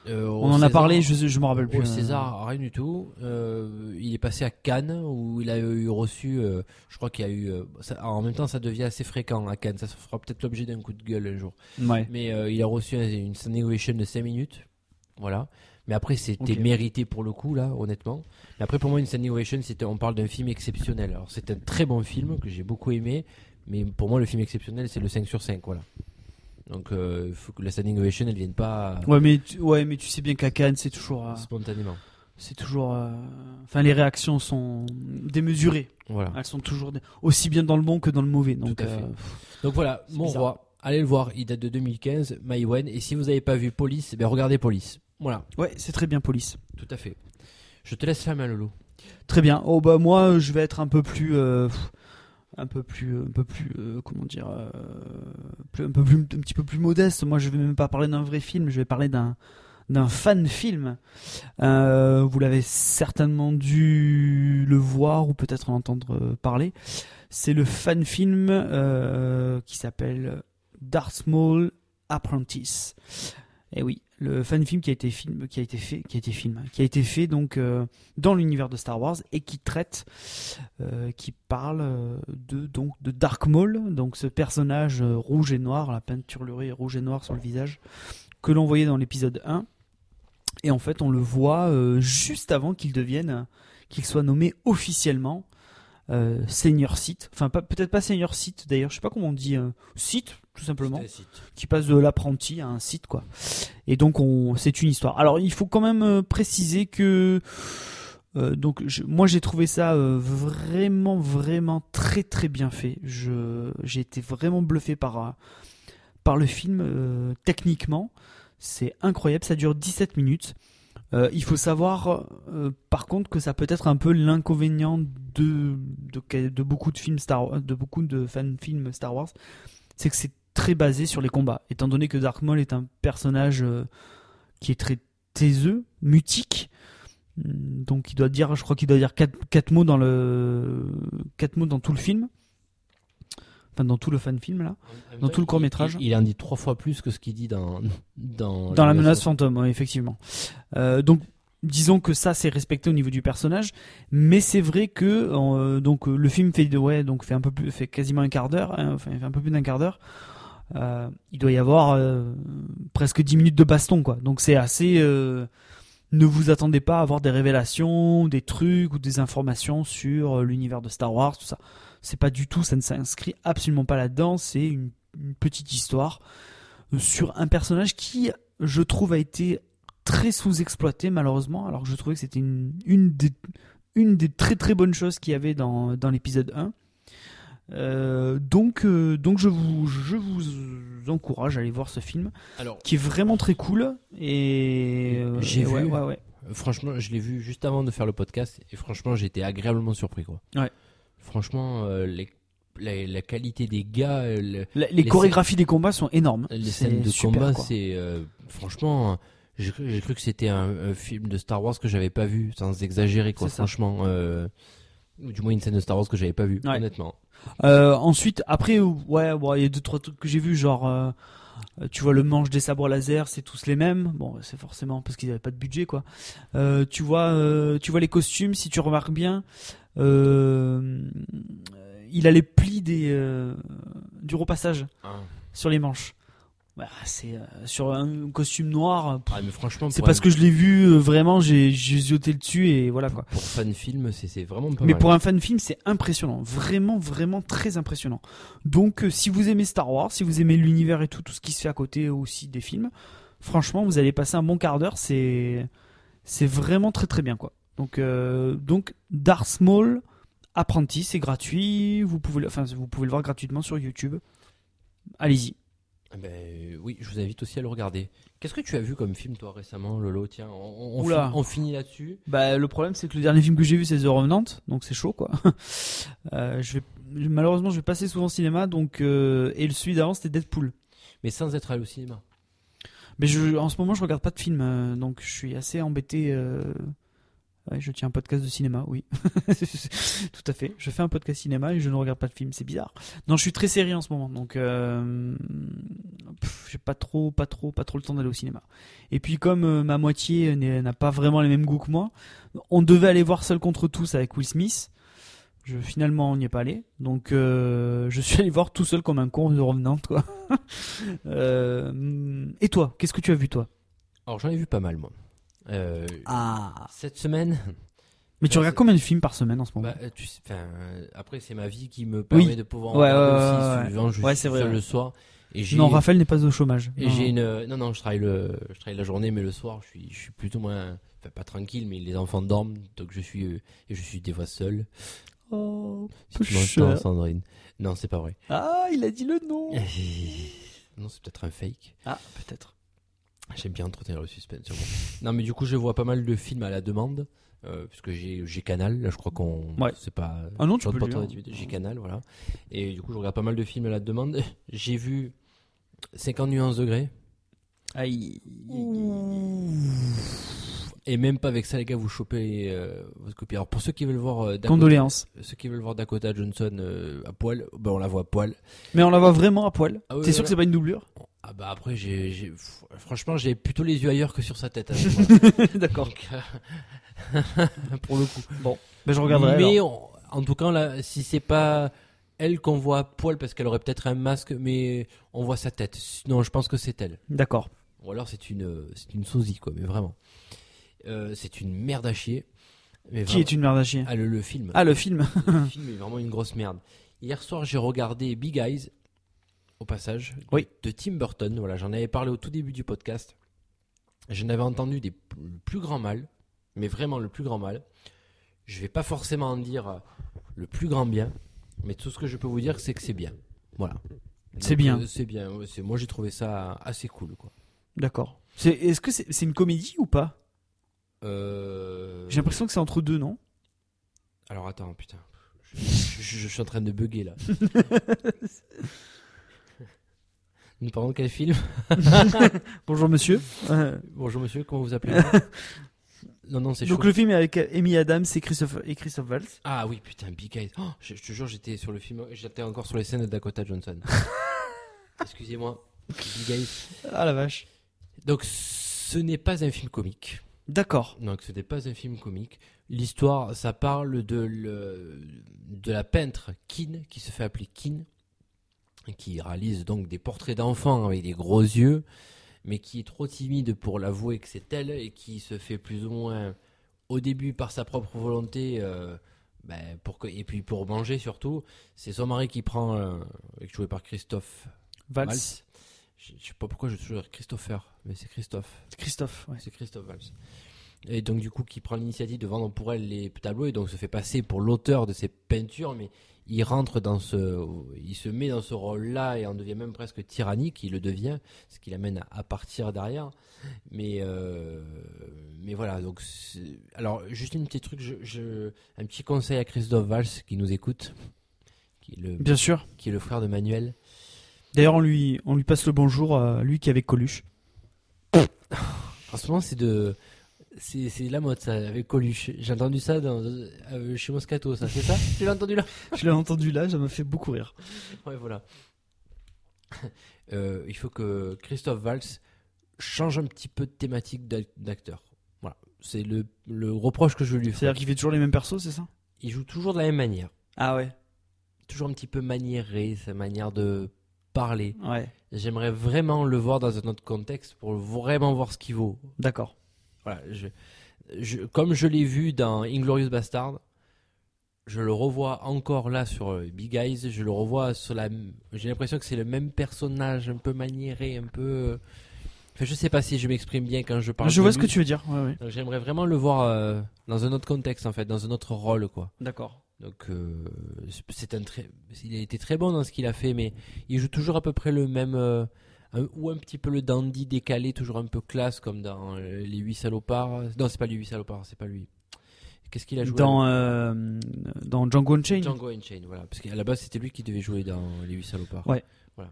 Euh, On en a parlé, je, je me rappelle plus. Au euh. César, rien du tout. Euh, il est passé à Cannes où il a eu reçu, euh, je crois qu'il y a eu. ça- en même temps, ça devient assez fréquent à Cannes. Ça fera peut-être l'objet d'un coup de gueule un jour. Ouais. Mais il a reçu un- une standing ovation de 5 minutes. Voilà. Mais après, c'était mérité pour le coup, là, honnêtement. Mais après, pour moi, une standing ovation, c'était, on parle d'un film exceptionnel. Alors, c'est un très bon film que j'ai beaucoup aimé. Mais pour moi, le film exceptionnel, c'est le 5 sur 5. Voilà. Donc, euh, il faut que la standing ovation, elle vienne pas Ouais, mais tu, ouais, mais tu sais bien qu'à Cannes, c'est toujours, euh, spontanément. c'est toujours, euh, enfin, les réactions sont démesurées. Voilà. Elles sont toujours aussi bien dans le bon que dans le mauvais. Donc, Tout à fait. euh, Donc voilà, Mon bizarre. Roi. Allez le voir, il date de 2015, Maïwen. Et si vous n'avez pas vu Police, eh bien regardez Police. Voilà, ouais, c'est très bien, police. tout à fait. Je te laisse la main, Lolo. Très bien. Oh bah moi, je vais être un peu plus, euh, un peu plus, un peu plus, euh, comment dire, euh, plus- un peu plus, un petit peu plus modeste. Moi, je vais même pas parler d'un vrai film. Je vais parler d'un d'un fan film. Vous l'avez certainement dû le voir ou peut-être en entendre parler. C'est le fan film qui s'appelle Darth Maul Apprentice. Et oui, le fan film qui a été film, qui a été fait, qui a été film, qui a été fait donc euh, dans l'univers de Star Wars et qui traite, euh, qui parle euh, de donc de Dark Maul, donc ce personnage rouge et noir, la peinturlurée rouge et noir sur le visage, que l'on voyait dans l'épisode 1. Et en fait, on le voit juste avant qu'il devienne, qu'il soit nommé officiellement euh, Seigneur Sith. Enfin, peut-être pas Seigneur Sith d'ailleurs, je sais pas comment on dit, euh, Sith tout simplement qui passe de l'apprenti à un site quoi. Et donc on c'est une histoire. Alors il faut quand même euh, préciser que euh, donc je- moi j'ai trouvé ça vraiment vraiment très très bien fait. Je j'ai été vraiment bluffé par par le film techniquement. C'est incroyable, ça dure 17 minutes. Euh, il faut savoir, euh, par contre, que ça peut être un peu l'inconvénient de, de, beaucoup de films Star de beaucoup de fan films Star Wars, c'est que c'est très basé sur les combats. Étant donné que Dark Maul est un personnage euh, qui est très taiseux, mutique, hum, donc il doit dire, je crois qu'il doit dire quatre, quatre mots dans le quatre mots dans tout le film, enfin dans tout le fan film là. Dans tout le court-métrage. Il, il en dit trois fois plus que ce qu'il dit dans dans, Dans la menace fantôme, ouais, effectivement. Euh, donc, disons que ça, c'est respecté au niveau du personnage, mais c'est vrai que euh, donc euh, le film fait ouais, donc fait un peu plus, fait quasiment un quart d'heure, hein, enfin, fait un peu plus d'un quart d'heure. Euh, il doit y avoir presque 10 minutes de baston, quoi. Donc c'est assez. ne vous attendez pas à avoir des révélations, des trucs ou des informations sur l'univers de Star Wars, tout ça. C'est pas du tout, ça ne s'inscrit absolument pas là-dedans. C'est une, une petite histoire euh, sur un personnage qui, je trouve, a été très sous-exploité malheureusement, alors que je trouvais que c'était une, une, des, une des très très bonnes choses qu'il y avait dans, dans l'épisode 1. Euh, donc, euh, donc je vous, je vous encourage à aller voir ce film Alors, qui est vraiment très cool et euh, J'ai ouais, vu. ouais, ouais. franchement, je l'ai vu juste avant de faire le podcast et franchement, j'ai été agréablement surpris quoi. Ouais. Franchement, euh, les- la, la qualité des gars, euh, le- La- les, Les chorégraphies des combats sont énormes. les scènes de super, combat, c'est euh, franchement. J'ai cru, que c'était un, un film de Star Wars que j'avais pas vu, sans exagérer quoi. Franchement, euh, du moins une scène de Star Wars que j'avais pas Ouais. honnêtement. Euh, ensuite, après, ouais, bon, il y a deux trois trucs que j'ai vus, genre, euh, tu vois le manche des sabres laser, c'est tous les mêmes. Bon, c'est forcément parce qu'ils avaient pas de budget, quoi. Euh, tu vois, euh, tu vois les costumes, si tu remarques bien, il a les plis des euh, du repassage sur les manches. Bah, c'est euh, sur un costume noir. pff, Ah, mais franchement, c'est parce un- que je l'ai vu euh, vraiment, j'ai zioté le dessus et voilà quoi. pour fan film, c'est c'est vraiment pas Mais mal. pour un fan film, c'est impressionnant, vraiment, vraiment très impressionnant. Donc, euh, si vous aimez Star Wars, si vous aimez l'univers et tout, tout ce qui se fait à côté aussi des films, Franchement, vous allez passer un bon quart d'heure. C'est c'est vraiment très très bien quoi. Donc euh, donc Dark Small apprenti, c'est gratuit. Vous pouvez le- enfin vous pouvez le voir gratuitement sur YouTube. Allez-y. Eh Ben, oui, je vous invite aussi à le regarder. Qu'est-ce que tu as vu comme film, toi, récemment, Lolo? Tiens, on, on, Oula. fin- on finit là-dessus. Bah, le problème, c'est que le dernier film que j'ai vu, c'est The Revenant, donc c'est chaud, quoi. Euh, je vais, malheureusement, je vais passer souvent au cinéma, donc euh, et le celui d'avant, c'était Deadpool. Mais sans être allé au cinéma. Mais je, en ce moment, je regarde pas de film, euh, donc je suis assez embêté. Je tiens un podcast de cinéma, oui. Tout à fait. Je fais un podcast cinéma et je ne regarde pas de film, c'est bizarre. Non, je suis très série en ce moment, donc euh, j'ai pas trop, pas trop, pas trop le temps d'aller au cinéma. Et puis comme euh, ma moitié n'a pas vraiment les mêmes goûts que moi, on devait aller voir Seul contre tous avec Will Smith. Finalement on n'y est pas allé, donc euh, je suis allé voir tout seul comme un con de revenant quoi. Et toi, qu'est-ce que tu as vu toi? Alors, j'en ai vu pas mal, moi. Euh, Ah. Cette semaine, Mais tu regardes c'est- combien de films par semaine en ce moment? bah, euh, tu sais, enfin, euh, après, c'est ma vie qui me permet Oui. de pouvoir en Ouais, regarder aussi. souvent, je Ouais, suis c'est vrai, seul le soir. Et j'ai, Non, Raphaël n'est pas au chômage. Et Non. j'ai une, non, non, je travaille le, je travaille la journée, mais le soir, je suis, je suis plutôt moins, enfin, pas tranquille, mais les enfants dorment, donc je suis, euh, et je suis des fois seul. Oh, Si tu. Sandrine. Non, c'est pas vrai. Ah, il a dit le nom. non, c'est peut-être un fake. Ah, peut-être. J'aime bien entretenir le suspense. moi. non, mais du coup, je vois pas mal de films à la demande, euh, puisque j'ai, Canal. Là, je crois qu'on, Ouais. c'est pas. Ah non, tu peux d'activité, J'ai Canal, voilà. Et du coup, je regarde pas mal de films à la demande. J'ai vu 50 nuances degrés. Aïe. Et même pas avec ça, les gars, vous chopez euh, votre copie. Alors, pour ceux qui veulent voir euh, Dakota, Condoléances. ceux qui veulent voir Dakota Johnson à poil, ben on la voit à poil. Mais on la voit vraiment à poil. Ah oui, T'es sûr que c'est pas une doublure? Ah bah après, j'ai, franchement, j'ai plutôt les yeux ailleurs que sur sa tête. hein. D'accord. Euh, pour le coup. Bon, ben je regarderai. Mais on- en tout cas, là, si c'est pas elle qu'on voit à poil parce qu'elle aurait peut-être un masque, mais on voit sa tête. Non, je pense que c'est elle. D'accord. Ou alors c'est une, c'est une sosie, quoi, mais vraiment. Euh, c'est une merde à chier. Mais Qui vraiment- est une merde à chier? Ah, le, le film. Ah, le film. Le film est vraiment une grosse merde. Hier soir, j'ai regardé Big Eyes, au passage, de- Oui. de Tim Burton. Voilà, j'en avais parlé au tout début du podcast. Je n'avais entendu des plus grand mal, mais vraiment le plus grand mal. Je vais pas forcément en dire euh, le plus grand bien, mais tout ce que je peux vous dire, c'est que c'est bien. Voilà. C'est bien. euh, c'est bien. Moi, j'ai trouvé ça assez cool, quoi. D'accord. Est-ce que c'est, une comédie ou pas? Euh, J'ai l'impression que c'est entre deux, non? Alors attends, putain. Je, je- je- je suis en train de bugger là. Nous parlons de quel film Bonjour monsieur. Bonjour monsieur, comment vous appelez Non, non, c'est donc chaud. le film est avec Amy Adams et Christophe, et Christophe Waltz. Ah oui, putain, Big Eyes. Oh, je, je te jure, j'étais sur le film, j'étais encore sur les scènes de Dakota Johnson. Excusez-moi. Big Eyes. Ah la vache. Donc, ce n'est pas un film comique. D'accord. Donc, ce n'est pas un film comique. L'histoire, ça parle de, le, de la peintre Kin, qui se fait appeler Kin, qui réalise donc des portraits d'enfants avec des gros yeux, mais qui est trop timide pour l'avouer que c'est elle, et qui se fait plus ou moins, au début, par sa propre volonté, euh, ben, pour que, et puis pour manger surtout. C'est son mari qui prend, euh, joué par Christophe. Waltz. Je je sais pas pourquoi je toujours Christopher, mais c'est Christophe. Christophe. Ouais. C'est Christophe Valls. Et donc du coup qui prend l'initiative de vendre pour elle les tableaux et donc se fait passer pour l'auteur de ces peintures, mais il rentre dans ce, il se met dans ce rôle-là et en devient même presque tyrannique. Il le devient, ce qui l'amène à, partir derrière. Mais euh, mais voilà. Donc alors juste un petit truc, je, je- un petit conseil à Christophe Valls qui nous écoute, qui est le Bien sûr. qui est le frère de Manuel. D'ailleurs, on lui, on lui passe le bonjour à lui qui est avec Coluche. En ce moment, c'est de. C'est c'est la mode, ça, avec Coluche. J'ai entendu ça dans, euh, chez Moscato, ça, c'est ça? Tu l'as entendu là? Je l'ai entendu là, ça m'a fait beaucoup rire. Ouais, voilà. Euh, il faut que Christophe Valls change un petit peu de thématique d'ac- d'acteur. Voilà. C'est le, le reproche que je lui fais. C'est-à-dire qu'il fait toujours les mêmes persos, c'est ça? Il joue toujours de la même manière. Ah ouais. Toujours un petit peu maniéré, sa manière de parler. Ouais. J'aimerais vraiment le voir dans un autre contexte pour vraiment voir ce qu'il vaut. D'accord. Voilà, je, je- comme je l'ai vu dans Inglorious Bastard, je le revois encore là sur euh, Big Eyes. Je le revois sur la. J'ai l'impression que c'est le même personnage, un peu maniéré, un peu. Enfin, je sais pas si je m'exprime bien quand je parle. Je de vois ce que tu veux dire. Ouais, ouais. Donc, J'aimerais vraiment le voir euh, dans un autre contexte en fait, dans un autre rôle quoi. D'accord. Donc euh, c'est un très, il a été très bon dans ce qu'il a fait, mais il joue toujours à peu près le même, euh, un- ou un petit peu le dandy décalé, toujours un peu classe comme dans euh, les huit salopards. Non, c'est pas les huit salopards, c'est pas lui. Qu'est-ce qu'il a joué Dans, euh, dans Django Unchained. Django Unchained, voilà, parce qu'à la base c'était lui qui devait jouer dans les huit salopards. Ouais. Voilà.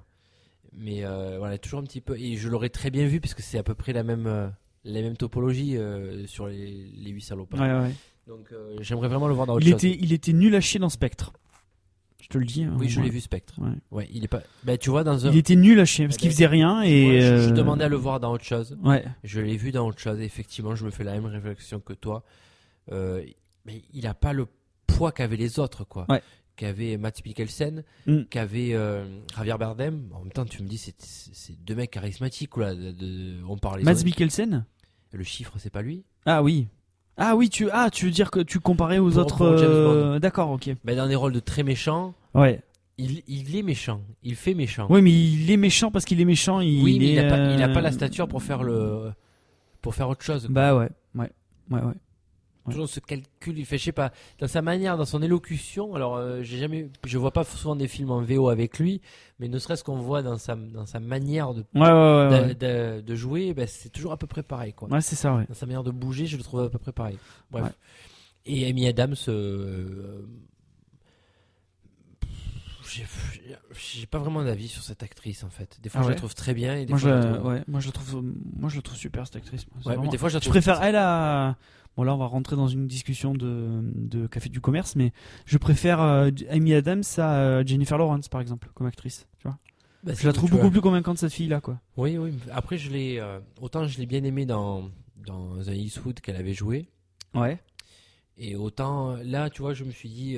Mais euh, voilà, toujours un petit peu, et je l'aurais très bien vu parce que c'est à peu près la même, euh, la même topologie euh, sur les, les huit salopards. Ouais, ouais. Donc j'aimerais vraiment le voir dans autre Il chose. était, il était nul à chier dans Spectre. Te le dis. hein, Oui, je l'ai vu Spectre. Ouais. Ouais, il est pas. Bah, tu vois, dans un. Il était nul à chier parce qu'il faisait rien et. Je, je euh, demandais à le voir dans autre chose. Ouais. Je l'ai vu dans autre chose. Effectivement, je me fais la même réflexion que toi. Euh, mais il a pas le poids qu'avaient les autres, quoi. Ouais. Qu'avait Matt Mikkelsen, Mm. qu'avait euh, Javier Bardem. En même temps, tu me dis, c'est deux mecs charismatiques, quoi. De, de- on parle. Mads Mikkelsen? Le chiffre, c'est pas lui. Ah oui. Ah oui, tu ah tu veux dire que tu comparais aux Pour- autres. euh, D'accord, ok. Mais dans des rôles de très méchants, Ouais. il, il est méchant. Il fait méchant. Oui, mais il est méchant parce qu'il est méchant. Il Oui, mais il est, a, pas, il a euh, pas la stature pour faire le. Pour faire autre chose. quoi. Bah ouais, ouais, ouais, ouais. Ouais. toujours ce calcul il fait je sais pas dans sa manière dans son élocution alors euh, j'ai jamais je vois pas souvent des films en VO avec lui mais ne serait-ce qu'on voit dans sa dans sa manière de Ouais, ouais, ouais. de, ouais. de- de jouer ben, c'est toujours à peu près pareil quoi Ouais, c'est ça, dans sa manière de bouger je le trouve à peu près pareil bref et Amy Adams euh, j'ai pas vraiment d'avis sur cette actrice en fait des fois Ah je la trouve très bien et des Moi, fois je la trouve ouais, moi je la trouve, moi je la trouve super cette actrice. Ouais, mais vraiment- des fois je la Je trouve préfère elle à. Bon là on va rentrer dans une discussion de, de café du commerce, mais je préfère euh, Amy Adams à euh, Jennifer Lawrence par exemple comme actrice. Tu vois Bah, je la trouve vois. beaucoup plus convaincante cette fille là quoi. Oui, oui. Après, je l'ai. euh, autant je l'ai bien aimé dans, dans un Eastwood qu'elle avait joué. Ouais. Et autant là, tu vois, je me suis dit.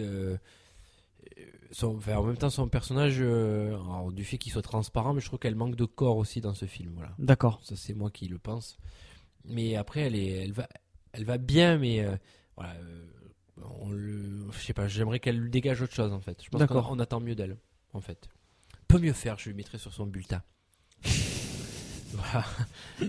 Son, enfin, en même temps, son personnage, euh, alors, du fait qu'il soit transparent, mais je trouve qu'elle manque de corps aussi dans ce film. Voilà. D'accord. Ça, c'est moi qui le pense. Mais après, elle, est, elle, va, elle va bien, mais. euh, voilà. euh, on le, je sais pas, j'aimerais qu'elle dégage autre chose en fait. Je pense D'accord. qu'on on attend mieux d'elle en fait. Peut mieux faire, je lui mettrai sur son bulletin. voilà.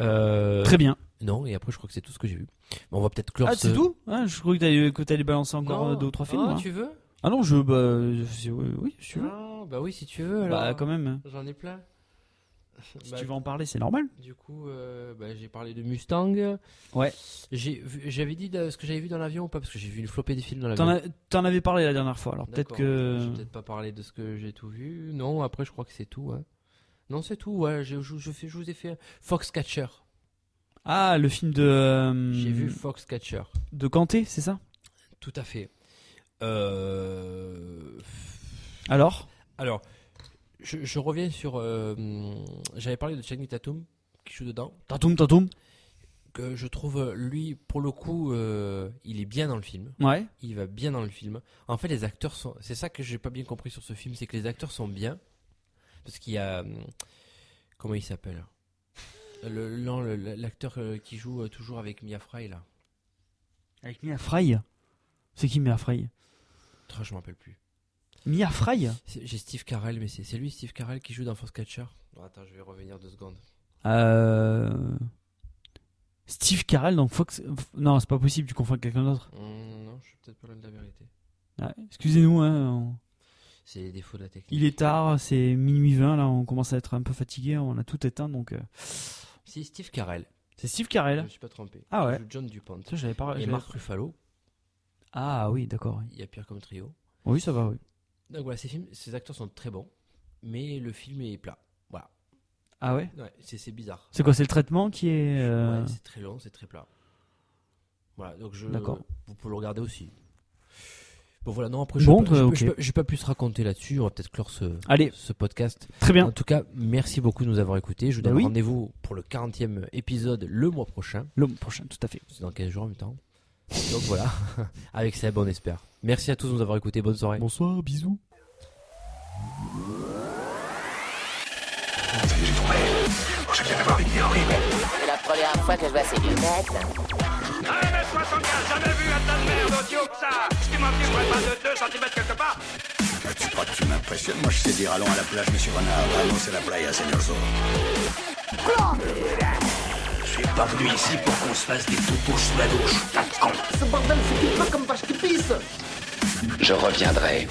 Euh, Très bien. non, et après, je crois que c'est tout ce que j'ai vu. Bon, on va peut-être clore Ah ce- c'est tout? Ah, Je croyais que t'allais, que t'allais balancer encore Non. euh, deux ou trois films. Ah, moi. tu veux? Ah non je bah c'est- oui, oui si tu veux. Ah, Bah oui, si tu veux. Alors. Bah quand même. J'en ai plein. Si Bah, tu veux en parler c'est normal. Du coup, euh, bah, j'ai parlé de Mustang. Ouais. J'ai vu- J'avais dit de- ce que j'avais vu dans l'avion ou pas? Parce que j'ai vu une flopée des films dans l'avion. T'en, as- t'en avais parlé la dernière fois alors peut-être D'accord. que. J'ai peut-être pas parlé de ce que j'ai tout vu. Non, après, je crois que c'est tout. hein. Non, c'est tout. Ouais, je, je, je fais, je vous ai fait Foxcatcher. Ah le film de. euh, J'ai vu Foxcatcher. De Kanté c'est ça? Tout à fait. Euh... Alors? Alors, je, je reviens sur. euh, J'avais parlé de Channing Tatum qui joue dedans. Tatoum Tatoum. Que je trouve, lui, pour le coup, euh, il est bien dans le film. Ouais. Il va bien dans le film. En fait, les acteurs sont. C'est ça que j'ai pas bien compris sur ce film, c'est que les acteurs sont bien. Parce qu'il y a. Comment il s'appelle? L'acteur qui joue toujours avec Mia Fry, là. Avec Mia Fry? C'est qui Mia Fry? Oh, je m'en rappelle plus. Mia Fry J'ai Steve Carell, mais c'est lui, Steve Carell, qui joue dans Foxcatcher. Oh, attends, je vais revenir deux secondes. euh... Steve Carell dans Fox. Non, c'est pas possible, tu confonds avec quelqu'un d'autre. Hum, non, je suis peut-être pas loin de la vérité. Ouais, Excusez-nous, hein. on- C'est les défauts de la technique. il est tard, c'est minuit 20, là, on commence à être un peu fatigué, on a tout éteint donc. euh, C'est Steve Carell. C'est Steve Je Carell. me suis pas trompé. Ah ouais. John Dupont. Ça, j'avais pas. Et Marc Ruffalo. Ah oui, d'accord. Il y a Pierre comme trio. oui, ça va, oui. Donc voilà, ces, films, ces acteurs sont très bons, mais le film est plat. Voilà. Ah ouais? Ouais, c'est c'est bizarre. C'est quoi C'est le traitement qui est. euh, Ouais, c'est très long, c'est très plat. Voilà, donc je. D'accord. Vous pouvez le regarder aussi. Bon voilà, non, après, je Bon, vais pas- euh, ok. pu se raconter là-dessus, on va peut-être clore ce, Allez, ce podcast. très bien. En tout cas, merci beaucoup de nous avoir écoutés. Je vous Bah donne oui. rendez-vous pour le 40e épisode le mois prochain. Le mois prochain, tout à fait. C'est dans 15 jours en même temps. Donc voilà, avec Seb, on espère. Merci à tous de nous avoir écoutés. Bonne soirée. Bonsoir, bisous. C'est la première fois que je vois ces lunettes. 1m75, jamais vu un tas de merde haut que ça? Tu m'en fiches pas de 2 cm quelque part Tu crois que tu m'impressionnes Moi, je sais dire allons à la plage, monsieur Renard. Vamos à la playa, señor Zorro. Je suis pas venu ici pour qu'on se fasse des toutous sous la douche, tas de con. Ce bordel, c'est pas comme vache qui pisse Je reviendrai.